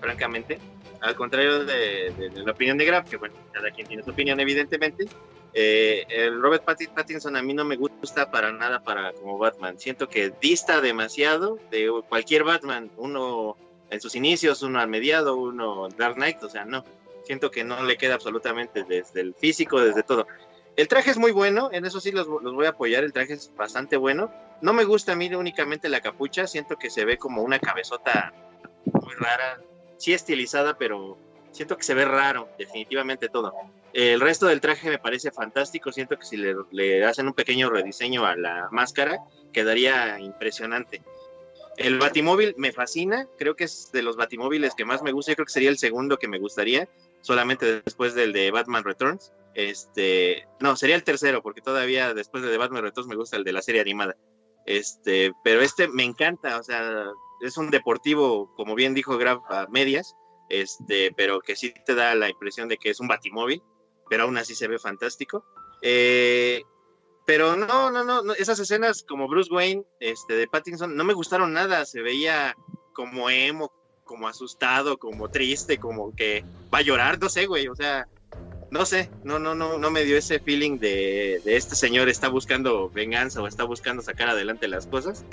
francamente. Al contrario de, la opinión de Graf, que bueno, cada quien tiene su opinión, evidentemente. Eh, el Robert Pattinson a mí no me gusta para nada para como Batman. Siento que dista demasiado de cualquier Batman. Uno en sus inicios, uno al mediado, uno Dark Knight. O sea, no. Siento que no le queda absolutamente desde el físico, desde todo. El traje es muy bueno, en eso sí los, los, voy a apoyar, el traje es bastante bueno. No me gusta a mí únicamente la capucha, siento que se ve como una cabezota muy rara, sí estilizada, pero siento que se ve raro, definitivamente todo. El resto del traje me parece fantástico, siento que si le, hacen un pequeño rediseño a la máscara, quedaría impresionante. El Batimóvil me fascina, creo que es de los Batimóviles que más me gusta, yo creo que sería el segundo que me gustaría, solamente después del de Batman Returns. Este, no, sería el tercero, porque todavía después de The Batman Returns me gusta el de la serie animada. Este, pero este me encanta, o sea, es un deportivo, como bien dijo Graf, a medias, este, pero que sí te da la impresión de que es un batimóvil, pero aún así se ve fantástico. Eh, pero no, no, no, esas escenas como Bruce Wayne, este, de Pattinson, no me gustaron nada, se veía como emo, como asustado, como triste, como que va a llorar, no sé, güey, o sea, no sé, no, no, no, no me dio ese feeling de, de este señor está buscando venganza o está buscando sacar adelante las cosas.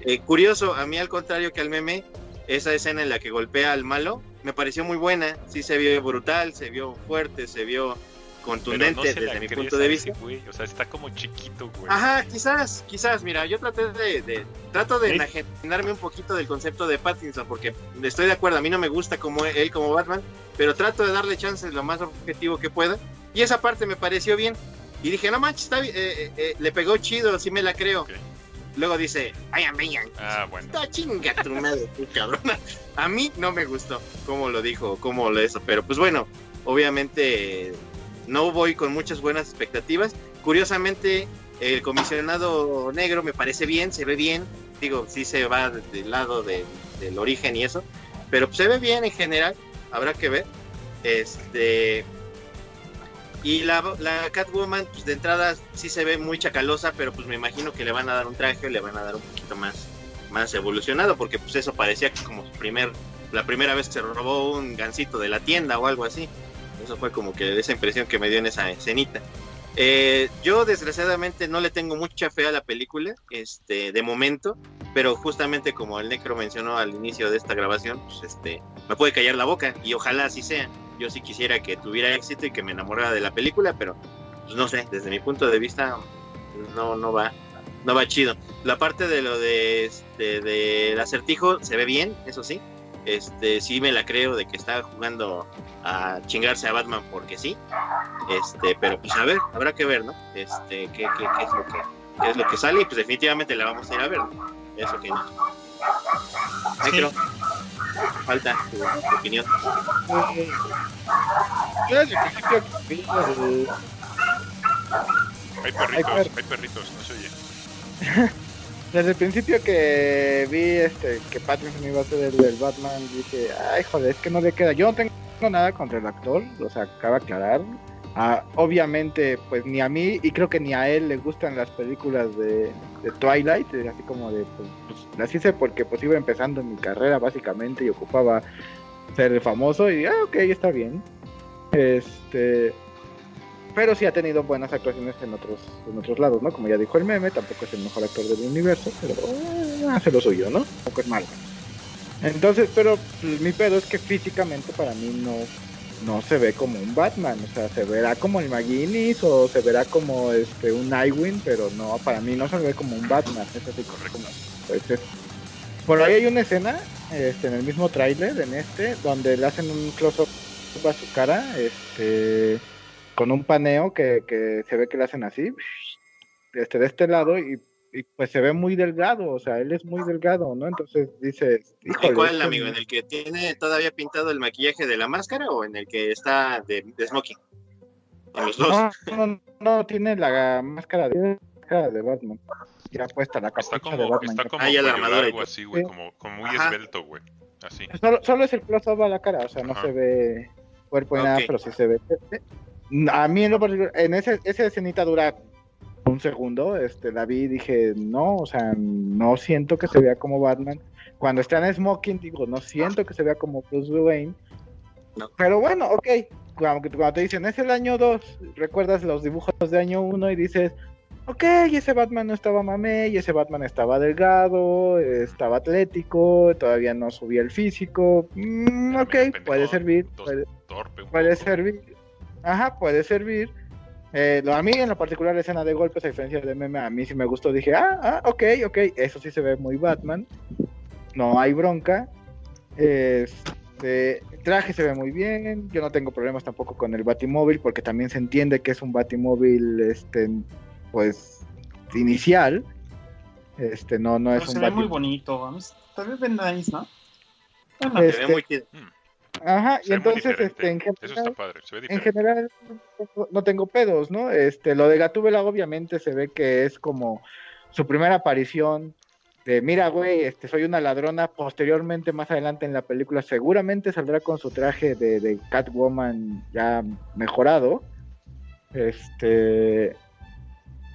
Eh, curioso, a mí al contrario que al meme, esa escena en la que golpea al malo me pareció muy buena. Sí se vio brutal, se vio fuerte, se vio contundente desde mi punto de vista. O sea, está como chiquito, güey. Ajá, quizás, quizás, mira, yo traté de, trato de imaginarme un poquito del concepto de Pattinson, porque estoy de acuerdo, a mí no me gusta como él como Batman, pero trato de darle chances lo más objetivo que pueda. Y esa parte me pareció bien. Y dije, no manches, está, eh, eh, le pegó chido, sí me la creo. Luego dice, I am Ah, bueno. Está chinga tu madre, tu cabrona. A mí no me gustó cómo lo dijo, cómo lo eso. Pero pues bueno, obviamente no voy con muchas buenas expectativas. Curiosamente, el comisionado negro me parece bien, se ve bien. Digo, sí se va del lado del origen y eso. Pero se ve bien en general. Habrá que ver. Este. Y la, la Catwoman, pues de entrada sí se ve muy chacalosa, pero pues me imagino que le van a dar un traje, le van a dar un poquito más, más evolucionado, porque pues eso parecía como su primer, la primera vez que se robó un gancito de la tienda o algo así. Eso fue como que esa impresión que me dio en esa escenita. Eh, yo desgraciadamente no le tengo mucha fe a la película, este, de momento, pero justamente como el Necro mencionó al inicio de esta grabación, pues este, me puede callar la boca y ojalá así sea yo sí quisiera que tuviera éxito y que me enamorara de la película, pero pues, no sé, desde mi punto de vista no, no va, no va chido. La parte de lo de este del acertijo se ve bien, eso sí. Este, sí me la creo de que está jugando a chingarse a Batman porque sí. Este, pero pues a ver, habrá que ver, ¿no? Este, qué, qué, qué es lo que es lo que sale y pues definitivamente la vamos a ir a ver. Eso que no. Sí falta tu, opinión. Hay perritos, hay perritos, no se oye. Desde el principio que vi este que Pattinson iba a ser el del Batman, dije, ay joder, es que no le queda. Yo no tengo nada contra el actor, o sea, acaba de aclarar. Ah, obviamente, pues ni a mí y creo que ni a él le gustan las películas de, Twilight, así como de, pues, pues, las hice porque pues iba empezando mi carrera básicamente y ocupaba ser famoso y, ah, ok, está bien. Este, pero sí ha tenido buenas actuaciones en otros, en otros lados, ¿no? Como ya dijo el meme, tampoco es el mejor actor del universo, pero ah, hace lo suyo, ¿no? Tampoco es malo. Entonces, pero pues, mi pedo es que físicamente para mí no no se ve como un Batman, o sea, se verá como el McGuinness o se verá como este un Nightwing, pero no, para mí no se ve como un Batman, es así como, pues Por ahí hay una escena, este, en el mismo tráiler, en este, donde le hacen un close-up a su cara, este, con un paneo que, que se ve que le hacen así, este, de este lado, y y pues se ve muy delgado, o sea, él es muy delgado, ¿no? Entonces dices, ¿Y cuál, amigo? ¿En el que tiene todavía pintado el maquillaje de la máscara o en el que está de, smoking? los dos. No, no, tiene la máscara de, de Batman. Ya puesta la capucha está como, de Batman. Está como ah, la armadura así, güey, como, como, muy esbelto, güey. Así. Solo, solo es el close-up a la cara, o sea, no se ve cuerpo ni nada, pero sí se ve. A mí en lo particular, en ese, esa escenita dura un segundo, este, la vi y dije, no, o sea, no siento que se vea como Batman. Cuando está en Smoking, digo, no siento que se vea como Bruce Wayne. Pero bueno, ok, cuando, cuando te dicen, es el año 2, recuerdas los dibujos de año 1 y dices, ok, ese Batman no estaba mamé, y ese Batman estaba delgado, estaba atlético, todavía no subía el físico. Mm, ok, puede servir. Puede, puede servir. Ajá, puede servir eh, a mí en lo particular la escena de golpes, a diferencia de meme, a mí sí me gustó. Dije, ah, ah, ok, ok, eso sí se ve muy Batman. No hay bronca. Este, el traje se ve muy bien. Yo no tengo problemas tampoco con el Batimóvil porque también se entiende que es un Batimóvil, este, pues, inicial. Este, no, no es un se ve muy bonito. A mí también nice, ¿no? Bueno, se ve muy este, Ajá, y entonces, este, en general, en general no tengo pedos, ¿no? Este, lo de Gatúbela obviamente se ve que es como su primera aparición de, mira, güey, este, soy una ladrona, posteriormente, más adelante en la película, seguramente saldrá con su traje de, de Catwoman ya mejorado, este,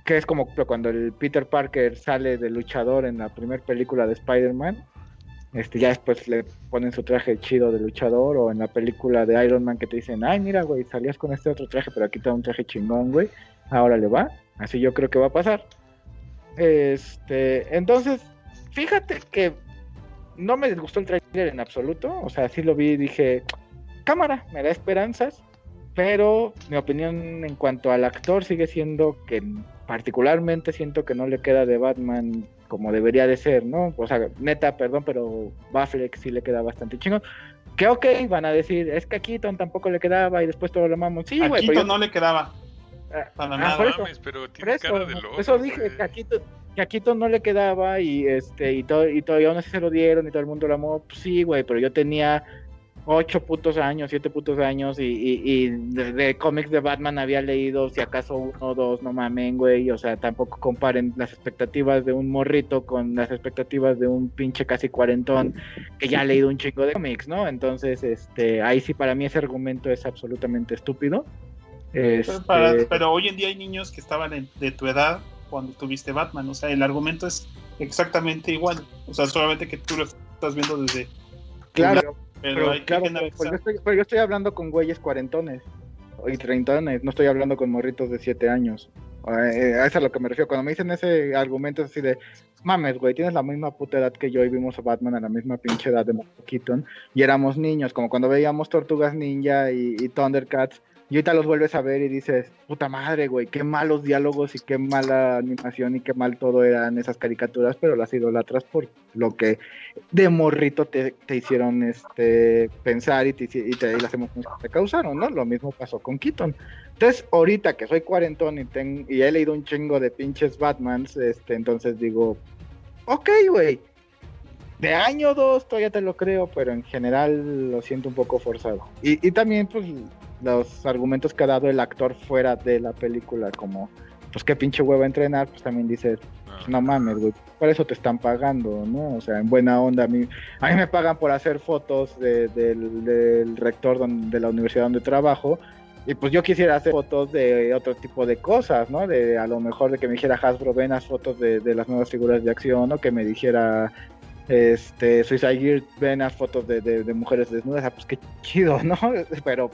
que es como cuando el Peter Parker sale de luchador en la primera película de Spider-Man, este, ya después le ponen su traje chido de luchador o en la película de Iron Man que te dicen, ay, mira, güey, salías con este otro traje, pero aquí te da un traje chingón, güey, ahora le va, así yo creo que va a pasar. Este, entonces, fíjate que no me disgustó el trailer en absoluto, o sea, sí lo vi y dije, cámara, me da esperanzas, pero mi opinión en cuanto al actor sigue siendo que particularmente siento que no le queda de Batman como debería de ser, ¿no? O sea, neta, perdón, pero Buffleck sí le queda bastante chingón. que ok, van a decir, es que a Keaton tampoco le quedaba y después todo lo amamos. Sí, a güey. Keaton no le quedaba. Ah, ah, por eso, pero tiene eso, cara de loco, eso dije que a, Keaton, que a Keaton no le quedaba y este y todo y todavía aún así se lo dieron y todo el mundo lo amó. Pues sí, güey, pero yo tenía ocho putos años, siete putos años y, de, cómics de Batman había leído si acaso uno o dos, no mamen, güey, o sea, tampoco comparen las expectativas de un morrito con las expectativas de un pinche casi cuarentón que ya ha leído un chingo de cómics, ¿no? Entonces, este, ahí sí para mí ese argumento es absolutamente estúpido. Este, pero, hoy en día hay niños que estaban de tu edad cuando tuviste Batman, o sea, el argumento es exactamente igual, o sea, solamente que tú lo estás viendo desde... Claro pero, claro, pero, yo estoy, hablando con güeyes cuarentones y treintones, no estoy hablando con morritos de siete años. Eh, a eso es a lo que me refiero. Cuando me dicen ese argumento es así de, mames, güey, tienes la misma puta edad que yo y vimos a Batman a la misma pinche edad de Keaton y éramos niños, como cuando veíamos Tortugas Ninja y Thundercats y ahorita los vuelves a ver y dices, puta madre, güey, qué malos diálogos y qué mala animación y qué mal todo eran esas caricaturas, pero las idolatras por lo que de morrito te, hicieron este pensar y, te, y, te, las emociones que te causaron, ¿no? Lo mismo pasó con Keaton. Entonces, ahorita que soy cuarentón y, y he leído un chingo de pinches Batmans, este, entonces digo, ok, güey, de año dos todavía te lo creo, pero en general lo siento un poco forzado. Y, y también, pues, los argumentos que ha dado el actor fuera de la película, como, pues qué pinche huevo entrenar, pues también dices, pues, no mames, güey, por eso te están pagando, ¿no? O sea, en buena onda, a mí, a mí me pagan por hacer fotos del, rector de la universidad donde trabajo, y pues yo quisiera hacer fotos de otro tipo de cosas, ¿no? De a lo mejor de que me dijera Hasbro, ven las fotos de, de las nuevas figuras de acción, o que me dijera este Suicide Gear, ven las fotos de, de, mujeres desnudas, ah, pues qué chido, ¿no? Pero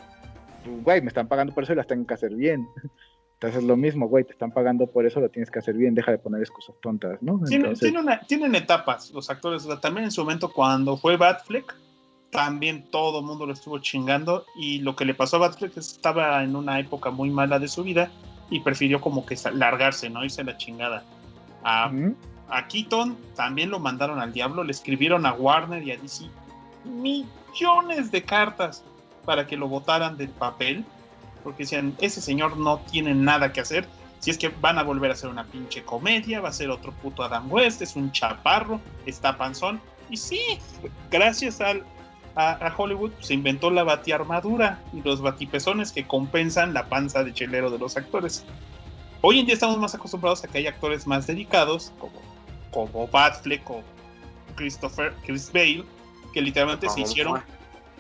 güey, me están pagando por eso y las tengo que hacer bien. Entonces es lo mismo, güey, te están pagando por eso, lo tienes que hacer bien, deja de poner excusas tontas, ¿no? tienen etapas los actores, también en su momento cuando fue Batfleck, también todo el mundo lo estuvo chingando y lo que le pasó a Batfleck es que estaba en una época muy mala de su vida y prefirió como que largarse, ¿no? Irse a la chingada. A, a Keaton también lo mandaron al diablo, le escribieron a Warner y a DC millones de cartas para que lo votaran del papel, porque decían, ese señor no tiene nada que hacer, si es que van a volver a hacer una pinche comedia, va a ser otro puto Adam West, es un chaparro, está panzón, y sí, gracias al, a, Hollywood se inventó la batiarmadura y los batipezones que compensan la panza de chelero de los actores. Hoy en día estamos más acostumbrados a que hay actores más dedicados, como, como Batfleck o Christopher, Chris Bale, que literalmente se hicieron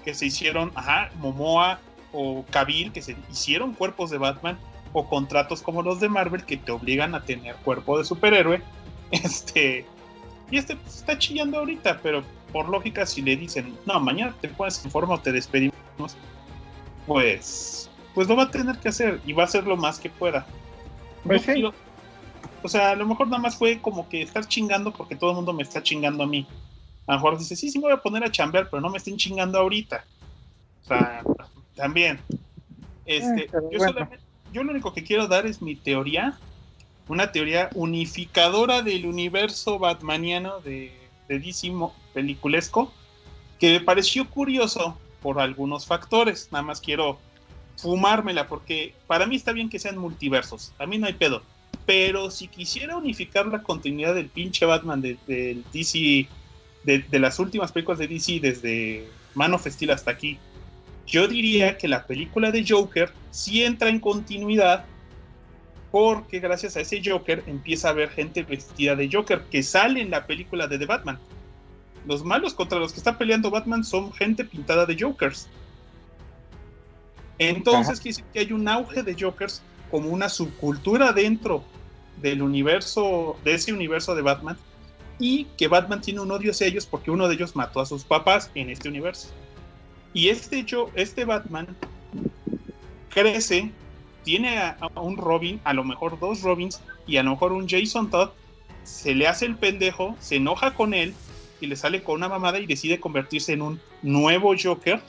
que se hicieron, ajá, Momoa o Kabil, que se hicieron cuerpos de Batman, o contratos como los de Marvel que te obligan a tener cuerpo de superhéroe. Este, y este pues, está chillando ahorita, pero por lógica, si le dicen, no, mañana te pones en forma o te despedimos, pues, pues lo va a tener que hacer y va a hacer lo más que pueda. Pues o sea, a lo mejor nada más fue como que estar chingando porque todo el mundo me está chingando a mí. A lo mejor dice, sí, sí me voy a poner a chambear, pero no me estén chingando ahorita. O sea, también. Este, eh, yo, lo único que quiero dar es mi teoría, una teoría unificadora del universo batmaniano de, de DC peliculesco, que me pareció curioso por algunos factores. Nada más quiero fumármela, porque para mí está bien que sean multiversos, a mí no hay pedo. Pero si quisiera unificar la continuidad del pinche Batman del DC de, las últimas películas de DC, desde Man of Steel hasta aquí, yo diría que la película de Joker sí entra en continuidad porque gracias a ese Joker empieza a haber gente vestida de Joker que sale en la película de The Batman. Los malos contra los que está peleando Batman son gente pintada de Jokers. Entonces quiere decir que hay un auge de Jokers como una subcultura dentro del universo, de ese universo de Batman, y que Batman tiene un odio hacia ellos porque uno de ellos mató a sus papás en este universo. Y este hecho, este Batman crece, tiene a, un Robin, a lo mejor dos Robins y a lo mejor un Jason Todd, se le hace el pendejo, se enoja con él y le sale con una mamada y decide convertirse en un nuevo Joker.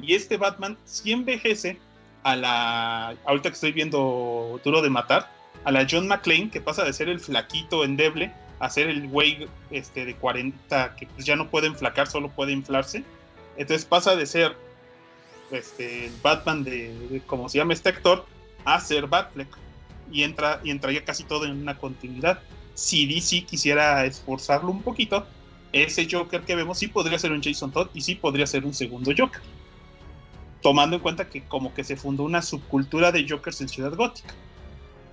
Y este Batman sí envejece a la, ahorita que estoy viendo Duro de Matar, a la John McClane, que pasa de ser el flaquito endeble hacer el güey este, de 40 que pues ya no puede enflacar, solo puede inflarse. Entonces pasa de ser este, Batman de, como se llama este actor, a ser Batfleck. Y entra, y entraría casi todo en una continuidad. Si DC quisiera esforzarlo un poquito, ese Joker que vemos sí podría ser un Jason Todd y sí podría ser un segundo Joker. Tomando en cuenta que como que se fundó una subcultura de Jokers en Ciudad Gótica.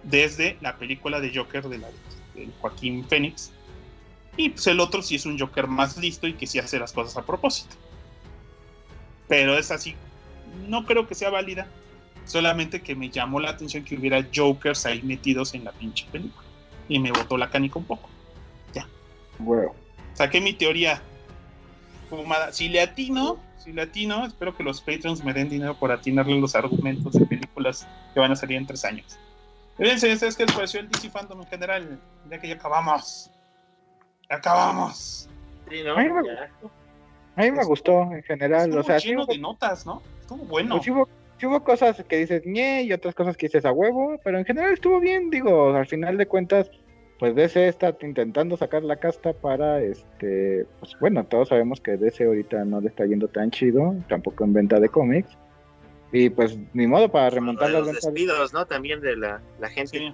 Desde la película de Joker de, la, de Joaquín Phoenix. Y pues el otro sí es un Joker más listo y que sí hace las cosas a propósito. Pero es así no creo que sea válida. Solamente que me llamó la atención que hubiera Jokers ahí metidos en la pinche película. Y me botó la canica un poco. Ya. Bueno. Saqué mi teoría fumada. Si le atino, si le atino, espero que los patrons me den dinero por atinarle los argumentos de películas que van a salir en tres años. Fíjense, ¿sabes qué les pareció el DC Fandom en general? Ya que ya acabamos. Ya acabamos. Sí, ¿no? A mí me, gustó en general. o sea, lleno de notas, ¿no? bueno. Pues hubo, cosas que dices ñe y otras cosas que dices a huevo, pero en general estuvo bien, digo, al final de cuentas, pues DC está intentando sacar la casta para, este, pues bueno, todos sabemos que DC ahorita no le está yendo tan chido, tampoco en venta de cómics. Y pues ni modo para remontar las ventas. despidos, ¿no? También de la, la gente.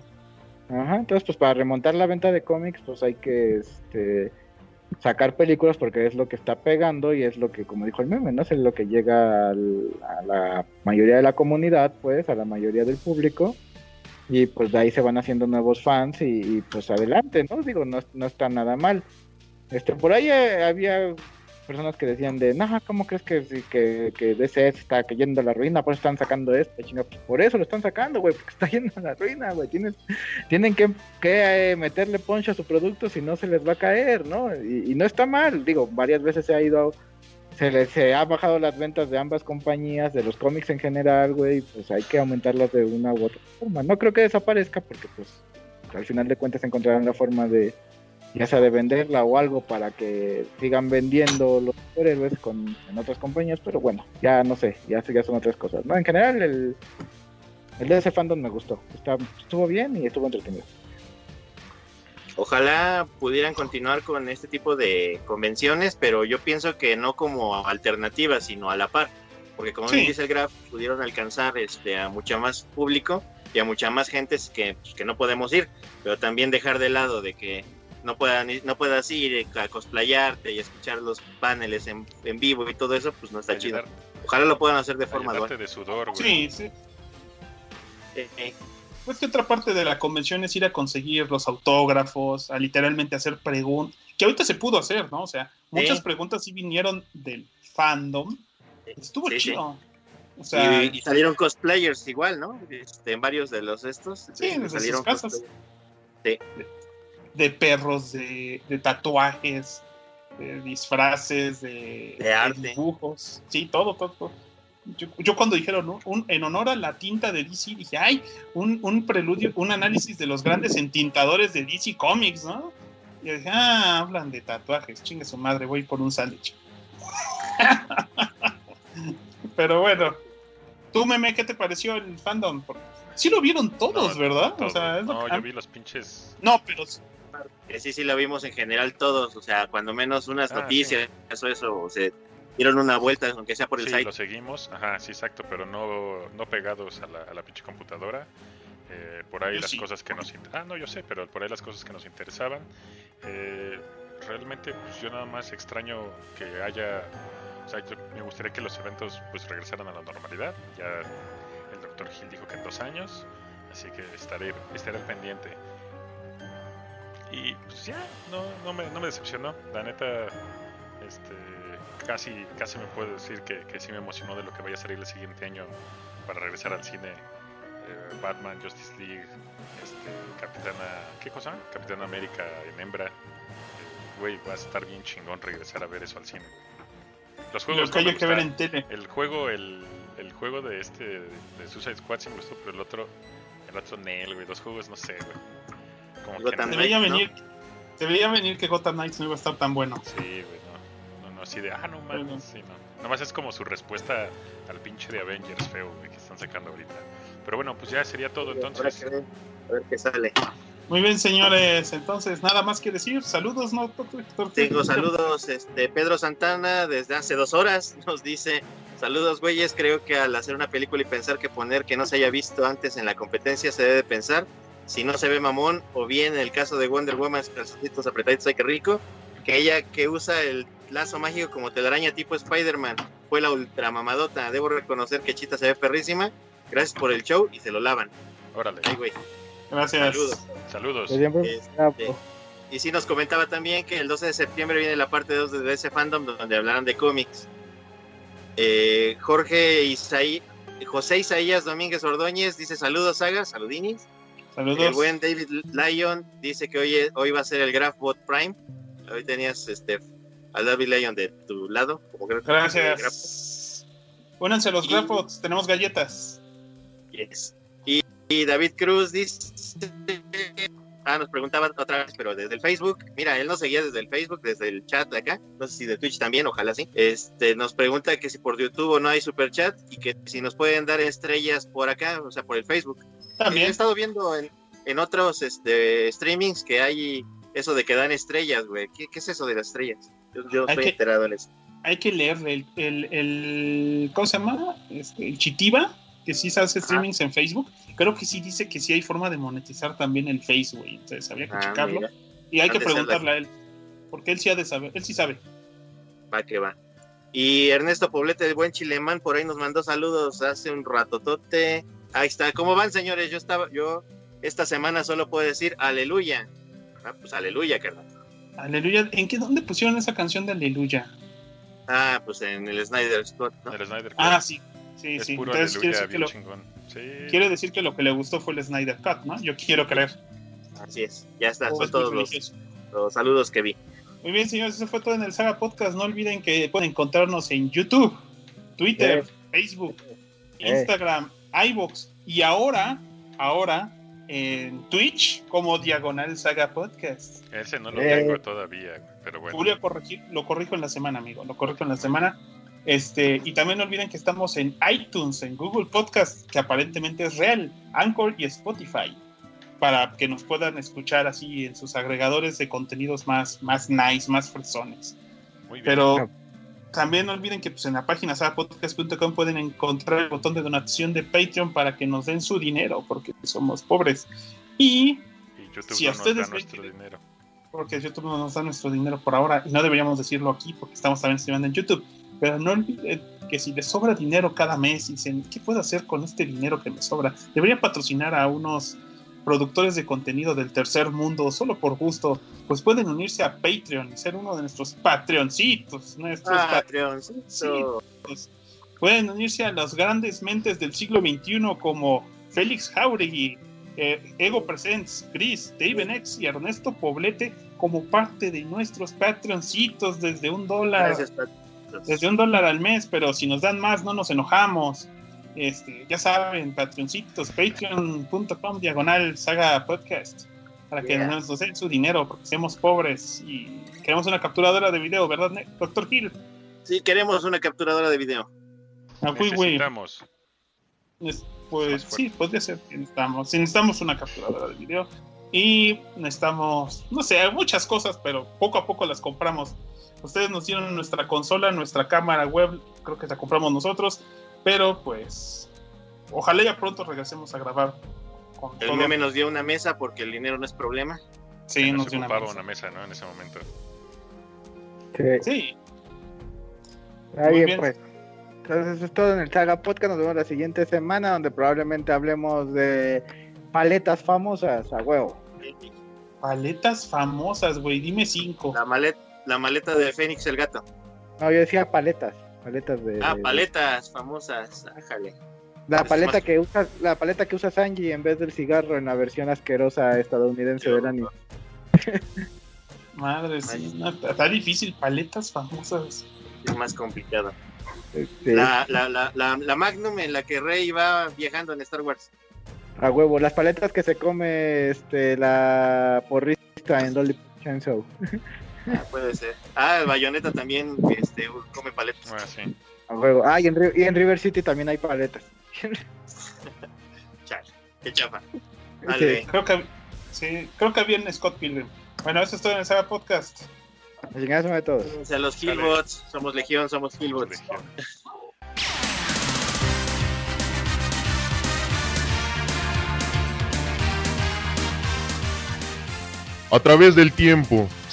Ajá, entonces pues para remontar la venta de cómics, pues hay que, este, sacar películas porque es lo que está pegando y es lo que, como dijo el meme, ¿no? Es lo que llega a la mayoría de la comunidad, pues, a la mayoría del público. Y pues de ahí se van haciendo nuevos fans y, pues adelante, ¿no? Digo, no, no está nada mal. Este, por ahí eh, había personas que decían de, no, ¿cómo crees que, que, que DC está cayendo a la ruina? Por eso están sacando esto. Pues por eso lo están sacando, güey, porque está yendo a la ruina, güey. Tienen, tienen que, que eh, meterle poncho a su producto si no se les va a caer, ¿no? Y, no está mal, digo, varias veces se ha ido, se les se ha bajado las ventas de ambas compañías, de los cómics en general, güey, pues hay que aumentarlas de una u otra forma. No creo que desaparezca porque, pues, al final de cuentas encontrarán la forma de ya sea de venderla o algo para que sigan vendiendo los superhéroes con, en otras compañías, pero bueno, ya no sé, ya, ya son otras cosas. No, en general el, el DC Fandom me gustó, Está, estuvo bien y estuvo entretenido. Ojalá pudieran continuar con este tipo de convenciones, pero yo pienso que no como alternativa, sino a la par, porque como dice el Graf, pudieron alcanzar este, a mucha más público y a mucha más gente que, pues, que no podemos ir, pero también dejar de lado de que no, puedan, no puedas ir a cosplayarte y escuchar los paneles en, en vivo y todo eso, pues no está chido. Ojalá lo puedan hacer de forma dual. de sudor, Sí, sí. Pues que otra parte de la convención es ir a conseguir los autógrafos, a literalmente hacer preguntas, que ahorita se pudo hacer, ¿no? O sea, muchas preguntas sí vinieron del fandom. Estuvo chido. O sea, y, salieron cosplayers igual, ¿no? Este, en varios de los estos. Sí, salieron Sí de perros, de, tatuajes, de disfraces, de, dibujos. Sí, todo, todo. Yo, cuando dijeron un, en honor a la tinta de DC, dije, ay, un, un, preludio, un análisis de los grandes entintadores de DC Comics, ¿no? Y dije, ah, hablan de tatuajes, chingue su madre, voy por un sándwich. Pero bueno, tú, meme, ¿qué te pareció el fandom? sí lo vieron todos, ¿verdad? o sea, no, yo vi los pinches. No, pero sí, sí, lo vimos en general todos, o sea, cuando menos unas ah, noticias, eso, eso, o se dieron una vuelta, aunque sea por el sí, site. lo seguimos, ajá, sí, exacto, pero no, no pegados a la, a la pinche computadora. Eh, por ahí las cosas que nos ah no yo sé pero por ahí las cosas que nos interesaban. Eh, realmente pues yo nada más extraño que haya o sea me gustaría que los eventos pues regresaran a la normalidad. Ya el doctor Gil dijo que en dos años así que estaré estaré al pendiente y pues ya, no, no, me, no me decepcionó. La neta, este, casi, casi me puedo decir que, que sí me emocionó de lo que vaya a salir el siguiente año para regresar al cine. Eh, Batman, Justice League, este, Capitana, ¿qué cosa? Capitana América en hembra. Eh, güey, va a estar bien chingón regresar a ver eso al cine. Los juegos que hay que ver en tele. El juego, el, el juego de este de Suicide Squad sí me gustó, pero el otro, el otro Nel, güey, los juegos no sé, güey se, veía venir, se veía venir que Gotham Knights no iba a estar tan bueno. Sí, güey, no. No, no, así de, ah, no mames, sí, no. Nomás es como su respuesta al pinche de Avengers feo, que están sacando ahorita. Pero bueno, pues ya sería todo entonces. A ver qué sale. Muy bien, señores. Entonces, nada más que decir. Saludos, ¿no? Tengo saludos. Este, Pedro Santana, desde hace dos horas, nos dice: Saludos, güeyes. Creo que al hacer una película y pensar que poner que no se haya visto antes en la competencia, se debe pensar si no se ve mamón, o bien en el caso de Wonder Woman, calzoncitos apretaditos, ay que rico, que ella que usa el lazo mágico como telaraña tipo Spider-Man fue la ultramamadota. Debo reconocer que Chita se ve perrísima. Gracias por el show y se lo lavan. Órale. Ay, güey. Gracias. Saludos. Este, y sí nos comentaba también que el 12 de septiembre viene la parte 2 de ese fandom donde hablarán de cómics. Eh, Jorge Isaí, José Isaías Domínguez Ordóñez dice saludos, Saga, saludinis. Saludos. El buen David Lyon dice que hoy, hoy va a ser el Grafbot Prime. Hoy tenías este a David Lyon de tu lado. Como Gracias. Únanse los Grafbots, tenemos galletas. Yes. Y David Cruz dice, ah, nos preguntaba otra vez, pero desde el Facebook, mira, él nos seguía desde el Facebook, desde el chat de acá, no sé si de Twitch también, ojalá sí. Este, nos pregunta que si por YouTube no hay super chat y que si nos pueden dar estrellas por acá, o sea, por el Facebook. También he estado viendo en, en otros este, streamings que hay eso de que dan estrellas, güey. ¿Qué, es eso de las estrellas? Yo, no estoy enterado en eso. Hay que leer el, el, el ¿cómo se llama? Este, el Chitiba que sí se hace streamings en Facebook. Creo que sí dice que sí hay forma de monetizar también el Facebook, Entonces habría que ah, checarlo. Y hay que preguntarle a él. Porque él sí ha de saber, él sí sabe. Va que va. Y Ernesto Poblete, el buen chilemán, por ahí nos mandó saludos hace un ratotote. Ahí está. ¿Cómo van, señores? Yo estaba, yo esta semana solo puedo decir aleluya. Ah, pues aleluya, carnal. Aleluya. ¿En qué dónde pusieron esa canción de aleluya? Ah, pues en el Snyder Scott, El Snyder Ah, sí, Sí, sí. Entonces quiere decir, que lo, quiere decir que lo que le gustó fue el Snyder Cut, ¿no? Yo quiero creer. Así es, ya está, son todos los, saludos que vi. Muy bien, señores, eso fue todo en el Saga Podcast. No olviden que pueden encontrarnos en YouTube, Twitter, eh. Facebook, eh. IBox y ahora, ahora en Twitch como Diagonal Saga Podcast. Ese no lo tengo eh. todavía, pero bueno. Julio corregir, lo corrijo en la semana, amigo, lo corrijo en la semana. Este, y también no olviden que estamos en iTunes, en Google Podcast, que aparentemente es real, Anchor y Spotify, para que nos puedan escuchar así en sus agregadores de contenidos más, más nice, más fresones. Pero también no olviden que pues, en la página sabapodcast.com pueden encontrar el botón de donación de Patreon para que nos den su dinero, porque somos pobres. Y, YouTube si a ustedes nuestro dinero. Porque YouTube no nos da nuestro dinero por ahora, y no deberíamos decirlo aquí porque estamos también streamando en YouTube pero no olviden que si les sobra dinero cada mes y dicen, ¿qué puedo hacer con este dinero que me sobra? Debería patrocinar a unos productores de contenido del tercer mundo solo por gusto, pues pueden unirse a Patreon y ser uno de nuestros Patreoncitos. Nuestros Patreoncitos. Pueden unirse a las grandes mentes del siglo XXI como Félix Jauregui, eh, Ego Presents, Chris, David X y Ernesto Poblete como parte de nuestros Patreoncitos desde un dólar. Gracias, desde un dólar al mes, pero si nos dan más no nos enojamos. Este, ya saben, patroncitos, patreon.com diagonal saga podcast, para que nos den su dinero, porque somos pobres y queremos una capturadora de video, ¿verdad, doctor Gil? Sí, queremos una capturadora de video. Ah, necesitamos. Pues sí, podría ser necesitamos. Necesitamos una capturadora de video y necesitamos, no sé, muchas cosas, pero poco a poco las compramos. Ustedes nos dieron nuestra consola, nuestra cámara web, creo que la compramos nosotros, pero pues ojalá ya pronto regresemos a grabar. el meme nos dio una mesa porque el dinero no es problema. Sí, nos, dio una mesa. ¿no? En ese momento. Sí. Ahí pues. Entonces eso es todo en el Saga Podcast. Nos vemos la siguiente semana donde probablemente hablemos de paletas famosas a huevo. Paletas famosas, güey. Dime cinco. La maleta la maleta de Fénix el gato. No, yo decía paletas, paletas de. Ah, paletas famosas, ájale. La paleta que usa, la paleta que usa Sanji en vez del cigarro en la versión asquerosa estadounidense del anime. Madre, sí, está difícil, paletas famosas. Es más complicado. Este, la, la, la, la, Magnum en la que Rey va viajando en Star Wars. A huevo, las paletas que se come este la porrista en Dolly Chainsaw. Ah, puede ser. Ah, el Bayonetta también este, come paletas. Ah, sí. A juego. Ah, y en, y en, River City también hay paletas. Chale, qué chafa. Creo que Sí, creo que había en Scott Pilgrim. Bueno, eso es todo en el Saga Podcast. de todos. O sea, los Killbots, somos Legión, somos Killbots. A través del tiempo,